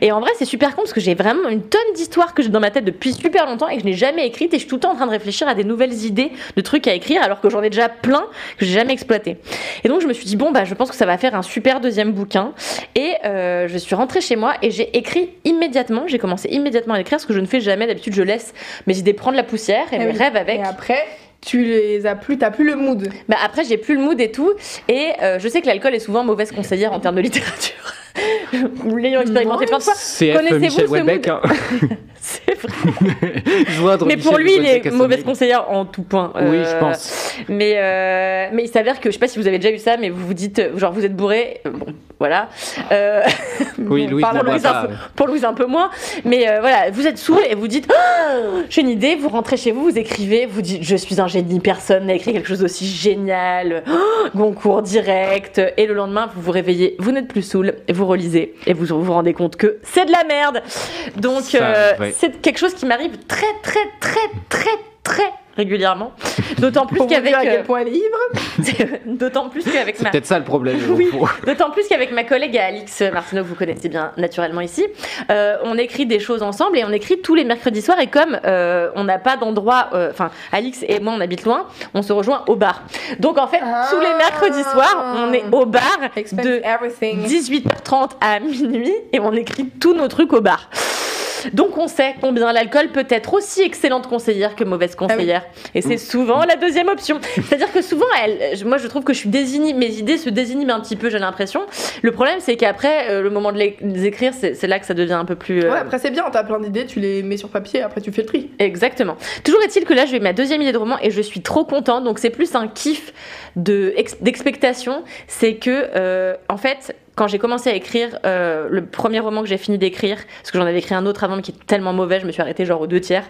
Et en vrai, c'est super con parce que j'ai vraiment une tonne d'histoires que j'ai dans ma tête depuis super longtemps et que je n'ai jamais écrites et je suis tout le temps en train de réfléchir à des nouvelles idées de trucs à écrire alors que j'en ai déjà plein que j'ai jamais exploité. Et donc, je me suis dit, bon, bah, je pense que ça va faire un super deuxième bouquin. Et euh, je suis rentrée chez moi et j'ai écrit immédiatement, j'ai commencé immédiatement à écrire ce que je ne fais jamais. D'habitude, je laisse mes idées prendre la poussière et Eh mes oui. rêves avec. Et après, tu les as plus, t'as plus le mood. Bah après, j'ai plus le mood et tout. Et euh, je sais que l'alcool est souvent mauvaise conseillère en termes de littérature. L'ayant expérimenté plein de fois. Connaissez-vous ce hein. C'est vrai. *laughs* Joindre Mais pour Michel lui, il est mauvaise conseillère en tout point. Oui, Euh, je pense. Mais, euh, mais il s'avère que, je sais pas si vous avez déjà eu ça, mais vous vous dites, euh, genre, vous êtes bourré. euh, Bon, voilà. Euh, *laughs* Oui, Louis, ne boit Louise, un pour Louise, un peu moins. Mais euh, voilà, vous êtes saoul et vous dites Ah, *gasps* J'ai une idée, vous rentrez chez vous, vous écrivez, vous dites Je suis un génie, personne n'a écrit quelque chose d'aussi génial. Oh, *gasps* Goncourt direct. Et le lendemain, vous vous réveillez, vous n'êtes plus saoul, vous relisez et vous vous rendez compte que c'est de la merde. Donc, euh, c'est quelque chose qui m'arrive très, très, très, très, très régulièrement. *laughs* D'autant plus qu'avec. dire à quel euh, point elle est ivre. *laughs* D'autant plus qu'avec C'est ma. peut-être ça le problème. Oui. *laughs* D'autant plus qu'avec ma collègue Alix Martineau, que vous connaissez bien naturellement ici, euh, on écrit des choses ensemble et on écrit tous les mercredis soirs. Et comme euh, on n'a pas d'endroit, euh, enfin Alix et moi on habite loin, on se rejoint au bar. Donc en fait, Ah. tous les mercredis soirs, on est au bar de everything. 18h30 à minuit et on écrit tous nos trucs au bar. Donc on sait combien l'alcool peut être aussi excellente conseillère que mauvaise conseillère. Et c'est souvent la deuxième option. C'est-à-dire que souvent, elle, je- moi je trouve que je suis désignée, mes idées se désinhibent un petit peu, j'ai l'impression. Le problème c'est qu'après, euh, le moment de les, écrire, c'est là que ça devient un peu plus... euh, Ouais, après c'est bien, t'as plein d'idées, tu les mets sur papier, après tu fais le tri. Exactement. Toujours est-il que là, je vais ma deuxième idée de roman et je suis trop contente. Donc c'est plus un kiff de ex- d'expectation. C'est que, euh, en fait, quand j'ai commencé à écrire euh, le premier roman que j'ai fini d'écrire, parce que j'en avais écrit un autre avant mais qui était tellement mauvais, je me suis arrêtée genre aux deux tiers,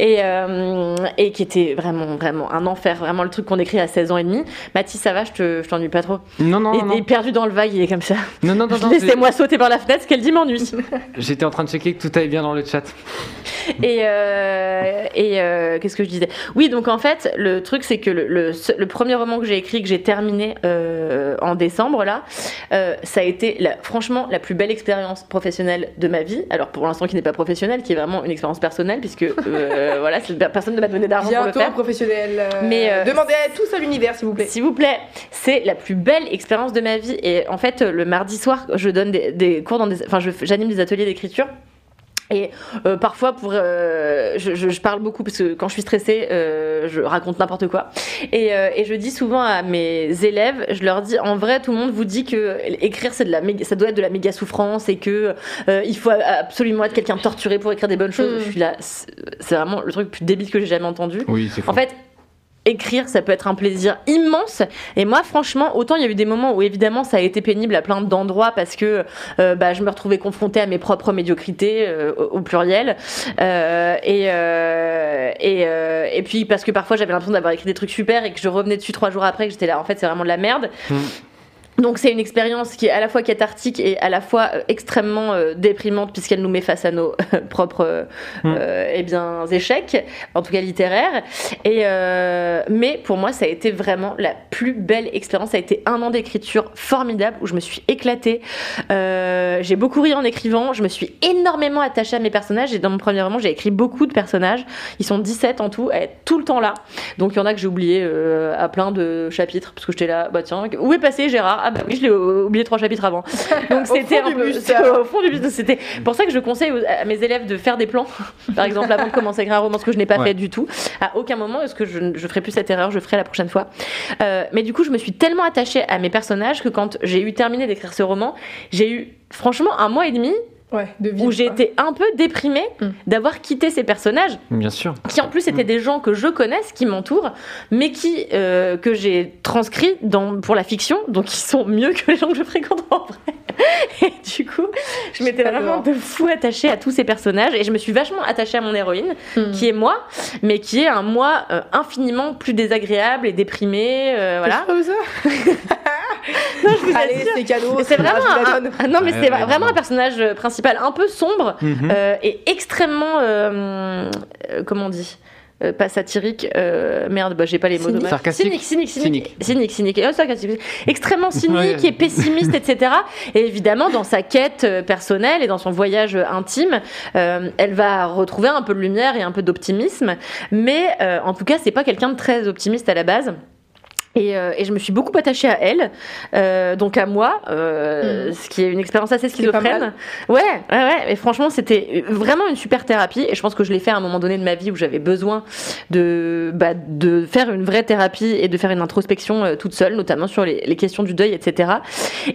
et, euh, et qui était vraiment, vraiment un enfer, vraiment le truc qu'on écrit à 16 ans et demi. Mathis, ça va, je te- je t'ennuie pas trop Non, non, il, non, il est perdu dans le vague, il est comme ça. Non, non, non, *laughs* non, Laissez-moi sauter par la fenêtre, ce qu'elle dit m'ennuie. *laughs* J'étais en train de checker que tout allait bien dans le chat. *laughs* Et, euh, et qu'est-ce que je disais? Oui, donc en fait, le truc, c'est que le, le, le premier roman que j'ai écrit, que j'ai terminé en décembre, là, euh, ça a été la, franchement la plus belle expérience professionnelle de ma vie. Alors pour l'instant, qui n'est pas professionnelle, qui est vraiment une expérience personnelle, puisque euh, *laughs* voilà, personne ne m'a donné d'argent pour le faire. professionnel. euh, Mais, euh, demandez à tous à l'univers, s'il vous plaît. S'il vous plaît, c'est la plus belle expérience de ma vie. Et en fait, le mardi soir, je donne des, des cours dans des, enfin, j'anime des ateliers d'écriture. Et euh, parfois, pour, euh, je, je- je parle beaucoup parce que quand je suis stressée, euh, je raconte n'importe quoi. Et, euh, et je dis souvent à mes élèves, je leur dis, en vrai, tout le monde vous dit que écrire, c'est de la méga- ça doit être de la méga souffrance et que euh, il faut absolument être quelqu'un torturé pour écrire des bonnes choses. Mm. Je suis là, c'est c'est vraiment le truc le plus débile que j'ai jamais entendu. Oui, c'est En fait, écrire, ça peut être un plaisir immense. Et moi, franchement, autant il y a eu des moments où évidemment ça a été pénible à plein d'endroits parce que euh, bah, je me retrouvais confrontée à mes propres médiocrités euh, au, pluriel. Euh, et, euh, et, et puis parce que parfois j'avais l'impression d'avoir écrit des trucs super et que je revenais dessus trois jours après que j'étais là, en fait, c'est vraiment de la merde. Mm. Donc c'est une expérience qui est à la fois cathartique et à la fois euh, extrêmement euh, déprimante puisqu'elle nous met face à nos propres euh, Mm. euh, eh bien échecs, en tout cas littéraires. Et euh, mais pour moi ça a été vraiment la plus belle expérience. Ça a été un an d'écriture formidable où je me suis éclatée. J'ai beaucoup ri en écrivant. Je me suis énormément attachée à mes personnages. Et dans mon premier roman j'ai écrit beaucoup de personnages. Ils sont 17 en tout, à être tout le temps là. Donc il y en a que j'ai oublié à plein de chapitres parce que j'étais là. Bah tiens, où est passé Gérard? Ah bah oui, je l'ai oublié trois chapitres avant. Donc *laughs* Au c'était *laughs* au fond du buste. C'était pour ça que je conseille à mes élèves de faire des plans. *laughs* Par exemple, avant de commencer à écrire un roman, ce que je n'ai pas Ouais. fait du tout. À aucun moment est-ce que je ne ferai plus cette erreur. Je ferai la prochaine fois. Euh, mais du coup, je me suis tellement attachée à mes personnages que quand j'ai eu terminé d'écrire ce roman, j'ai eu franchement un mois et demi Ouais, de vie. où j'ai été un peu déprimée Mm. d'avoir quitté ces personnages Bien sûr. qui en plus étaient des gens que je connaisse, qui m'entourent, mais qui euh, que j'ai transcrits dans pour la fiction, donc ils sont mieux que les gens que je fréquente en vrai. *laughs* Et du coup, je m'étais vraiment de fou attachée à tous ces personnages et je me suis vachement attachée à mon héroïne, Hmm. qui est moi, mais qui est un moi euh, infiniment plus désagréable et déprimé, euh, voilà. Ça *laughs* Non, je vous Allez, assure. c'est cadeau. C'est vraiment un, non mais Ouais, c'est ouais, vraiment un personnage euh, principal un peu sombre Mhm. euh, et extrêmement euh, euh, comment on dit? Euh, pas satirique, euh, merde, bah, j'ai pas les mots Cynique. de Sarcastique cynique, cynique, cynique, Cynique. et, oh, sarcastique. extrêmement *laughs* cynique Ouais. et pessimiste, etc. Et évidemment, dans sa quête euh, personnelle et dans son voyage euh, intime, euh, elle va retrouver un peu de lumière et un peu d'optimisme, mais euh, en tout cas, c'est pas quelqu'un de très optimiste à la base. Et, euh, et je me suis beaucoup attachée à elle, euh, donc à moi, euh, Mhm. ce qui est une expérience assez schizophrène. Ouais, ouais, ouais. Et franchement, c'était vraiment une super thérapie. Et je pense que je l'ai fait à un moment donné de ma vie où j'avais besoin de, bah, de faire une vraie thérapie et de faire une introspection euh, toute seule, notamment sur les, les questions du deuil, etc.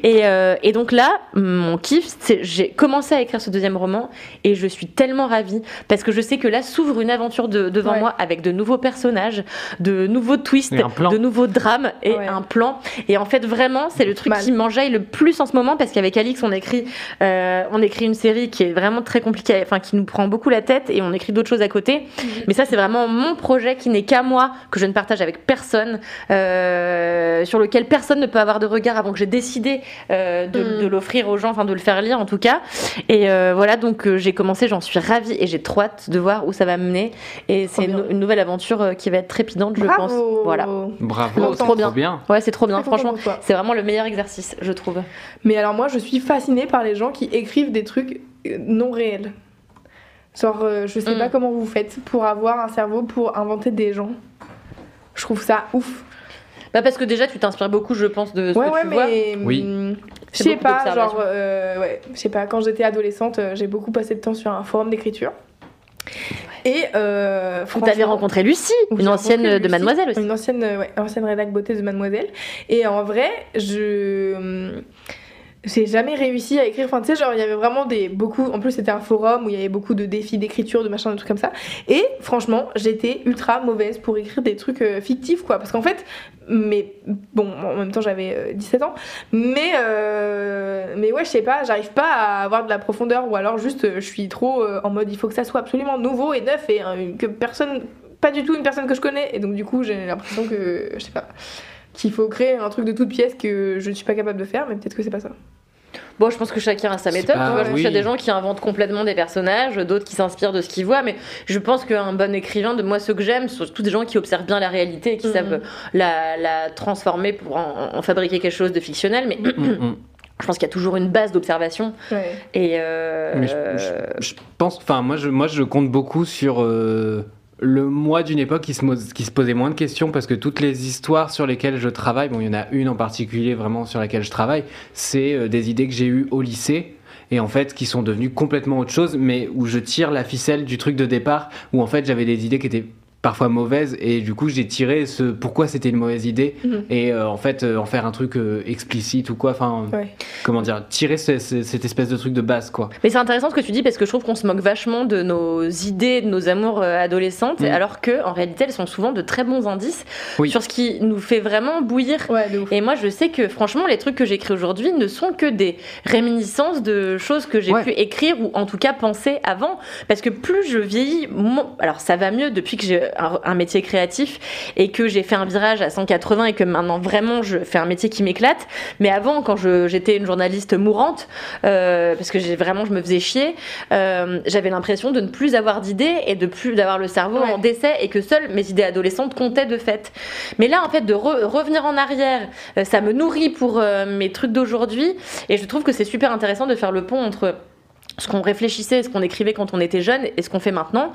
Et, euh, et donc là, mon kiff, c'est j'ai commencé à écrire ce deuxième roman et je suis tellement ravie parce que je sais que là s'ouvre une aventure de- devant Ouais. moi avec de nouveaux personnages, de nouveaux twists, de nouveaux drames et Ouais. un plan. Et en fait, vraiment, c'est le truc Mal. qui m'enjaille le plus en ce moment parce qu'avec Alix, on écrit, euh, on écrit une série qui est vraiment très compliquée, enfin qui nous prend beaucoup la tête et on écrit d'autres choses à côté. Mais ça, c'est vraiment mon projet qui n'est qu'à moi, que je ne partage avec personne, euh, sur lequel personne ne peut avoir de regard avant que j'ai décidé euh, de, Mm. de l'offrir aux gens, enfin de le faire lire en tout cas. Et euh, voilà, donc euh, j'ai commencé, j'en suis ravie et j'ai trop hâte de voir où ça va mener. Et c'est une, une nouvelle aventure qui va être trépidante, je Bravo. pense. Voilà. Bravo, Trop bien. Ouais, c'est trop bien, franchement. C'est vraiment le meilleur exercice, je trouve. Mais alors moi, je suis fascinée par les gens qui écrivent des trucs euh, non réels. Genre, euh, je sais Mm. pas comment vous faites pour avoir un cerveau pour inventer des gens. Je trouve ça ouf. Bah parce que déjà, tu t'inspires beaucoup, je pense, de ce ouais, que ouais, tu vois. mais. Oui. Je C'est sais pas, genre, euh, ouais, je sais pas, quand j'étais adolescente, j'ai beaucoup passé de temps sur un forum d'écriture. Et euh, Vous franchement- rencontré Lucie, une ancienne de Mademoiselle aussi. Une ancienne, ouais, ancienne rédac beauté de Mademoiselle. Et en vrai, je. J'ai jamais réussi à écrire. Enfin, tu sais, genre, il y avait vraiment des. beaucoup. En plus, c'était un forum où il y avait beaucoup de défis d'écriture, de machin, de trucs comme ça. Et franchement, j'étais ultra mauvaise pour écrire des trucs euh, fictifs, quoi. Parce qu'en fait, mais bon, en même temps, j'avais euh, 17 ans. Mais, euh, mais ouais, je sais pas, j'arrive pas à avoir de la profondeur. Ou alors, juste, euh, je suis trop euh, en mode, il faut que ça soit absolument nouveau et neuf et euh, que personne. pas du tout une personne que je connais. Et donc, du coup, j'ai l'impression que. je sais pas. Qu'il faut créer un truc de toute pièce que je ne suis pas capable de faire, mais peut-être que c'est pas ça. Bon, je pense que chacun a sa méthode. pas- tu vois, je pense qu'il y a des gens qui inventent complètement des personnages, d'autres qui s'inspirent de ce qu'ils voient. Mais je pense qu'un bon écrivain, de moi, ceux que j'aime, sont tous des gens qui observent bien la réalité et qui Mhm. savent la, la transformer pour en, en fabriquer quelque chose de fictionnel. Mais Mm, mm. *clears throat* je pense qu'il y a toujours une base d'observation. Ouais. Et euh, Mais je, je- je pense, enfin moi je, moi je compte beaucoup sur euh, le moi d'une époque qui se, qui se posait moins de questions parce que toutes les histoires sur lesquelles je travaille, bon il y en a une en particulier vraiment sur laquelle je travaille, c'est euh, des idées que j'ai eues au lycée et en fait qui sont devenues complètement autre chose mais où je tire la ficelle du truc de départ où en fait j'avais des idées qui étaient parfois mauvaises et du coup j'ai tiré ce pourquoi c'était une mauvaise idée Mhm. et euh, en fait euh, en faire un truc euh, explicite ou quoi enfin Ouais. comment dire tirer ce- ce- cette espèce de truc de base quoi Mais c'est intéressant ce que tu dis parce que je trouve qu'on se moque vachement de nos idées, de nos amours euh, adolescentes, Mm. alors que en réalité elles sont souvent de très bons indices Oui. sur ce qui nous fait vraiment bouillir. Ouais. Et moi, je sais que franchement, les trucs que j'écris aujourd'hui ne sont que des réminiscences de choses que j'ai Ouais. pu écrire ou en tout cas penser avant. Parce que plus je vieillis, mon- alors ça va mieux depuis que j'ai un, un métier créatif et que j'ai fait un virage à 180 et que maintenant vraiment je fais un métier qui m'éclate. Mais avant, quand j'étais une journaliste mourante, euh, parce que j'ai vraiment je me faisais chier, euh, j'avais l'impression de ne plus avoir d'idées et de plus d'avoir le cerveau Ouais. en décès et que seules mes idées adolescentes comptaient de fait. Mais là, en fait, de re- revenir en arrière, euh, ça me nourrit pour mes trucs d'aujourd'hui. Et je trouve que c'est super intéressant de faire le pont entre ce qu'on réfléchissait, ce qu'on écrivait quand on était jeune et ce qu'on fait maintenant.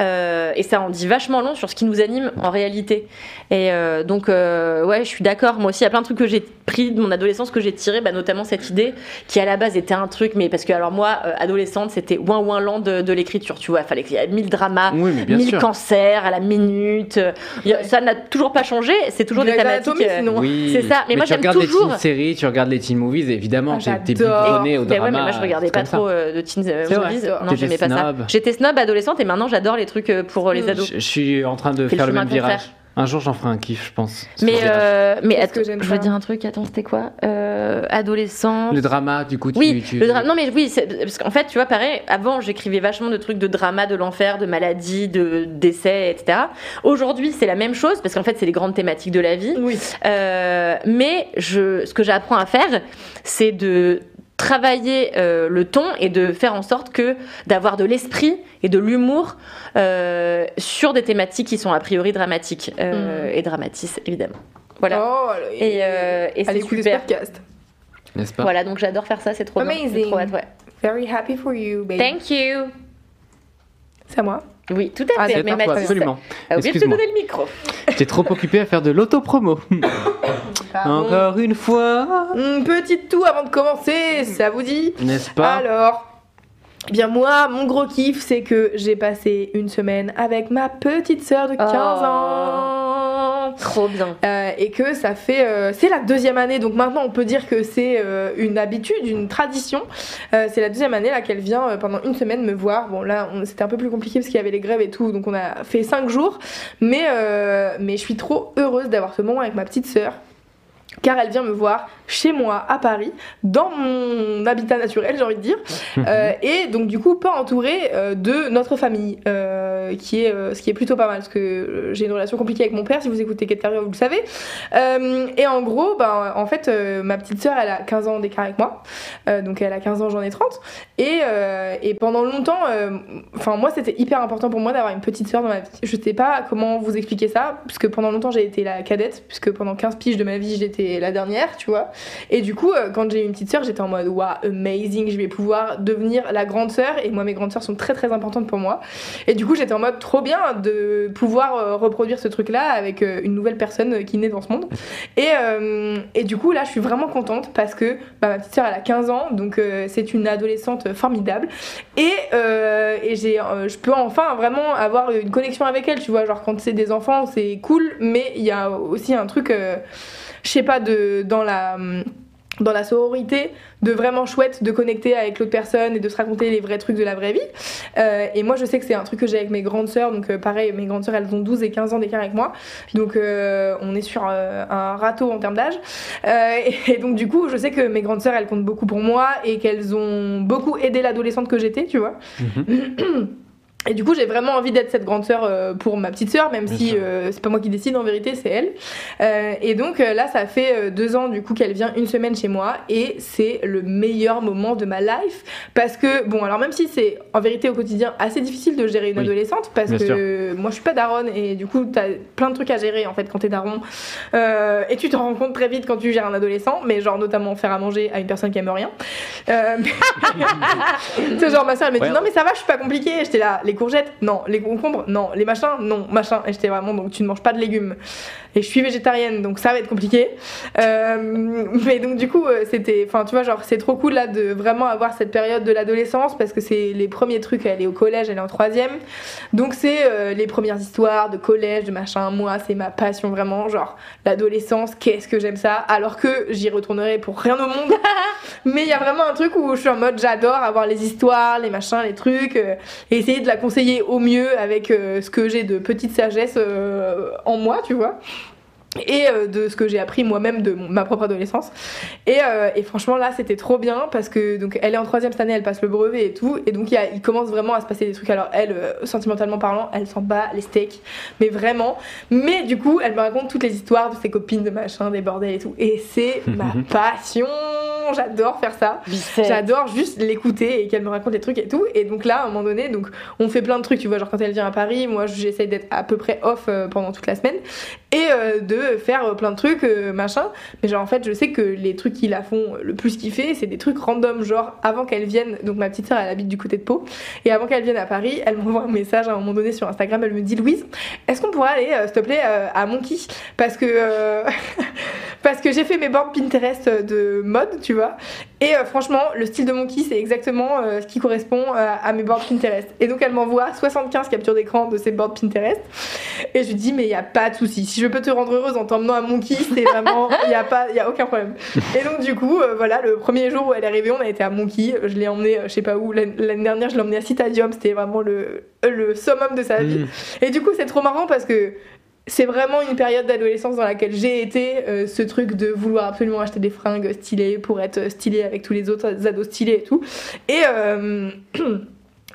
Euh, et ça en dit vachement long sur ce qui nous anime en réalité. Et euh, donc, euh, ouais, je suis d'accord. Moi aussi, il y a plein de trucs que j'ai pris de mon adolescence, que j'ai tiré, bah, notamment cette idée qui à la base était un truc, mais parce que alors moi, euh, adolescente, c'était ouin ouin lent de, de l'écriture, tu vois. Il fallait qu'il y ait mille dramas, Oui, mille sûr. cancers à la minute. A- Ça n'a toujours pas changé. C'est toujours des thématiques. Euh. Oui, C'est ça, mais moi, tu j'aime regardes toujours- les teen séries, tu regardes les teen movies, évidemment, Ah, j'adore. biberonné au Mais drama. ouais, mais moi je regardais pas trop euh, de teen euh, C'est vrai. movies. Non, T'étais j'aimais pas ça. J'étais snob adolescente et maintenant j'adore les trucs euh, pour euh, les Mm. ados. Je, suis en train de faire le même virage. Un jour, j'en ferai un kiff, je pense. Mais, euh, mais que attends, je veux dire un truc, attends, c'était quoi euh, Adolescent. Le drama, du coup, tu. Oui, tu- le dra- non mais oui, parce qu'en fait, tu vois, pareil, avant j'écrivais vachement de trucs de drama, de l'enfer, de maladie, de décès, etc. Aujourd'hui, c'est la même chose parce qu'en fait, c'est les grandes thématiques de la vie. Oui. Euh, mais je, ce que j'apprends à faire, c'est de travailler euh, le ton et de faire en sorte que d'avoir de l'esprit et de l'humour euh, sur des thématiques qui sont a priori dramatiques euh, et dramatistes évidemment. Voilà. Oh, Et, euh, et c'est super. podcast. N'est-ce pas? Voilà, donc j'adore faire ça, c'est trop Amazing. trop hâte, ouais. Very happy for you, baby. Thank you. C'est à moi. Oui, tout à Ah, fait. C'est mais à toi, Mathis absolument. a oublié de te donner le micro. J'étais trop occupé à faire de l'autopromo. *laughs* Encore une fois. Hum, petite toux avant de commencer, ça vous dit. N'est-ce pas? Alors, eh bien moi, mon gros kiff, c'est que j'ai passé une semaine avec ma petite sœur de 15 Oh. ans. Trop bien. Euh, et que ça fait euh, c'est la deuxième année. Donc maintenant on peut dire que c'est euh, une habitude une tradition. Euh, c'est la deuxième année là qu'elle vient euh, pendant une semaine me voir. Bon là on- c'était un peu plus compliqué parce qu'il y avait les grèves et tout. Donc on a fait cinq jours. Mais euh, mais je suis trop heureuse d'avoir ce moment avec ma petite sœur car elle vient me voir chez moi à Paris, dans mon habitat naturel, j'ai envie de dire, *laughs* Euh, et donc du coup pas entourée euh, de notre famille, euh, qui est ce qui est plutôt pas mal, parce que j'ai une relation compliquée avec mon père, si vous écoutez Carrière, vous le savez. Et en gros, ben, en fait, ma petite sœur, elle a 15 ans d'écart avec moi, donc elle a 15 ans, j'en ai 30, et, et pendant longtemps, enfin moi c'était hyper important pour moi d'avoir une petite sœur dans ma vie. Je sais pas comment vous expliquer ça, puisque pendant longtemps j'ai été la cadette, puisque pendant 15 piges de ma vie j'étais la dernière, tu vois. Et du coup, euh, quand j'ai une petite sœur, j'étais en mode waouh, amazing, je vais pouvoir devenir la grande sœur. Et moi, mes grandes sœurs sont très très importantes pour moi. Et du coup, j'étais en mode trop bien de pouvoir euh, reproduire ce truc-là avec euh, une nouvelle personne qui naît dans ce monde. Et, et du coup, là, je suis vraiment contente parce que bah, ma petite sœur, elle a 15 ans, donc c'est une adolescente formidable. Et, et je peux enfin vraiment avoir une connexion avec elle, tu vois. Genre, quand c'est des enfants, c'est cool, mais il y a aussi un truc. Je sais pas, de, dans la. dans la sororité, de vraiment chouette de connecter avec l'autre personne et de se raconter les vrais trucs de la vraie vie. Euh, et moi, je sais que c'est un truc que j'ai avec mes grandes sœurs. Donc, euh, pareil, mes grandes sœurs, elles ont 12 et 15 ans d'écart avec moi. Donc, euh, on est sur un râteau en termes d'âge. Et, *laughs* et donc, du coup, je sais que mes grandes sœurs, elles comptent beaucoup pour moi et qu'elles ont beaucoup aidé l'adolescente que j'étais, tu vois. *clears throat* Et du coup, j'ai vraiment envie d'être cette grande sœur euh, pour ma petite sœur, même Bien si euh, c'est pas moi qui décide en vérité, c'est elle. Euh, et donc euh, là, ça fait deux ans du coup qu'elle vient une semaine chez moi et c'est le meilleur moment de ma life parce que bon, alors même si c'est en vérité au quotidien assez difficile de gérer une Oui. adolescente parce Bien que moi je suis pas daronne et du coup t'as plein de trucs à gérer en fait quand t'es daron Euh, et tu te rends compte très vite quand tu gères un adolescent, mais genre notamment faire à manger à une personne qui aime rien. *laughs* C'est genre ma soeur elle me dit Ouais. non mais ça va, je suis pas compliquée. J'étais là, les courgettes, non, les concombres, non, les machins, non, machin. Et j'étais vraiment donc tu ne manges pas de légumes. Et je suis végétarienne donc ça va être compliqué. Euh, mais donc du coup euh, c'était, enfin tu vois genre c'est trop cool là de vraiment avoir cette période de l'adolescence parce que c'est les premiers trucs. Elle est au collège, elle est en troisième. Donc c'est euh, les premières histoires de collège, de machin. Moi c'est ma passion vraiment genre l'adolescence. Qu'est-ce que j'aime ça? Alors que j'y retournerai pour rien au monde. *laughs* Mais il y a vraiment un truc où je suis en mode j'adore avoir les histoires, les machins, les trucs, essayer de la conseiller au mieux avec euh, ce que j'ai de petite sagesse euh, en moi, tu vois. Et euh, de ce que j'ai appris moi-même de ma propre adolescence. Et, euh, et franchement, là, c'était trop bien parce que donc elle est en troisième cette année, elle passe le brevet et tout. Et donc, il, y a- il commence vraiment à se passer des trucs. Alors, elle, euh, sentimentalement parlant, elle s'en bat les steaks, mais vraiment. Mais du coup, elle me raconte toutes les histoires de ses copines, de machin, des bordels et tout. Et c'est *laughs* ma passion. J'adore faire ça. J'adore juste l'écouter et qu'elle me raconte des trucs et tout. Et donc là, à un moment donné, donc on fait plein de trucs, tu vois, genre quand elle vient à Paris, moi j'essaye d'être à peu près off euh, pendant toute la semaine et euh, de faire euh, plein de trucs, euh, machin. Mais genre en fait, je sais que les trucs qui la font le plus kiffer, c'est des trucs random, genre avant qu'elle vienne, donc ma petite sœur elle habite du côté de Pau, et avant qu'elle vienne à Paris, elle m'envoie un message à un moment donné sur Instagram, elle me dit Louise, est-ce qu'on pourrait aller, euh, s'il te plaît, à Monkey? Parce que *laughs* parce que j'ai fait mes boards Pinterest de mode, tu vois. Et euh, franchement, le style de Monkey, c'est exactement euh, ce qui correspond euh, à mes boards Pinterest. Et donc, elle m'envoie 75 captures d'écran de ces boards Pinterest. Et je lui dis, mais il n'y a pas de souci. Si je peux te rendre heureuse en t'emmenant à Monkey, c'est vraiment, il n'y a, pas- y a aucun problème. Et donc, du coup, voilà, le premier jour où elle est arrivée, on a été à Monkey. Je l'ai emmenée, je sais pas où, l'année dernière, je l'ai emmenée à Citadium. C'était vraiment le, le summum de sa vie. Mm. Et du coup, c'est trop marrant parce que c'est vraiment une période d'adolescence dans laquelle j'ai été, euh, ce truc de vouloir absolument acheter des fringues stylées pour être stylée avec tous les autres ados stylés et tout. Et, euh, *clears throat*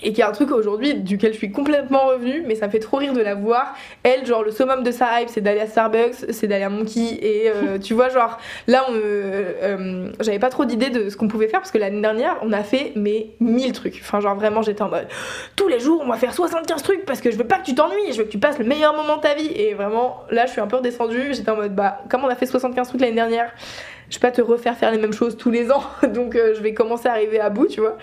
et qui est un truc aujourd'hui duquel je suis complètement revenue, mais ça me fait trop rire de la voir. Elle, genre, le summum de sa hype, c'est d'aller à Starbucks, c'est d'aller à Monkey, et euh, *laughs* tu vois, genre, là, on, euh, euh, j'avais pas trop d'idées de ce qu'on pouvait faire, parce que l'année dernière, on a fait, mais 1000 trucs. Enfin, genre, vraiment, j'étais en mode, *gasps* tous les jours, on va faire 75 trucs, parce que je veux pas que tu t'ennuies, je veux que tu passes le meilleur moment de ta vie. Et vraiment, là, je suis un peu redescendue, j'étais en mode, bah, comme on a fait 75 trucs l'année dernière, je vais pas te refaire faire les mêmes choses tous les ans, *laughs* donc euh, je vais commencer à arriver à bout, tu vois.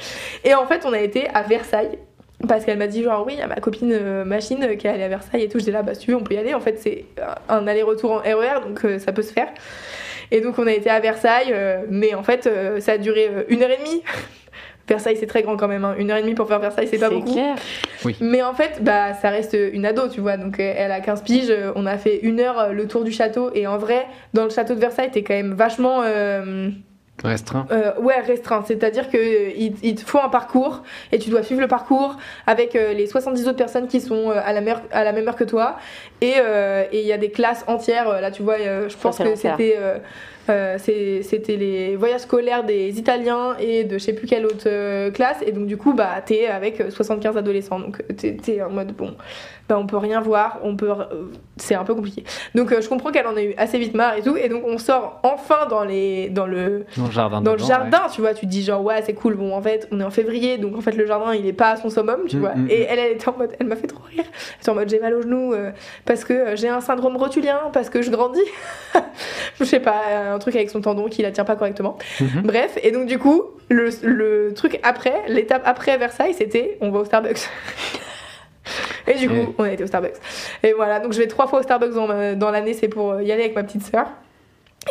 Et en fait, on a été à Versailles. Parce qu'elle m'a dit genre oui, il y a ma copine euh, machine euh, qui est allée à Versailles et tout. J'étais là, bah si tu veux, on peut y aller. En fait, c'est un aller-retour en RER, donc euh, ça peut se faire. Et donc on a été à Versailles, mais en fait, ça a duré une heure et demie. *laughs* Versailles, c'est très grand quand même. hein. Une heure et demie pour faire Versailles, c'est pas beaucoup. clair. Mais en fait, bah, ça reste une ado, tu vois. Donc, euh, elle a 15 piges. euh, On a fait une heure euh, le tour du château. Et en vrai, dans le château de Versailles, t'es quand même vachement. euh, Restreint. euh, ouais, restreint. C'est-à-dire que euh, il, te faut un parcours et tu dois suivre le parcours avec euh, les 70 autres personnes qui sont euh, à, la mer- à la même heure que toi. Et euh, et il y a des classes entières. Là, tu vois, euh, je pense que c'était. Euh, euh, c'était les voyages scolaires des Italiens et de je sais plus quelle autre euh, classe et donc du coup bah t'es avec euh, 75 adolescents donc euh, t'es en mode bon bah on peut rien voir on peut euh, c'est un peu compliqué donc euh, je comprends qu'elle en a eu assez vite marre et tout et donc on sort enfin dans les dans le Dans le jardin. dans le tu vois, tu te dis genre ouais c'est cool, bon en fait on est en février donc en fait le jardin il est pas à son summum, tu Mm, vois. mm, Et mm. elle, elle était en mode, elle m'a fait trop rire. Elle était en mode j'ai mal au genou euh, parce que euh, j'ai un syndrome rotulien, parce que je grandis. *laughs* je sais pas, un truc avec son tendon qui la tient pas correctement. Mhm. Bref, et donc du coup, le, le truc après, l'étape après Versailles c'était on va au Starbucks. *laughs* Et du coup, on a été au Starbucks. Et voilà, donc je vais trois fois au Starbucks dans l'année, c'est pour euh, y aller avec ma petite sœur.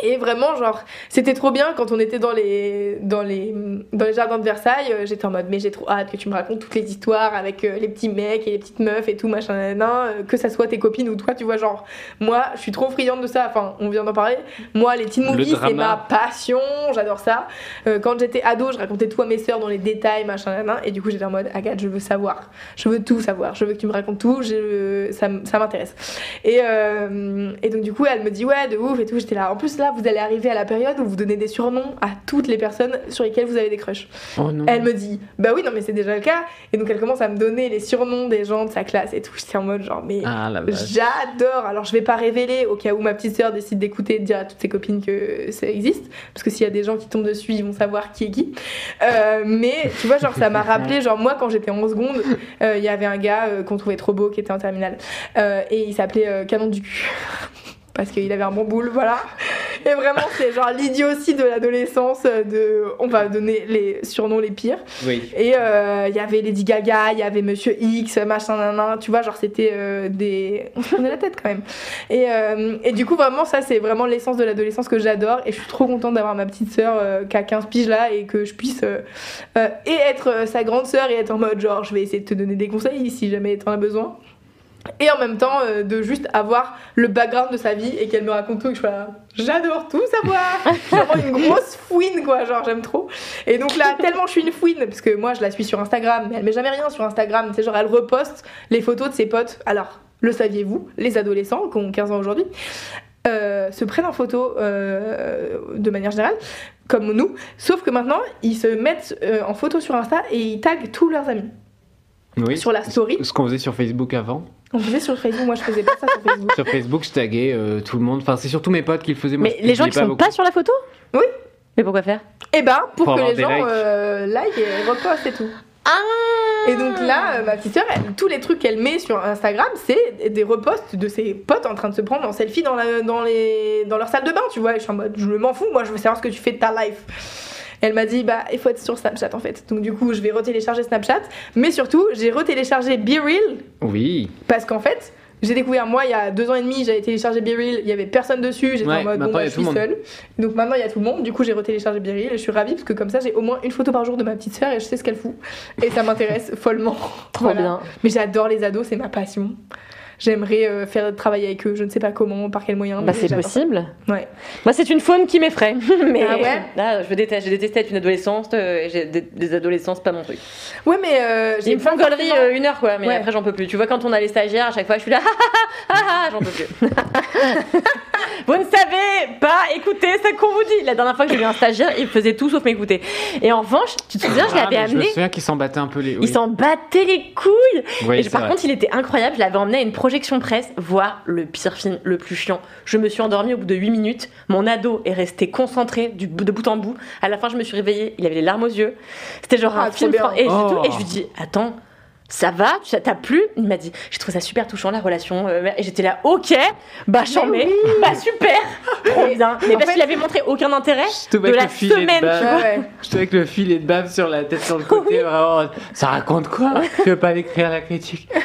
Et vraiment, genre, c'était trop bien quand on était dans les, dans les, dans les jardins de Versailles. euh, J'étais en mode, mais j'ai trop hâte que tu me racontes toutes les histoires avec euh, les petits mecs et les petites meufs et tout, machin, nan, euh, que ça soit tes copines ou toi, tu vois, genre, moi, je suis trop friande de ça. Enfin, on vient d'en parler. Moi, les teen movies, c'est ma passion. J'adore ça. Quand j'étais ado, je racontais tout à mes sœurs dans les détails, machin, nan, et du coup, j'étais en mode, Agathe, je veux savoir. Je veux tout savoir. Je veux que tu me racontes tout. Je, ça, ça m'intéresse. Et, euh, et donc du coup elle me dit ouais de ouf et tout j'étais là en plus là vous allez arriver à la période où vous donnez des surnoms à toutes les personnes sur lesquelles vous avez des crushs Oh non. elle me dit bah oui non mais c'est déjà le cas et donc elle commence à me donner les surnoms des gens de sa classe et tout j'étais en mode genre mais Ah. J'adore. Alors je vais pas révéler au cas où ma petite sœur décide d'écouter et de dire à toutes ses copines que ça existe, parce que s'il y a des gens qui tombent dessus, ils vont savoir qui est qui. Euh, mais tu vois, genre ça m'a *laughs* rappelé, genre moi quand j'étais en seconde, euh, il y avait un gars euh, qu'on trouvait trop beau qui était en terminale et il s'appelait Canon du cul. *laughs* Parce qu'il avait un bon boule, voilà. Et vraiment, c'est genre l'idiotie de l'adolescence. euh, De, on va donner les surnoms les pires. Oui. Et euh, il y avait Lady Gaga, il y avait Monsieur X, machin, nan, tu vois, genre c'était euh, des. On se prenait la tête quand même. Et, euh, et du coup, vraiment, ça, c'est vraiment l'essence de l'adolescence que j'adore. Et je suis trop contente d'avoir ma petite sœur euh, qui a 15 piges là et que je puisse. euh, euh, et être euh, sa grande sœur et être en mode genre, je vais essayer de te donner des conseils si jamais t'en as besoin. Et en même temps, euh, de juste avoir le background de sa vie et qu'elle me raconte tout et que je sois là, j'adore tout savoir. *laughs* Vraiment une grosse fouine, quoi, genre j'aime trop. Et donc là, tellement je suis une fouine, parce que moi je la suis sur Instagram, mais elle met jamais rien sur Instagram. Tu sais, genre elle reposte les photos de ses potes. Alors, le saviez-vous, les adolescents qui ont 15 ans aujourd'hui, euh, se prennent en photo euh, de manière générale, comme nous, sauf que maintenant ils se mettent euh, en photo sur Insta et ils taguent tous leurs amis. Oui. Sur la story. Ce qu'on faisait sur Facebook avant. On faisait sur Facebook, moi je faisais pas ça sur Facebook. Sur Facebook, je taguais euh, tout le monde. Enfin, c'est surtout mes potes qui le faisaient. Moi, Mais je les gens qui sont beaucoup. pas sur la photo? Oui. Mais pourquoi faire? Et ben, pour, Pour que avoir les des gens likes. euh, like et repostent et tout. Ah Et donc là, euh, ma petite sœur, elle- tous les trucs qu'elle met sur Instagram, c'est des reposts de ses potes en train de se prendre en selfie dans, la, dans, les, dans leur salle de bain, tu vois. Et je suis en mode, je m'en fous, moi je veux savoir ce que tu fais de ta life. Elle m'a dit, bah, il faut être sur Snapchat en fait. Donc du coup, je vais retélécharger Snapchat. Mais surtout, j'ai retéléchargé Be Real Oui. parce qu'en fait, j'ai découvert moi il y a deux ans et demi, j'avais téléchargé Be Real, il y avait personne dessus, j'étais Ouais, en mode bon bah, je tout le suis monde. seule. Donc maintenant il y a tout le monde, du coup j'ai retéléchargé Be Real et je suis ravie parce que comme ça j'ai au moins une photo par jour de ma petite sœur et je sais ce qu'elle fout. Et ça m'intéresse follement. *laughs* Trop Voilà. bien. Mais j'adore les ados, c'est ma passion. J'aimerais euh, faire travailler avec eux, je ne sais pas comment, par quel moyen. Bah c'est possible. Ouais. Moi c'est une faune qui m'effraie. *laughs* mais Ah ouais? Là, je déteste, j'ai détesté être une adolescente. euh, et j'ai des, des adolescences pas mon truc. Ouais, mais euh, j'ai Ils me font forcément- euh, une heure quoi, mais Ouais. après j'en peux plus. Tu vois quand on a les stagiaires, à chaque fois je suis là, *laughs* ah, ah, ah, j'en peux plus. *laughs* vous ne savez pas écouter ce qu'on vous dit. La dernière fois que j'ai eu un stagiaire, il faisait tout sauf m'écouter. Et en revanche, tu te souviens, je Ah, l'avais mais Je me amené. souviens qu'ils s'en battaient un peu les. Il oui. s'en battait les couilles. Oui, et par vrai. contre, il était incroyable. Je l'avais emmené à une projection presse voir le pire film, le plus chiant. Je me suis endormie au bout de 8 minutes. Mon ado est resté concentré du, de bout en bout. À la fin, je me suis réveillée. Il avait les larmes aux yeux. C'était genre Ah, un film. fran- Et, je- Oh. et je lui dis Attends. Ça va Tu- T'as plu? Il m'a dit J'ai trouvé ça super touchant la relation. euh, Et j'étais là, ok, bah j'en mets, bah super, *laughs* trop bien. Mais En parce qu'il avait montré aucun intérêt de la le filet de semaine, tu bave. vois. Ouais, ouais. J'étais avec le filet de bave sur la tête sur le *laughs* côté, vraiment. Ça raconte quoi? Je veux pas l'écrire la critique? *laughs*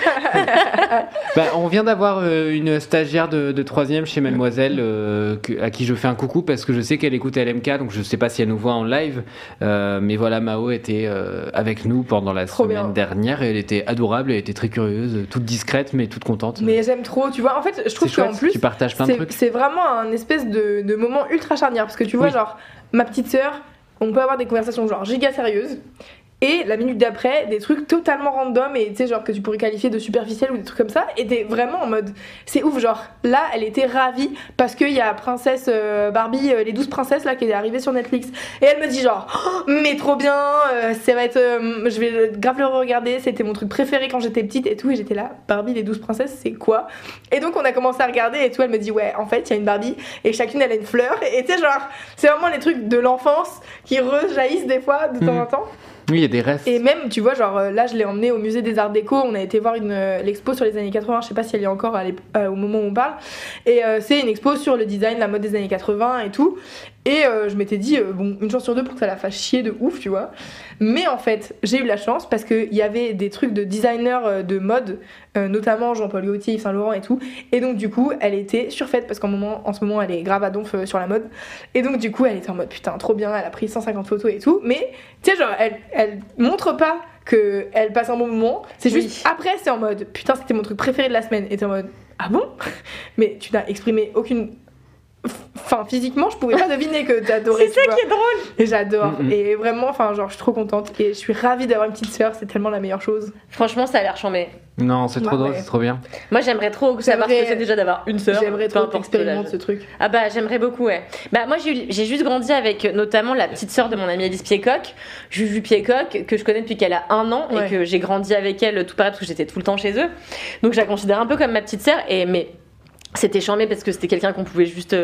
Bah, on vient d'avoir euh, une stagiaire de, de troisième chez Mademoiselle euh, que- à qui je fais un coucou parce que je sais qu'elle écoute LMK, donc je sais pas si elle nous voit en live. Euh, mais voilà, Mao était euh, avec nous pendant la Trop semaine bien. dernière et elle était adorable, elle était très curieuse, toute discrète mais toute contente. Mais j'aime trop, tu vois. En fait, je trouve qu'en plus, tu partages plein de c'est trucs. c'est vraiment un espèce de, de moment ultra charnière parce que tu vois, Oui. genre, ma petite sœur, on peut avoir des conversations genre giga sérieuses. Et la minute d'après, des trucs totalement random et tu sais, genre que tu pourrais qualifier de superficiel ou des trucs comme ça. Et t'es vraiment en mode, c'est ouf, genre là, elle était ravie parce qu'il y a Princesse euh, Barbie, euh, les 12 princesses là qui est arrivée sur Netflix. Et elle me dit, genre, Oh, mais trop bien, euh, ça va être. euh, je vais grave le regarder, c'était mon truc préféré quand j'étais petite et tout. Et j'étais là, Barbie, les 12 princesses, c'est quoi? Et donc on a commencé à regarder et tout, elle me dit, ouais, en fait, il y a une Barbie et chacune elle a une fleur. Et tu sais, genre, c'est vraiment les trucs de l'enfance qui rejaillissent des fois de temps Mhm. en temps. Oui, il y a des restes. Et même, tu vois, genre euh, là, je l'ai emmené au musée des Arts Déco. On a été voir une euh, l'expo sur les années 80. Je sais pas si elle est encore euh, au moment où on parle. Et c'est une expo sur le design, la mode des années 80 et tout. Et euh, je m'étais dit, euh, bon, une chance sur deux pour que ça la fasse chier de ouf, tu vois. Mais en fait, j'ai eu la chance parce qu'il y avait des trucs de designers euh, de mode, euh, notamment Jean-Paul Gaultier, Yves Saint Laurent et tout. Et donc, du coup, elle était surfaite parce qu'en moment, en ce moment, elle est grave à donf sur la mode. Et donc, du coup, elle était en mode putain, trop bien, elle a pris 150 photos et tout. Mais, tu sais, genre, elle, elle montre pas que elle passe un bon moment. C'est Oui. juste après, c'est en mode putain, c'était mon truc préféré de la semaine. Et t'es en mode ah bon? Mais tu n'as exprimé aucune. Enfin, physiquement, je pouvais pas *laughs* deviner que t'adorais. C'est ça vois. qui est drôle. Et j'adore. Mm, mm. Et vraiment, enfin, genre, je suis trop contente. Et je suis ravie d'avoir une petite sœur, c'est tellement la meilleure chose. Franchement, ça a l'air chambé. Non, c'est trop Ouais, drôle, ouais. c'est trop bien. Moi, j'aimerais trop savoir ce que c'est déjà d'avoir une sœur. J'aimerais trop expérimenter ce truc. Ah bah j'aimerais beaucoup ouais. Bah moi j'ai juste grandi avec notamment la petite sœur de mon amie Alice Piécock, Juju Piécock, que je connais depuis qu'elle a un an Ouais. et que j'ai grandi avec elle tout pareil parce que j'étais tout le temps chez eux. Donc je la considère un peu comme ma petite sœur et mais c'était charmé parce que c'était quelqu'un qu'on pouvait juste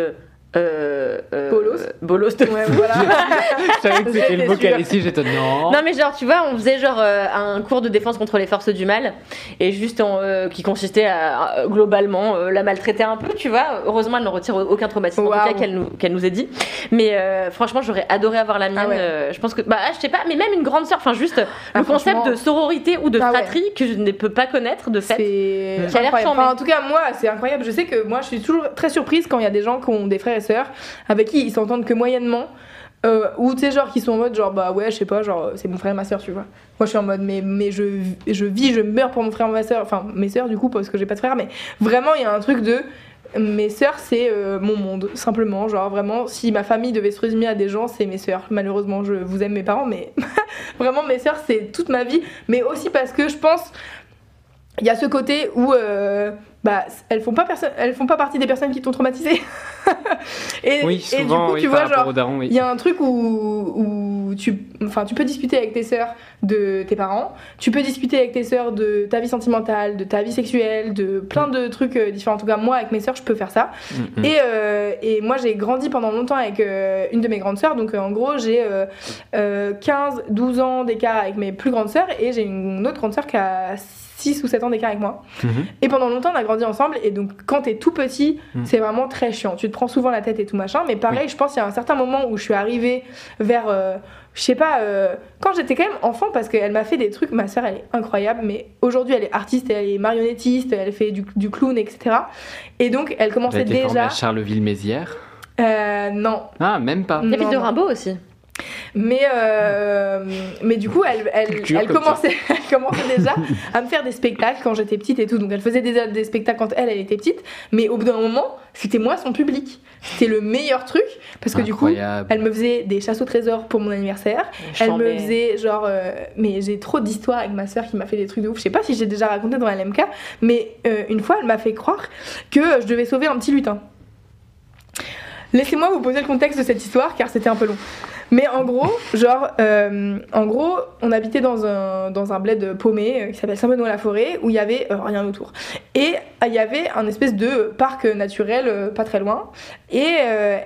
euh, euh, euh, Bolos. bolos de Ouais, voilà. *laughs* Je savais que c'était le mot qu'elle ici, j'étais non. Non mais genre tu vois on faisait genre euh, un cours de défense contre les forces du mal et juste en, euh, qui consistait à, à, globalement euh, la maltraiter un peu tu vois heureusement elle ne retire aucun traumatisme en tout cas qu'elle nous, qu'elle nous ait dit mais euh, franchement j'aurais adoré avoir la mienne Ah ouais. euh, je pense que bah je sais pas mais même une grande sœur enfin juste Ah, le concept de sororité ou de Ah ouais. fratrie que je ne peux pas connaître de fait C'est Qui a l'air incroyable. charmé. Enfin, en tout cas, moi, c'est incroyable. Je sais que moi, je suis toujours très surprise quand il y a des gens qui ont des frères et avec qui ils s'entendent que moyennement. Euh, ou tu sais, genre, qui sont en mode, genre, bah ouais, je sais pas, genre, c'est mon frère et ma sœur, tu vois. Moi, je suis en mode, mais, mais je, je vis, je meurs pour mon frère et ma sœur. Enfin, mes sœurs, du coup, parce que j'ai pas de frère, mais vraiment, il y a un truc de. Mes sœurs, c'est euh, mon monde, simplement. Genre, vraiment, si ma famille devait se résumer à des gens, c'est mes sœurs. Malheureusement, je vous aime mes parents, mais *laughs* vraiment, mes sœurs, c'est toute ma vie. Mais aussi parce que je pense il y a ce côté où euh, bah, elles font pas elles font pas partie des personnes qui t'ont traumatisé. *laughs* et, Oui, et du coup, oui, tu vois, genre, il oui. y a un truc où, où tu, enfin, tu peux discuter avec tes sœurs de tes parents, tu peux discuter avec tes sœurs de ta vie sentimentale, de ta vie sexuelle, de plein de trucs euh, différents. En tout cas, moi, avec mes sœurs, je peux faire ça. Mm, mm. Et, euh, et moi, j'ai grandi pendant longtemps avec euh, une de mes grandes sœurs. Donc, euh, en gros, j'ai euh, euh, 15, 12 ans d'écart avec mes plus grandes sœurs. Et j'ai une autre grande sœur qui a 6 ou 7 ans d'écart avec moi. Mhm. Et pendant longtemps, on a grandi ensemble. Et donc, quand t'es tout petit, Mm. c'est vraiment très chiant. Tu te prends souvent la tête et tout machin. Mais pareil, je pense qu'il y a un certain moment où je suis arrivée vers. euh, je sais pas, euh, quand j'étais quand même enfant, parce qu'elle m'a fait des trucs, ma soeur elle est incroyable, mais aujourd'hui elle est artiste, elle est marionnettiste, elle fait du, du clown, etc. Et donc elle commençait été formée déjà. à Charleville-Mézières? Euh, non, Ah, même pas. Non, de. Rimbaud aussi mais, euh, mais du coup, elle, elle, elle comme ça. commençait, *laughs* elle commençait déjà à me faire des spectacles quand j'étais petite et tout. Donc elle faisait déjà des spectacles quand elle, elle était petite. Mais au bout d'un moment, c'était moi son public. C'était le meilleur truc parce que du coup, elle me faisait des chasses au trésor pour mon anniversaire. Elle me faisait genre. euh, mais j'ai trop d'histoires avec ma soeur qui m'a fait des trucs de ouf. Je sais pas si j'ai déjà raconté dans LMK, mais euh, une fois, elle m'a fait croire que je devais sauver un petit lutin. Laissez-moi vous poser le contexte de cette histoire car c'était un peu long. Mais en gros, genre, euh, en gros, on habitait dans un, dans un bled paumé euh, qui s'appelle Saint-Benoît-la-Forêt où il y avait euh, rien autour. Et il y avait un espèce de parc naturel pas très loin. Et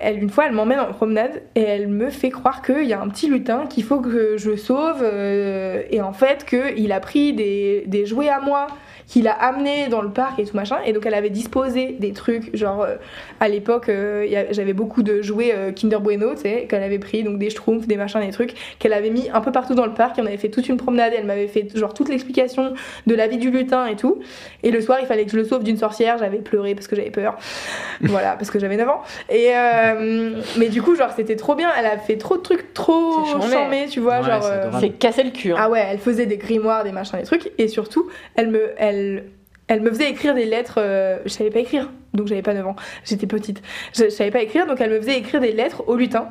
elle, une fois, elle m'emmène en promenade et elle me fait croire qu'il y a un petit lutin qu'il faut que je sauve. et en fait, qu'il a pris des, des jouets à moi qu'il a amené dans le parc et tout machin. Et donc, elle avait disposé des trucs, genre, euh, à l'époque, euh, j'avais beaucoup de jouets euh, Kinder Bueno, tu sais, qu'elle avait pris, donc des schtroumpfs, des machins, des trucs, qu'elle avait mis un peu partout dans le parc. Et on avait fait toute une promenade. et Elle m'avait fait, genre, toute l'explication de la vie du lutin et tout. Et le soir, il fallait que je le sauve d'une sorcière. J'avais pleuré parce que j'avais peur. *laughs* voilà, parce que j'avais 9 ans. Et, euh, mais du coup, genre, c'était trop bien. Elle a fait trop de trucs trop charmés, tu vois, Ouais, genre. euh, c'est casser le cul hein. ah ouais, elle faisait des grimoires, des machins, des trucs, et surtout, elle me, elle, elle me faisait écrire des lettres. euh, je savais pas écrire, donc j'avais pas 9 ans, j'étais petite. Je, je savais pas écrire, donc elle me faisait écrire des lettres au lutin.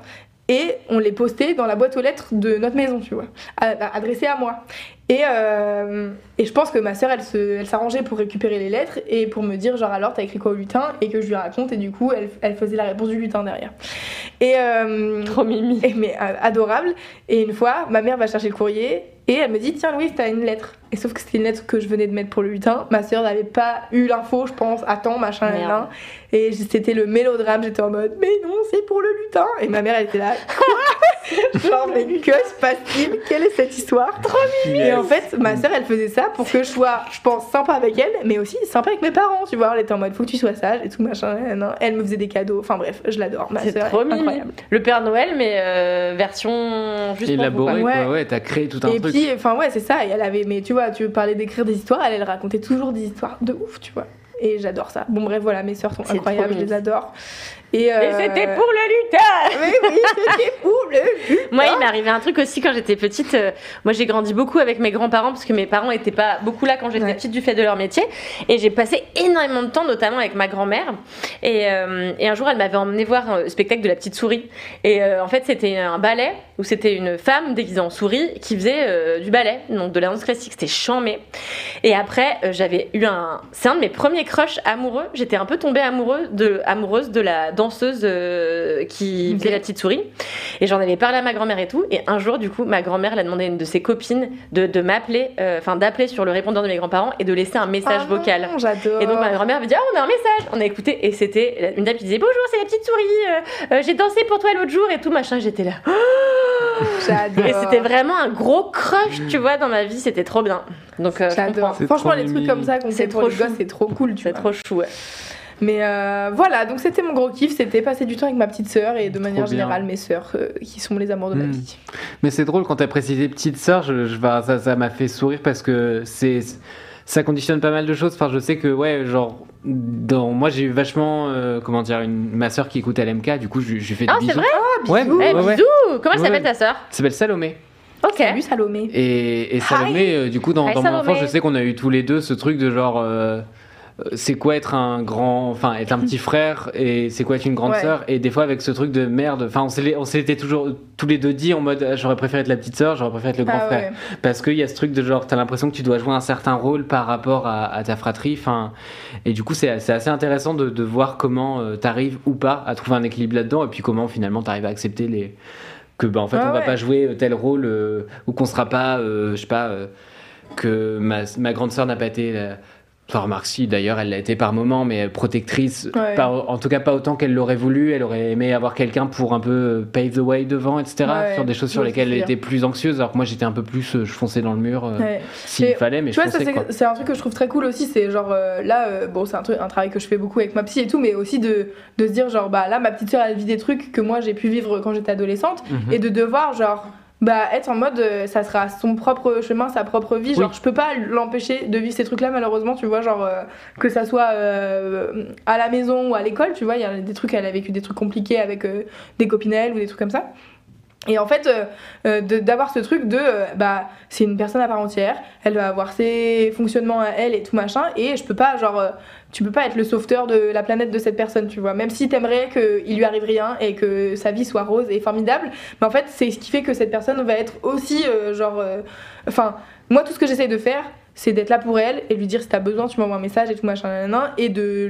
Et on les postait dans la boîte aux lettres de notre maison, tu vois, à- adressées à moi. Et, euh, et je pense que ma sœur, elle s'arrangeait pour récupérer les lettres et pour me dire, genre, alors, t'as écrit quoi au lutin Et que je lui raconte, et du coup, elle, elle faisait la réponse du lutin derrière. Et, euh, trop mimi et mais euh, adorable. Et une fois, ma mère va chercher le courrier et elle me dit Tiens, Louise, t'as une lettre. Et sauf que c'était une lettre que je venais de mettre pour le lutin. Ma soeur n'avait pas eu l'info, je pense, à temps, machin, Merde. Et c'était le mélodrame. J'étais en mode Mais non, c'est pour le lutin. Et ma mère, elle était là Quoi? *laughs* Genre, mais que se passe-t-il? Quelle est cette histoire? Trop Et en fait, ma sœur, elle faisait ça pour que je sois, je pense, sympa avec elle, mais aussi sympa avec mes parents, tu vois. Elle était en mode, faut que tu sois sage et tout, machin. Elle me faisait des cadeaux. Enfin bref, je l'adore, ma C'est sœur. trop mignon. incroyable. Le Père Noël, mais euh, version juste pour vous, Élaboré, quoi. Ouais. Ouais, t'as créé tout un Et truc. puis, enfin ouais, c'est ça. Et elle avait, mais tu vois, tu parlais d'écrire des histoires, elle, elle racontait toujours des histoires de ouf, tu vois. Et j'adore ça. Bon bref, voilà, mes sœurs sont incroyables, je les mignon. adore. Et, euh, Et c'était pour le lutin *laughs* Oui, oui, c'était pour le Moi, il m'est arrivé un truc aussi quand j'étais petite. euh, moi, j'ai grandi beaucoup avec mes grands-parents parce que mes parents n'étaient pas beaucoup là quand j'étais Ouais. petite du fait de leur métier. Et j'ai passé énormément de temps, notamment avec ma grand-mère. Et, euh, et un jour, elle m'avait emmené voir un spectacle de la petite souris. Et en fait, c'était un ballet où c'était une femme déguisée en souris qui faisait du ballet, donc de la danse classique. C'était chambé. Et après, j'avais eu un. C'est un de mes premiers crushs amoureux. J'étais un peu tombée amoureux de, amoureuse de la danseuse euh, qui faisait Ok. la petite souris. Et j'en avais parlé à ma grand-mère et tout. Et un jour, du coup, ma grand-mère, elle a demandé à une de ses copines de, de m'appeler, euh, enfin d'appeler sur le répondeur de mes grands-parents et de laisser un message Ah non, vocal. J'adore. Et donc ma grand-mère me dit ah on a un message, on a écouté et c'était une dame qui disait bonjour c'est la petite souris, euh, euh, j'ai dansé pour toi l'autre jour et tout machin j'étais là *gasps* J'adore. et c'était vraiment un gros crush tu vois dans ma vie c'était trop bien donc euh, Franchement, les trucs comme ça qu'on C'est fait pour trop les chou. gosses, c'est trop cool, tu c'est vois. trop chou ouais. Mais euh, voilà, donc c'était mon gros kiff, c'était passer du temps avec ma petite sœur et de manière bien. générale mes sœurs euh, qui sont les amours de ma Mm. vie. Mais c'est drôle quand t'as précisé petite sœur, je, je- bah, ça ça m'a fait sourire parce que c'est ça conditionne pas mal de choses. Enfin, je sais que ouais, genre dans moi j'ai eu vachement euh, comment dire une ma sœur qui écoute LMK, du coup je, lui fais des Ah c'est bisous. vrai Ouais, Eh, ouais, ouais. bisous comment elle Ouais. s'appelle ta sœur Elle s'appelle Salomé. ok Salut Salomé. Et, et Salomé, euh, du coup, dans, Hi, dans mon enfance, je sais qu'on a eu tous les deux ce truc de genre. euh, c'est quoi être un grand, enfin être un petit *laughs* frère et c'est quoi être une grande Ouais. sœur et des fois avec ce truc de merde, enfin on s'était toujours tous les deux dit en mode ah, j'aurais préféré être la petite sœur, j'aurais préféré être le grand Ah frère ouais. parce qu'il y a ce truc de genre t'as l'impression que tu dois jouer un certain rôle par rapport à, à ta fratrie, enfin et du coup c'est assez intéressant de, de voir comment euh, t'arrives ou pas à trouver un équilibre là-dedans et puis comment finalement t'arrives à accepter les que bah en fait Ah on va ouais. pas jouer euh, tel rôle euh, ou qu'on sera pas euh, je sais pas euh, que ma, ma grande sœur n'a pas été la- Enfin, remarque si, d'ailleurs, elle l'a été par moment, mais protectrice, Ouais. en tout cas pas autant qu'elle l'aurait voulu. Elle aurait aimé avoir quelqu'un pour un peu euh, pave the way devant, etc. Ouais, sur des choses sur lesquelles que elle était plus anxieuse, alors que moi j'étais un peu plus, euh, je fonçais dans le mur euh, s'il fallait, mais Tu je vois, c'est un truc que je trouve très cool aussi, c'est genre euh, là, euh, bon, c'est un, truc- un travail que je fais beaucoup avec ma psy et tout, mais aussi de, de se dire, genre, bah là, ma petite sœur, elle vit des trucs que moi j'ai pu vivre quand j'étais adolescente, Mhm. et de devoir, genre, bah être en mode, euh, ça sera son propre chemin, sa propre vie, genre, Oui. je peux pas l'empêcher de vivre ces trucs-là, malheureusement, tu vois, genre, euh, que ça soit euh, à la maison ou à l'école, tu vois, il y a des trucs, elle a vécu des trucs compliqués avec euh, des copines à elle ou des trucs comme ça. Et en fait, euh, euh, d'avoir ce truc de, euh, bah, c'est une personne à part entière, elle va avoir ses fonctionnements à elle et tout machin, et je peux pas, genre, euh, tu peux pas être le sauveteur de la planète de cette personne, tu vois. Même si t'aimerais qu'il lui arrive rien et que sa vie soit rose et formidable, mais en fait, c'est ce qui fait que cette personne va être aussi, genre, enfin, moi, tout ce que j'essaye de faire, c'est d'être là pour elle et lui dire si t'as besoin, tu m'envoies un message et tout machin, et de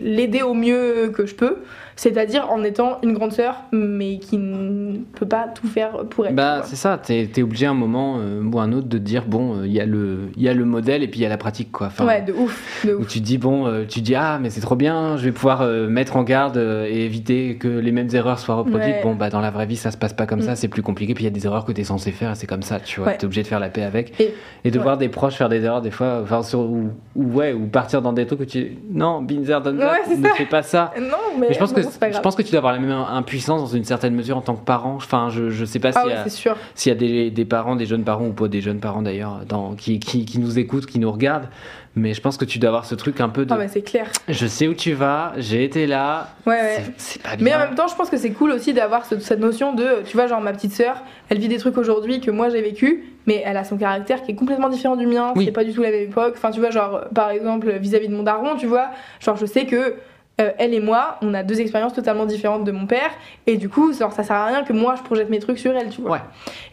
l'aider au mieux que je peux, c'est-à-dire en étant une grande sœur, mais qui ne peut pas tout faire pour elle. Bah, c'est ça, t'es es obligé à un moment euh, ou un autre de te dire, bon, euh, il y, a le- il y a le modèle et puis il y a la pratique, quoi. Enfin, ouais, de ouf, de où ouf. tu dis bon euh, tu dis ah mais c'est trop bien je vais pouvoir euh, mettre en garde euh, et éviter que les mêmes erreurs soient reproduites Ouais. bon bah dans la vraie vie ça se passe pas comme ça Mm. c'est plus compliqué puis il y a des erreurs que tu es censé faire et c'est comme ça tu vois Ouais. t'es obligé de faire la paix avec Et- et, de ouais. voir des proches faire des erreurs des fois enfin sur ou, ou ouais ou partir dans des trucs où tu non Binzer donne Ouais, ne fais pas ça Non, mais, mais je pense que je pense que tu dois avoir la même impuissance dans une certaine mesure en tant que parent enfin je je sais pas Ah s'il y ouais, a c'est sûr. s'il y a des, des parents, des jeunes parents ou pas des jeunes parents d'ailleurs, qui, qui, qui nous écoutent, qui nous regardent, mais je pense que tu dois avoir ce truc un peu de Ah mais c'est clair. je sais où tu vas, j'ai été là, Ouais, ouais. c'est- c'est pas bien. Mais en même temps, je pense que c'est cool aussi d'avoir ce- cette notion de, tu vois, genre ma petite sœur, elle vit des trucs aujourd'hui que moi j'ai vécu, mais elle a son caractère qui est complètement différent du mien, Oui. c'est pas du tout la même époque. Enfin, tu vois, genre par exemple vis-à-vis de mon daron, tu vois, genre je sais que euh, elle et moi, on a deux expériences totalement différentes de mon père, et du coup, genre ça sert à rien que moi je projette mes trucs sur elle, tu vois. Ouais.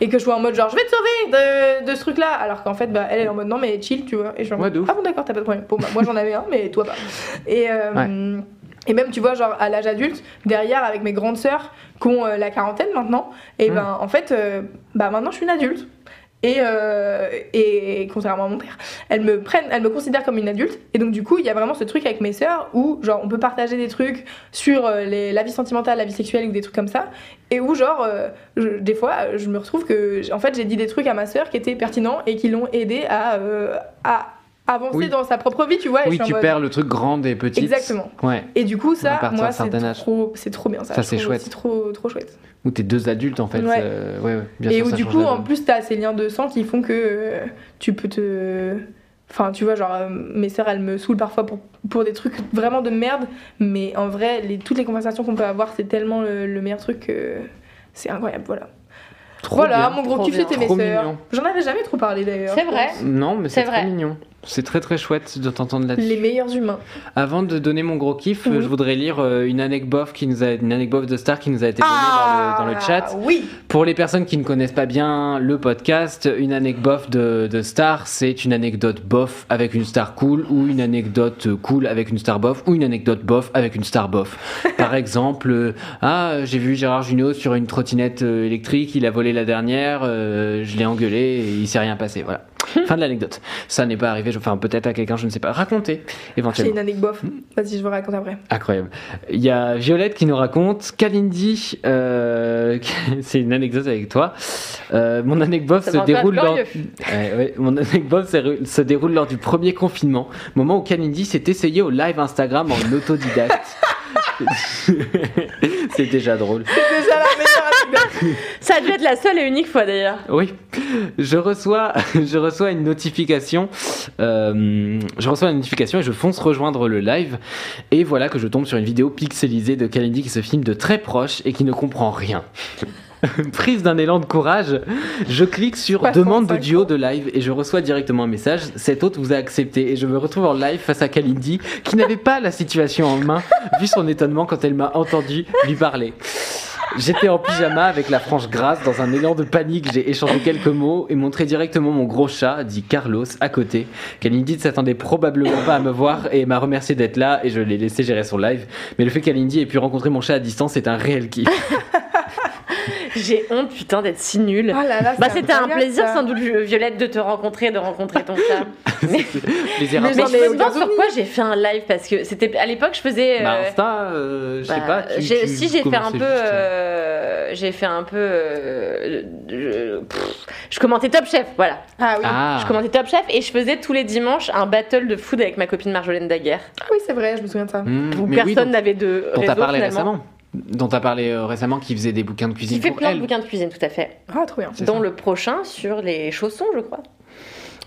Et que je sois en mode genre je vais te sauver de, de ce truc-là, alors qu'en fait, bah elle elle est en mode non mais chill, tu vois. Et je suis en mode, ah bon d'accord, t'as pas de problème. Bon bah moi j'en avais un, mais toi pas. Et euh, Et même, tu vois, genre à l'âge adulte, derrière, avec mes grandes sœurs qui ont euh, la quarantaine maintenant, et Mm. ben en fait, euh, bah maintenant je suis une adulte. Et, euh, et contrairement à mon père, elles me prennent, elles me considèrent comme une adulte. Et donc du coup, il y a vraiment ce truc avec mes sœurs où genre on peut partager des trucs sur euh, la vie sentimentale, la vie sexuelle ou des trucs comme ça, et où genre euh, des fois je me retrouve que en fait j'ai dit des trucs à ma sœur qui étaient pertinents et qui l'ont aidé à avancer Oui. dans sa propre vie, tu vois. Oui, je suis en tu mode- perds le truc grande et petite. Exactement. Ouais. Et du coup, ça, moi, c'est trop, c'est trop bien ça. C'est chouette. C'est trop, trop chouette. Où t'es deux adultes en fait. Ouais. euh, ouais, ouais, bien et sûr, où ça du coup, en plus, t'as ces liens de sang qui font que euh, tu peux te. Enfin, tu vois, genre, euh, mes sœurs, elles me saoulent parfois pour, pour des trucs vraiment de merde, mais en vrai, les, toutes les conversations qu'on peut avoir, c'est tellement le, le meilleur truc que c'est incroyable, voilà. Trop voilà, bien. mon gros trop kiff, c'était mes sœurs. mignon. J'en avais jamais trop parlé d'ailleurs. C'est vrai. Non, mais c'est mignon. C'est très très chouette de t'entendre là-dessus. Les meilleurs humains. Avant de donner mon gros kiff, Oui. je voudrais lire euh, une anecdote qui nous a, une anecdote de Star qui nous a été donnée Ah, dans, le, dans le chat. Oui. Pour les personnes qui ne connaissent pas bien le podcast, une anecdote de, de star, c'est une anecdote bof avec une star cool, ou une anecdote cool avec une star bof, ou une anecdote bof avec une star bof. *laughs* Par exemple, euh, ah, j'ai vu Gérard Jugnot sur une trottinette euh, électrique, il a volé la dernière, euh, je l'ai engueulé et il s'est rien passé. Voilà. *laughs* Fin de l'anecdote. Ça n'est pas arrivé, je- enfin peut-être à quelqu'un, je ne sais pas. Racontez, J'ai éventuellement. une anecdote bof. Vas-y, je vous raconte après. Incroyable. Il y a Violette qui nous raconte Kalindi, euh, *laughs* c'est une anecdote avec toi. Euh, mon anecdote se déroule lors. Ouais, ouais, mon anecdote se, se déroule lors du premier confinement, moment où Kalindi s'est essayé au live Instagram en autodidacte. *laughs* c'est déjà drôle. C'est déjà la meilleure. *laughs* Ça a dû être la seule et unique fois d'ailleurs. Oui, je reçois, *laughs* je reçois une notification. euh, je reçois une notification et je fonce rejoindre le live. Et voilà que je tombe sur une vidéo pixelisée de Kalindi qui se filme de très proche et qui ne comprend rien. *laughs* Prise d'un élan de courage, je clique sur Pas demande de 35 duo de live et je reçois directement un message. Cet hôte vous a accepté et je me retrouve en live face à Kalindi qui n'avait pas la situation en main vu son étonnement quand elle m'a entendu lui parler. J'étais en pyjama avec la frange grasse. Dans un élan de panique, j'ai échangé quelques mots et montré directement mon gros chat, dit Carlos, à côté. Kalindi ne s'attendait probablement pas à me voir et m'a remercié d'être là et je l'ai laissé gérer son live. Mais le fait qu'Alindy ait pu rencontrer mon chat à distance est un réel kiff. *laughs* J'ai honte, putain, d'être si nulle. Ah là là, Bah, c'était un plaisir ça. sans doute, Violette, de te rencontrer, de rencontrer ton chat. *laughs* mais Plaisir Mais mais j'en je me demande sur souvenir. quoi j'ai fait un live parce que c'était à l'époque je faisais. euh, Bah, Insta, euh, je sais bah, pas. tu- j'ai- tu si j'ai fait un peu, juste, euh, j'ai fait un peu, euh, je, pff, je commentais Top Chef, voilà. Ah oui. Ah, Je commentais Top Chef et je faisais tous les dimanches un battle de food avec ma copine Marjolaine Daguerre. Ah oui, c'est vrai, je me souviens de ça. Hmm, Où mais oui, personne n'avait de dont t'as parlé finalement. récemment. Dont t'as parlé euh, récemment qui faisait des bouquins de cuisine Qui fait pour plein de bouquins de cuisine, tout à fait. Ah, trop bien. Dont ça. le prochain sur les chaussons, je crois.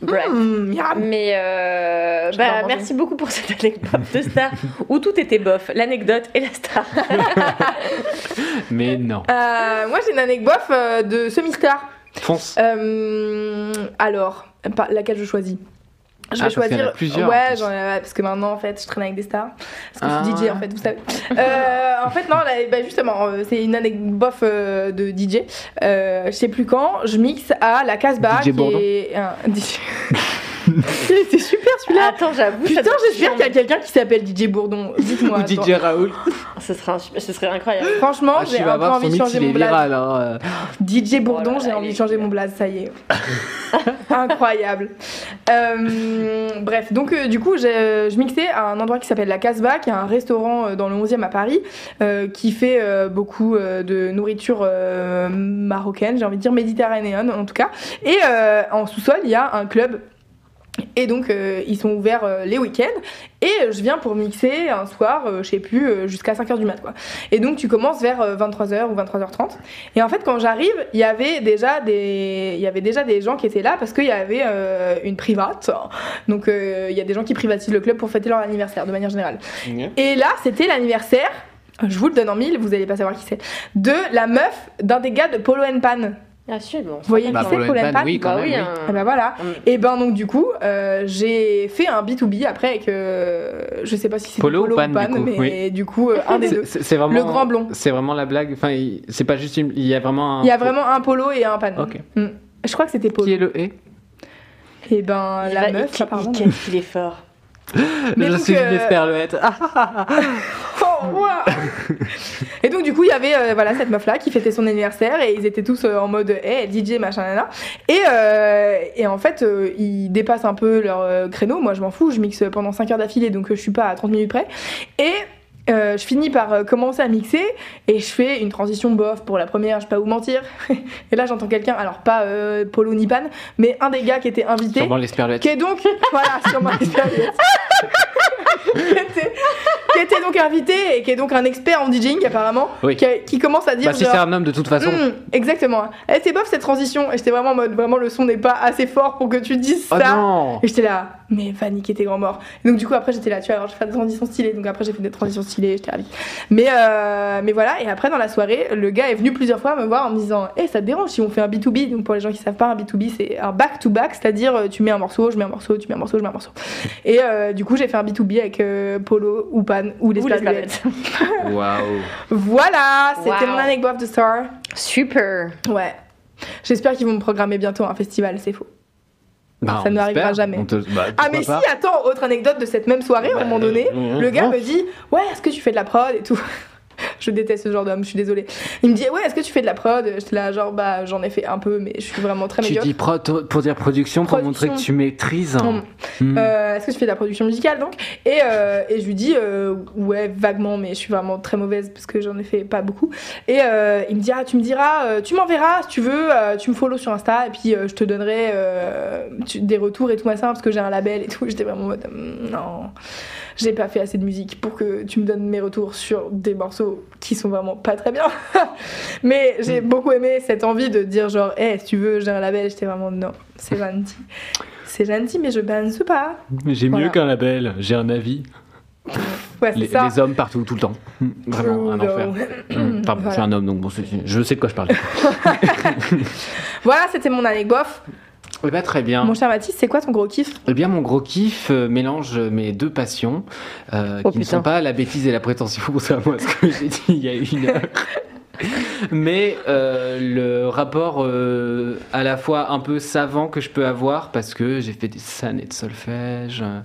Bref. Mmh. Mais euh, bah, merci beaucoup pour cette anecdote de star *laughs* où tout était bof, l'anecdote et la star. *laughs* Mais non. Euh, moi, j'ai une anecdote bof, euh, de semi-star. Fonce. Euh, alors, laquelle je choisis? Je Ah, vais parce qu'il y en a choisir. plusieurs, en ouais, j'en ai- parce que maintenant, en fait, je traîne avec des stars. Parce que je Ah. suis DJ, en fait, vous savez. Euh, en fait, non, là, bah, justement, euh, c'est une anecdote bof euh, de DJ. Euh, je sais plus quand, je mixe à la Casbah. DJ qui Bourdon. est un *laughs* *laughs* Était super celui-là. Attends, j'avoue. Putain, j'espère qu'il y a quelqu'un qui s'appelle DJ Bourdon. Dites-moi. Ou. DJ Raoul. Ce serait, un super- ce serait incroyable. Franchement, Ah, j'ai tu un vas peu voir, son envie de mix, changer mon blaze. viral. hein, euh. DJ Bourdon, Oh j'ai envie de changer mon blaze, ça y est. Incroyable. Euh, *laughs* bref, donc euh, du coup, j'ai- je mixais à un endroit qui s'appelle la Casbah, qui est un restaurant euh, dans le 11e à Paris, euh, qui fait euh, beaucoup euh, de nourriture euh, marocaine, j'ai envie de dire méditerranéenne en tout cas. Et euh, en sous-sol, il y a un club. Et donc, euh, ils sont ouverts euh, les week-ends. Et euh, je viens pour mixer un soir, euh, je sais plus, jusqu'à 5h du mat. Quoi. Et donc, tu commences vers euh, 23h ou 23h30. Et en fait, quand j'arrive, il y avait déjà des, il y avait déjà des gens qui étaient là parce qu'il y avait une private. Donc, il y a des gens qui privatisent le club pour fêter leur anniversaire de manière générale. Et là, c'était l'anniversaire. Je vous le donne en mille, vous allez pas savoir qui c'est. De la meuf d'un des gars de Polo and Pan. Bien sûr, bon. Vous voyez Bah, qui c'est and Pan, oui, quand Bah même. oui, oui. hein. Et ben voilà. Mm. Et ben donc du coup, euh, j'ai fait un B2B après avec, euh, je sais pas si c'est Polo Polo, ou Pan, ou Pan, du coup, mais oui. du coup euh, un *laughs* des deux. C'est c'est vraiment. Le grand blond. C'est vraiment la blague. Enfin, c'est pas juste une. Il y a vraiment un. Il y a vraiment un Polo et un Pan. Ok. Mm. Je crois que c'était Polo. Qui est le et Et ben Il la va- meuf, il, apparemment. il, il est fort. *laughs* Mais Je donc, suis une esperluette. *laughs* Ouah. *laughs* Et donc du coup il y avait euh, voilà cette meuf là qui fêtait son anniversaire et ils étaient tous euh, en mode hey, DJ machin nana et, euh, et en fait euh, ils dépassent un peu leur euh, créneau moi je m'en fous je mixe pendant 5 heures d'affilée donc euh, je suis pas à 30 minutes près et euh, je finis par euh, commencer à mixer et je fais une transition bof pour la première, je vais pas vous mentir. *laughs* et là j'entends quelqu'un, alors pas euh, Polo ni Pan, mais un des gars qui était invité, Sûrement qui est donc, voilà, sûrement l'expérience. *laughs* qui, était, donc invité et qui est donc un expert en DJing apparemment, Oui. qui, a- qui commence à dire Bah, si c'est un homme de toute façon. Hmm, exactement. Elle était bof cette transition et j'étais vraiment en mode vraiment le son n'est pas assez fort pour que tu dises Oh ça. non Et j'étais là, mais va niquer tes grands morts. Et donc du coup après j'étais là, tu vois, alors je fais des transitions stylées. Donc après j'ai fait des transitions stylées, j'étais ravie. Mais euh, mais voilà, et après dans la soirée, le gars est venu plusieurs fois me voir en me disant, eh ça te dérange si on fait un B2B Donc pour les gens qui savent pas, un B2B c'est un back to back, c'est-à-dire euh, tu mets un morceau, je mets un morceau, tu mets un morceau, je mets un morceau. Et euh, du coup j'ai fait un B2B avec euh, Polo ou Pan ou les Sparklettes. *laughs* Waouh. Voilà, c'était Wow. mon anecdote of the star. Super. Ouais. J'espère qu'ils vont me programmer bientôt un festival, c'est faux. Bah, Ça ne m'arrivera espère. jamais. Te- bah, Ah mais si, attends, autre anecdote de cette même soirée, à un moment donné, euh, le gars euh, me dit Ouais, est-ce que tu fais de la prod et tout? *laughs* Je déteste ce genre d'homme, je suis désolée. Il me dit Ouais, est-ce que tu fais de la prod? J'étais là, genre, bah j'en ai fait un peu, mais je suis vraiment très Tu médiocre. dis pro- pour dire production, pour Production. montrer que tu maîtrises. Hmm. Euh, est-ce que tu fais de la production musicale donc? Et, euh, et je lui dis euh, ouais vaguement mais je suis vraiment très mauvaise parce que j'en ai fait pas beaucoup et il me dit ah tu me diras tu m'enverras si tu veux tu me follow sur Insta et puis je te donnerai tu- des retours et tout machin parce que j'ai un label et tout *laughs* j'étais vraiment en mode Hum, non j'ai pas fait assez de musique pour que tu me donnes mes retours sur des morceaux qui sont vraiment pas très bien *laughs* mais j'ai beaucoup aimé cette envie de dire genre hey, si tu veux j'ai un label j'étais vraiment non c'est gentil c'est gentil mais je pense pas J'ai voilà. mieux qu'un label, j'ai un avis. *laughs* Ouais, Les, ça. les hommes partout, tout le temps. Hmm, Vraiment, un enfer. Hmm, *laughs* Pardon, je suis un homme, donc bon, je sais de quoi je parle. Voilà, c'était mon anecdote. Eh ben, très bien. Mon cher Mathis, c'est quoi ton gros kiff? Eh bien, mon gros kiff euh, mélange mes deux passions, euh, Oh, qui ne sont pas la bêtise et la prétention, *laughs* contrairement à ce que j'ai dit il y a une heure. *laughs* Mais euh, le rapport euh, à la fois un peu savant que je peux avoir, parce que j'ai fait des années de solfège, euh,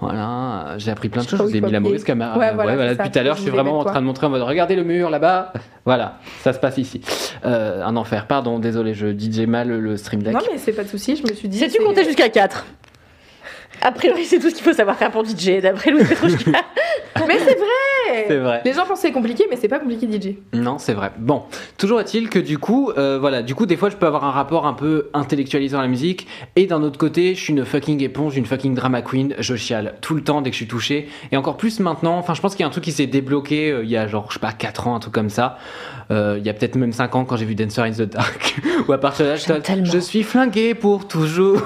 voilà, j'ai appris plein de choses, pas je où vous ai je mis la mauvaise caméra. Ouais, voilà, depuis tout à l'heure, je suis vraiment en train de montrer en mode regardez le mur là-bas, voilà, ça se passe ici. Euh, un enfer, pardon, désolé, je DJ mal le stream deck. Non, mais c'est pas de souci, je me suis dit. Sais-tu compter jusqu'à 4 A priori, c'est tout ce qu'il faut savoir faire pour DJ, d'après Louis Petrouchka. *laughs* Mais c'est vrai C'est vrai. Les gens pensent que c'est compliqué, mais c'est pas compliqué DJ. Non, c'est vrai. Bon, toujours est-il que du coup, euh, voilà, du coup, des fois, je peux avoir un rapport un peu intellectualisant à la musique, et d'un autre côté, je suis une fucking éponge, une fucking drama queen, je chiale tout le temps dès que je suis touché, et encore plus maintenant, enfin, je pense qu'il y a un truc qui s'est débloqué euh, il y a genre, je sais pas, 4 ans, un truc comme ça, Euh, il y a peut-être même 5 ans quand j'ai vu Dancer in the Dark, *laughs* où à partir de là, je suis flingué pour toujours,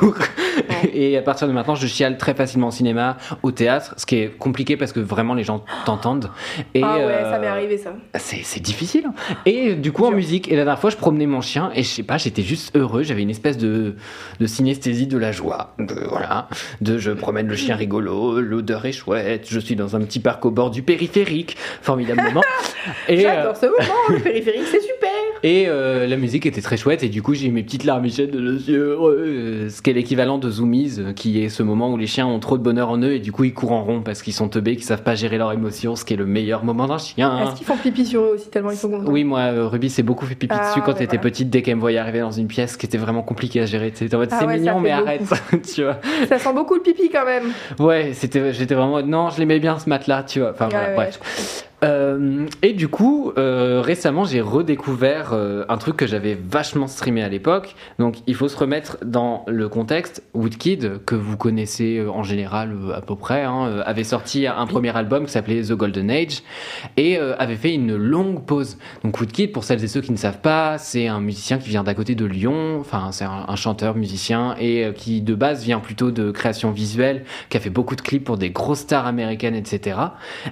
*laughs* et à partir de maintenant, je chiale très facilement au cinéma, au théâtre, ce qui est compliqué parce que vraiment les gens t'entendent. Et, ah ouais, euh, ça m'est arrivé ça. c'est difficile. hein. Et du coup, en musique, et la dernière fois, je promenais mon chien et je sais pas, j'étais juste heureux. J'avais une espèce de, de synesthésie de la joie. De, voilà. De je promène le chien rigolo, l'odeur est chouette, je suis dans un petit parc au bord du périphérique. Formidable moment. *laughs* Et, euh, J'adore ce moment, le périphérique, c'est super et euh, la musique était très chouette et du coup j'ai eu mes petites larmichettes de suis heureux, euh, ce qui est l'équivalent de Zoomies, euh, qui est ce moment où les chiens ont trop de bonheur en eux et du coup ils courent en rond parce qu'ils sont teubés, qu'ils savent pas gérer leurs émotions, ce qui est le meilleur moment d'un chien. Est-ce qu'ils font pipi sur eux aussi, tellement ils sont contents? Oui, moi, Ruby s'est beaucoup fait pipi Ah, dessus quand ouais, elle était voilà. petite, dès qu'elle me voyait arriver dans une pièce qui était vraiment compliquée à gérer. C'était en mode, Ah c'est ouais, mignon, mais arrête, *laughs* tu vois. Ça sent beaucoup le pipi quand même. Ouais, c'était, j'étais vraiment, non, je l'aimais bien ce matelas, tu vois. Enfin, voilà, ouais, bref. Euh, et du coup, euh, récemment, j'ai redécouvert euh, un truc que j'avais vachement streamé à l'époque. Donc, il faut se remettre dans le contexte. Woodkid, que vous connaissez en général à peu près, hein, avait sorti un premier album qui s'appelait The Golden Age et avait fait une longue pause. Donc, Woodkid, pour celles et ceux qui ne savent pas, c'est un musicien qui vient d'à côté de Lyon. Enfin, c'est un, chanteur, musicien et qui de base vient plutôt de création visuelle, qui a fait beaucoup de clips pour des grosses stars américaines, etc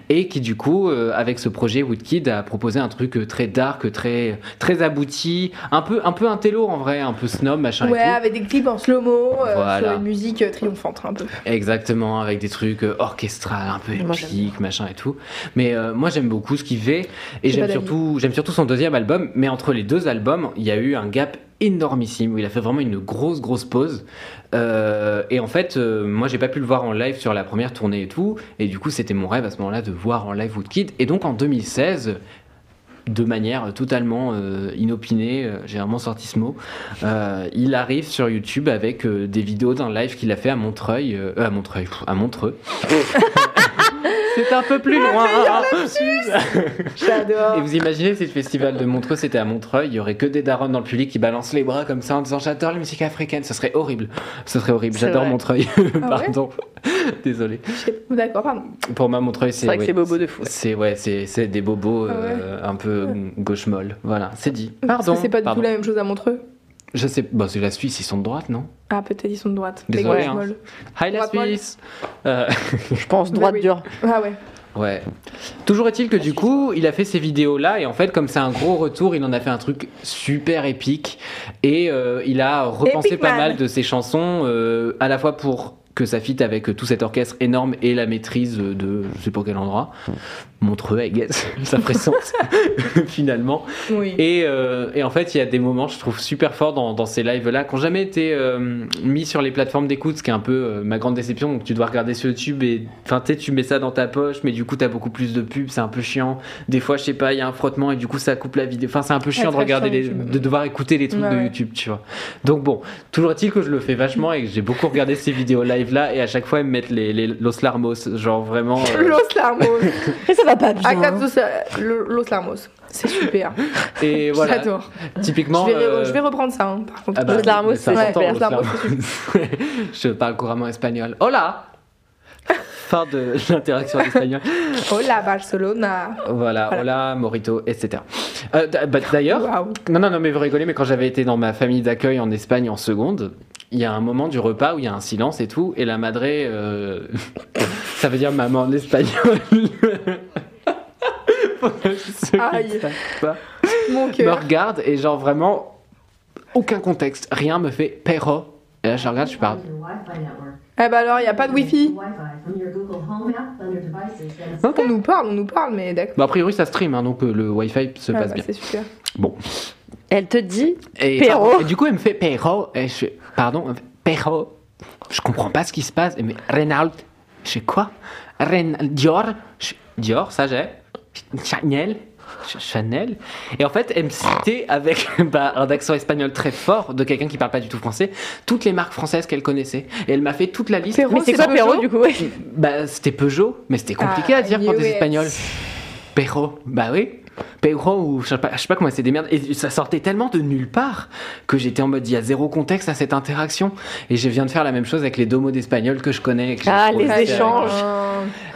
et qui du coup euh, avec ce projet Woodkid a proposé un truc euh, très dark très très abouti un peu un peu un télo en vrai un peu snob machin Ouais, et tout. avec des clips en slow-mo, euh, Voilà. sur une musique euh, triomphante un peu. exactement avec des trucs orchestrales un peu épiques machin et tout. Mais euh, moi j'aime beaucoup ce qu'il fait et J'ai j'aime surtout j'aime surtout son deuxième album. Mais entre les deux albums il y a eu un gap énormissime où il a fait vraiment une grosse grosse pause. Euh, et en fait, euh, moi j'ai pas pu le voir en live sur la première tournée et tout. Et du coup, c'était mon rêve à ce moment-là de voir en live Woodkid. Et donc en 2016 de manière totalement euh, inopinée, euh, j'ai vraiment sorti ce mot, il arrive sur YouTube avec des vidéos d'un live qu'il a fait à Montreuil, à Montreuil, à Montreux. *laughs* C'est un peu plus loin. J'adore. Et vous imaginez si le festival de Montreux c'était à Montreuil, il y aurait que des darons dans le public qui balancent les bras comme ça en disant j'adore la musique africaine, ce serait horrible. Ce serait horrible. J'adore. Montreuil. Ah *laughs* Pardon. Désolé. D'accord, pardon. Pour moi Montreuil c'est C'est vrai que ouais, c'est bobo de fou. C'est ouais, c'est c'est des bobos Ah ouais. euh, un peu gauche molle. Voilà, c'est dit. Parce Pardon. que c'est pas du pardon. tout la même chose à Montreux. Je sais, bah c'est la Suisse, ils sont de droite, non? Ah, peut-être ils sont de droite. Désolé, hein. Hi la Droite. Suisse. Euh, *laughs* Je pense droite oui. dure. Ah ouais. Ouais. Toujours est-il que du coup, il a fait ces vidéos-là et en fait, comme c'est un gros retour, il en a fait un truc super épique et euh, il a repensé Epic pas man. mal de ses chansons euh, à la fois pour que ça fitte avec tout cet orchestre énorme et la maîtrise de je sais pas quel endroit Montreux I guess *laughs* ça ferait sens *laughs* finalement Oui. et, euh, et en fait, il y a des moments, je trouve, super forts dans, dans ces lives-là, qui n'ont jamais été euh, mis sur les plateformes d'écoute, ce qui est un peu euh, ma grande déception. Donc, tu dois regarder sur YouTube et, enfin, tu mets ça dans ta poche, mais du coup, tu as beaucoup plus de pubs, c'est un peu chiant. Des fois, je sais pas, il y a un frottement et du coup, ça coupe la vidéo. Enfin, c'est un peu chiant de regarder, chiant, les, YouTube. de devoir écouter les trucs Ouais, de ouais. YouTube, tu vois. Donc, bon, toujours est-il que je le fais vachement et que j'ai beaucoup regardé ces vidéos live-là et à chaque fois, ils me mettent les, les Los Larmos, genre vraiment. *laughs* Los Larmos. Ça va pas bien. Akat Los- le- Los Larmos. C'est super. et *laughs* voilà. J'adore. Typiquement. Je, vais, euh, je vais reprendre ça, hein, par contre. Ah bah, Los Larmos, c'est super. Los Los Larmos. Je parle couramment espagnol. Hola Fin de *laughs* l'interaction en espagnol. *laughs* Hola, Barcelona. Voilà, Voilà. hola, morito, etc. Euh, bah, D'ailleurs, non, non, non, mais vous rigolez, mais quand j'avais été dans ma famille d'accueil en Espagne en seconde, il y a un moment du repas où il y a un silence et tout, et la madré, euh, ça veut dire maman en espagnol. Pour ceux qui Aïe. savent pas. Mon me cœur. regarde et genre vraiment aucun contexte, rien me fait pero. Et là je regarde, je parle. Eh bah alors, il n'y a pas de wifi. On nous parle, on nous parle, mais d'accord. Bah, a priori ça stream, hein, donc euh, le wifi se Ah passe bah, bien. C'est super. Bon. Elle te dit Et, Pero. pardon, et du coup elle me fait pero. Et je fais, pardon, elle me fait, pero. Je comprends pas ce qui se passe. Mais Renault, je fais quoi? Ren Dior, Je- Dior, ça j'ai. Chanel. Ch- Chanel. Et en fait, elle me citait avec *laughs* bah, un accent espagnol très fort de quelqu'un qui parle pas du tout français, toutes les marques françaises qu'elle connaissait. Et elle m'a fait toute la liste. Mais c'est quoi Perrault du coup ouais. Bah, c'était Peugeot, mais c'était compliqué Ah, à dire pour des knew it. Espagnols. Perro, bah oui. Perro ou je sais pas, je sais pas comment c'est des merdes. Et ça sortait tellement de nulle part que j'étais en mode il y a zéro contexte à cette interaction. Et je viens de faire la même chose avec les domos d'espagnol que je connais. que Ah, les échanges.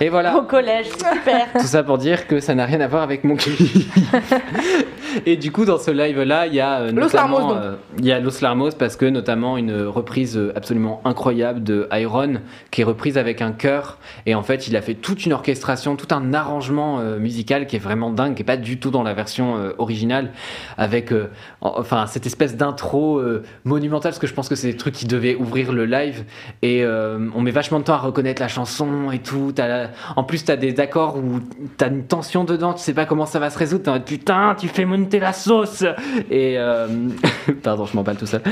Et voilà. Au collège, super. *laughs* Tout ça pour dire que ça n'a rien à voir avec mon kiff. *laughs* Et du coup, dans ce live-là, il y a euh, Los notamment, Larmos, donc. euh, il y a Los Larmos parce que notamment une reprise euh, absolument incroyable de Iron qui est reprise avec un chœur et en fait, il a fait toute une orchestration, tout un arrangement euh, musical qui est vraiment dingue, qui est pas du tout dans la version originale avec en- enfin cette espèce d'intro monumentale parce que je pense que c'est des trucs qui devaient ouvrir le live et on met vachement de temps à reconnaître la chanson et tout. T'as la- En plus, t'as des accords où t'as une tension dedans, tu sais pas comment ça va se résoudre. T'es en putain, tu fais monter la sauce. Et euh, *laughs* pardon, je m'emballe tout seul.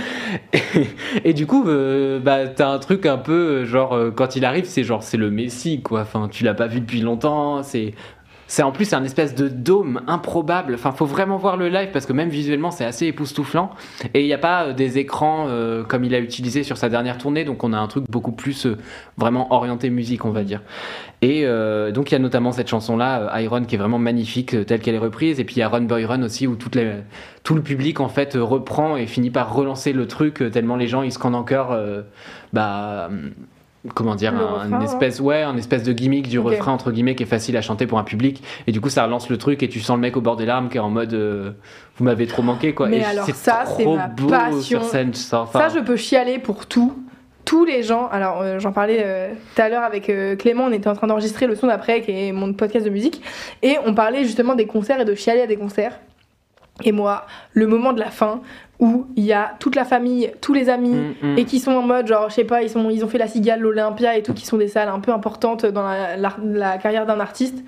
Et, du coup, euh, bah t'as un truc un peu euh, genre euh, quand il arrive, c'est genre c'est le Messi quoi. Enfin, tu l'as pas vu depuis longtemps. C'est en plus un espèce de dôme improbable. Enfin, faut vraiment voir le live parce que même visuellement, c'est assez époustouflant. Et il n'y a pas euh, des écrans euh, comme il a utilisé sur sa dernière tournée, donc on a un truc beaucoup plus euh, vraiment orienté musique, on va dire. Et euh, donc il y a notamment cette chanson-là, euh, Iron, qui est vraiment magnifique, euh, telle qu'elle est reprise. Et puis il y a Run Boy Run aussi, où les, tout le public en fait reprend et finit par relancer le truc tellement les gens ils scandent encore. euh, bah hum, comment dire un, refrain, une espèce ouais un espèce de gimmick du refrain entre guillemets qui est facile à chanter pour un public et du coup ça relance le truc et tu sens le mec au bord des larmes qui est en mode euh, vous m'avez trop manqué quoi Mais et alors ça, c'est ma beau passion. sur scène ça, enfin, Ça, je peux chialer pour tout. Tous les gens, alors euh, j'en parlais euh, tout à l'heure avec euh, Clément, on était en train d'enregistrer le son d'après, qui est mon podcast de musique, et on parlait justement des concerts et de chialer à des concerts. Et moi, le moment de la fin où il y a toute la famille, tous les amis, Mm, mm. et qui sont en mode genre je sais pas ils sont ils ont fait la cigale l'Olympia et tout qui sont des salles un peu importantes dans la, la- la carrière d'un artiste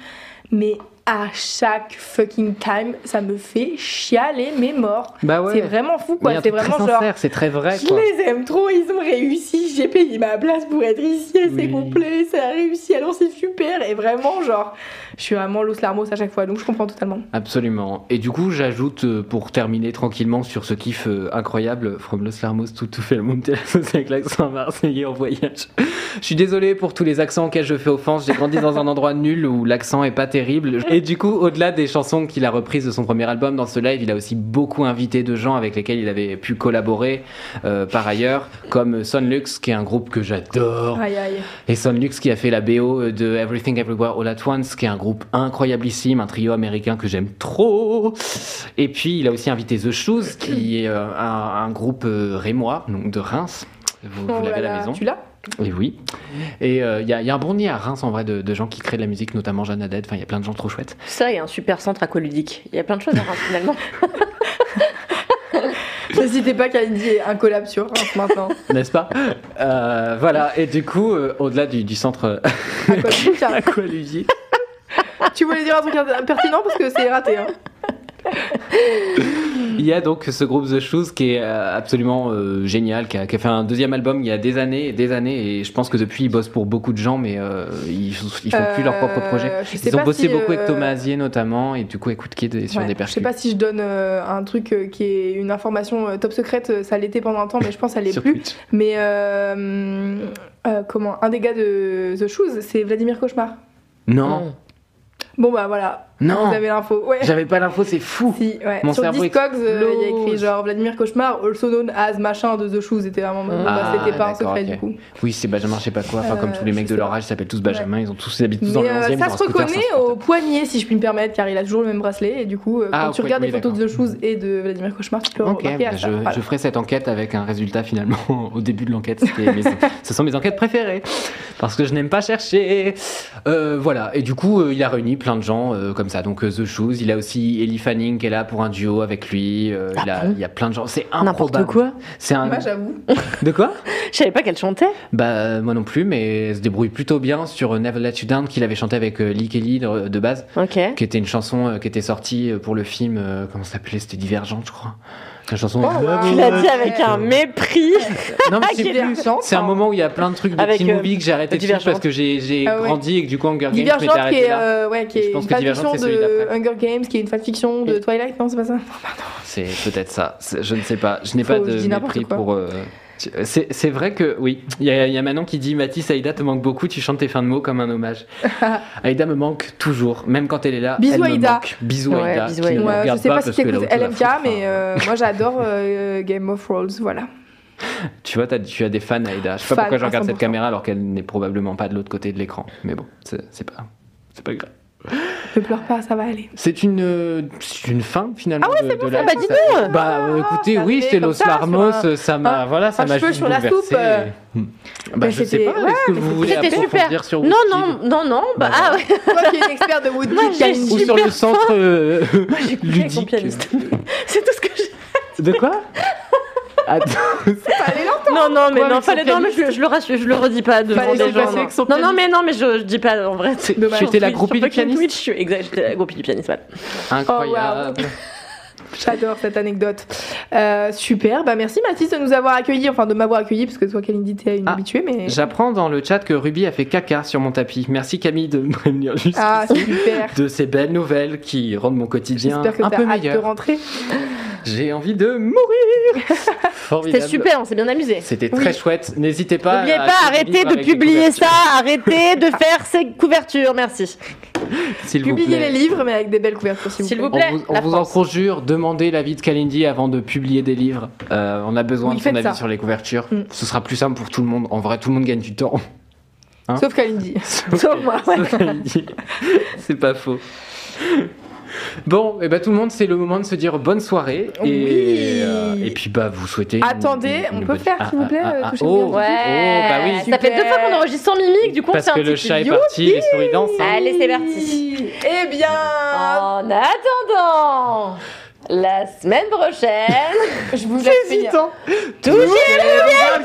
mais à chaque fucking time, ça me fait chialer mes morts. Bah ouais. C'est vraiment fou, quoi. C'est truc très vraiment genre. c'est très vrai. Je quoi. les aime trop, ils ont réussi, j'ai payé ma place pour être ici, et c'est Oui. complet, ça a réussi, alors c'est super, et vraiment, genre, je suis vraiment Los Larmos à chaque fois, donc je comprends totalement. Absolument. Et du coup, j'ajoute euh, pour terminer tranquillement sur ce kiff euh, incroyable, From Los Larmos, tout, tout fait le monde *laughs* avec l'accent marseillais en voyage. Je suis désolé pour tous les accents auxquels je fais offense. J'ai grandi dans un endroit nul où l'accent est pas terrible. Et du coup, au-delà des chansons qu'il a reprises de son premier album, dans ce live, il a aussi beaucoup invité de gens avec lesquels il avait pu collaborer euh, par ailleurs, comme Sonlux, qui est un groupe que j'adore. Aïe aïe. Et Sonlux qui a fait la BO de Everything Everywhere All At Once, qui est un groupe incroyablissime, un trio américain que j'aime trop. Et puis il a aussi invité The Shoes, qui est euh, un, un groupe euh, rémois, donc de Reims. Vous, vous Oh l'avez à la maison. Tu l'as? Et oui. Et euh, il y, a- il y a un bon nid à Reims en vrai de, de gens qui créent de la musique, notamment Jeanne Haddad. Enfin, il y a plein de gens trop chouettes. Ça, il y a un super centre aqualudique. Il y a plein de choses à Reims, finalement. *laughs* N'hésitez pas qu'à dire un collab sur Reims maintenant. N'est-ce pas? Euh, Voilà. Et du coup, euh, au-delà du, du centre Aqualudique, hein. *laughs* aqualudique, Tu voulais dire un truc pertinent parce que c'est raté. Hein. *laughs* Il y a donc ce groupe The Shoes qui est euh, absolument euh, génial, qui a, qui a fait un deuxième album il y a des années et des années, et je pense que depuis ils bossent pour beaucoup de gens, mais euh, ils, ils font plus leur propre projet. je Ils ont bossé si, beaucoup avec Thomas Azier notamment, et du coup Écoute Kid est sur Ouais, des je percus. sais pas si je donne euh, un truc euh, qui est une information euh, top secrète, ça l'était pendant un temps, mais je pense que *laughs* ça l'est plus. Twitch. Mais euh, euh, comment Un des gars de The Shoes, c'est Vladimir Cauchemar. Non, Bon bah voilà, non, vous avez l'info. Ouais. j'avais pas l'info, c'est fou. Si, ouais. Mon Sur Discogs, euh, il y a écrit genre Vladimir Cauchemar, also known as machin de The Shoes. C'était vraiment. bon, bah, Ah, c'était pas un secret du coup. Oui, c'est Benjamin, je sais pas quoi. Enfin, comme Euh, tous les mecs de leur âge, ils s'appellent tous Benjamin. Ils ont tous ils habitent tous dans Mais le 11e. euh, ils ça se reconnaît 150. au poignet, si je puis me permettre, car il a toujours le même bracelet. Et du coup, euh, Ah, quand tu regardes les oui, photos de The. Shoes et de Vladimir Cauchemar, tu peux Ok, bah, je, ferai cette enquête avec un résultat finalement *laughs* au début de l'enquête. Ce sont mes enquêtes préférées parce que je n'aime pas chercher. Voilà, et du coup, il a réuni plein de gens euh, comme ça. Donc euh, The Shoes, il a aussi Ellie Fanning qui est là pour un duo avec lui. Euh, il, a, bon il y a plein de gens. C'est N'importe quoi. C'est un. Moi, j'avoue. *laughs* De quoi? Je savais pas qu'elle chantait. Bah moi non plus, mais elle se débrouille plutôt bien sur euh, Never Let You Down qu'il avait chanté avec Lee Kelly de, de base, Ok. qui était une chanson qui était sortie pour le film. euh, comment ça s'appelait? C'était Divergente, je crois. La chanson. Oh, wow. Tu l'as dit avec un mépris. *laughs* Non, mais c'est *laughs* C'est un moment où il y a plein de trucs de Avec, teen euh, movie que j'ai arrêté de parce que j'ai j'ai Ah ouais. grandi et que du coup Hunger Games Divergente, m'était qui est, là. euh, ouais, qui Je est une fanfiction de. Hunger Games, qui est une fanfiction de Twilight, non, c'est pas ça C'est peut-être ça. C'est- Je ne sais pas. Je n'ai Faut- pas de je mépris pour. euh, C'est c'est vrai que oui, il y, a- il y a Manon qui dit Mathis, Aïda te manque beaucoup, tu chantes tes fins de mots comme un hommage. *laughs* Aïda me manque toujours, même quand elle est là. Bisous, elle me Aïda. manque. Bisous Ouais, Aïda. bisous, qui ne Aïda. me Ouais, je sais pas si qu'elle a t'écoutes LMK, mais euh, *laughs* moi j'adore euh, Game of Thrones, voilà. Tu vois, tu as des fans Aïda. Je sais pas Fan, pourquoi je regarde cette 100%. caméra alors qu'elle n'est probablement pas de l'autre côté de l'écran. Mais bon, c'est c'est pas, c'est pas grave. Ne pleure pas, ça va aller. C'est une, euh, c'est une fin finalement. Ah ouais, c'est bon, la ça, bah, ça- dis-nous. Bah euh, écoutez, oui, c'est comme Los ça, Larmos, sur un- ça m'a, un- voilà, ça un m'a cheveu juste sur la bouleversé. soupe, euh. Bah Mais je sais c'était- pas, ouais, est-ce que mais vous voulez C'était super. sur Non, Woodkid non, non, non. Bah, Bah, ah ouais. Toi qui es une experte de Woodkid, Moi, j'ai. Ou sur super le centre euh, J'ai avec ludique. pianiste. C'est tout ce que j'ai. De quoi? *laughs* Attends, Fallait l'entendre. Non, non, mais Quoi, non, avec fallait, son non, mais je, je le rassure, je le redis pas devant Fallait des se gens. passer Non. avec son non, mais non, mais je, je dis pas en vrai. C'est- Dommage. tu étais la groupie du fucking pianiste Twitch, je suis exact, j'étais la groupie du pianiste, voilà. Incroyable. J'adore cette anecdote. Euh, super, bah merci Mathis de nous avoir accueillis, enfin de m'avoir accueilli, parce que toi Kalindi t'es une Ah, habituée, mais... J'apprends dans le chat que Ruby a fait caca sur mon tapis. Merci Camille de *laughs* me prévenir juste Ah super de ces belles nouvelles qui rendent mon quotidien J'espère que un t'as peu hâte de meilleur. rentrer. J'ai envie de mourir. *laughs* Formidable. C'était super, on s'est bien amusé. C'était très chouette. N'hésitez pas. N'oubliez pas, arrêtez de publier ça, arrêtez de faire ces couvertures, merci. *laughs* S'il vous Publiez les livres, mais avec des belles couvertures, s'il vous S'il plaît. vous plaît. On vous, on la vous en conjure, demandez l'avis de Kalindi avant de publier des livres. Euh, on a besoin Oui, de son avis ça. sur les couvertures. Mm. Ce sera plus simple pour tout le monde. En vrai, tout le monde gagne du temps. Hein Sauf Kalindi. *laughs* Sauf moi, ouais. Sauf Kalindi. C'est pas faux. Bon, et ben tout le monde, c'est le moment de se dire bonne soirée. Et, Oui. euh, et puis, bah, vous souhaitez. une- Attendez, une on peut bonne- faire, s'il vous plaît, euh, toucher oh, le oh, bah oui. Ça fait deux fois qu'on enregistre sans mimique, du coup on Parce fait que un le petit chat est parti, les souris dansent. hein. Allez, c'est parti. Eh bien, En attendant, la semaine prochaine, *laughs* je vous laisse touchez le bien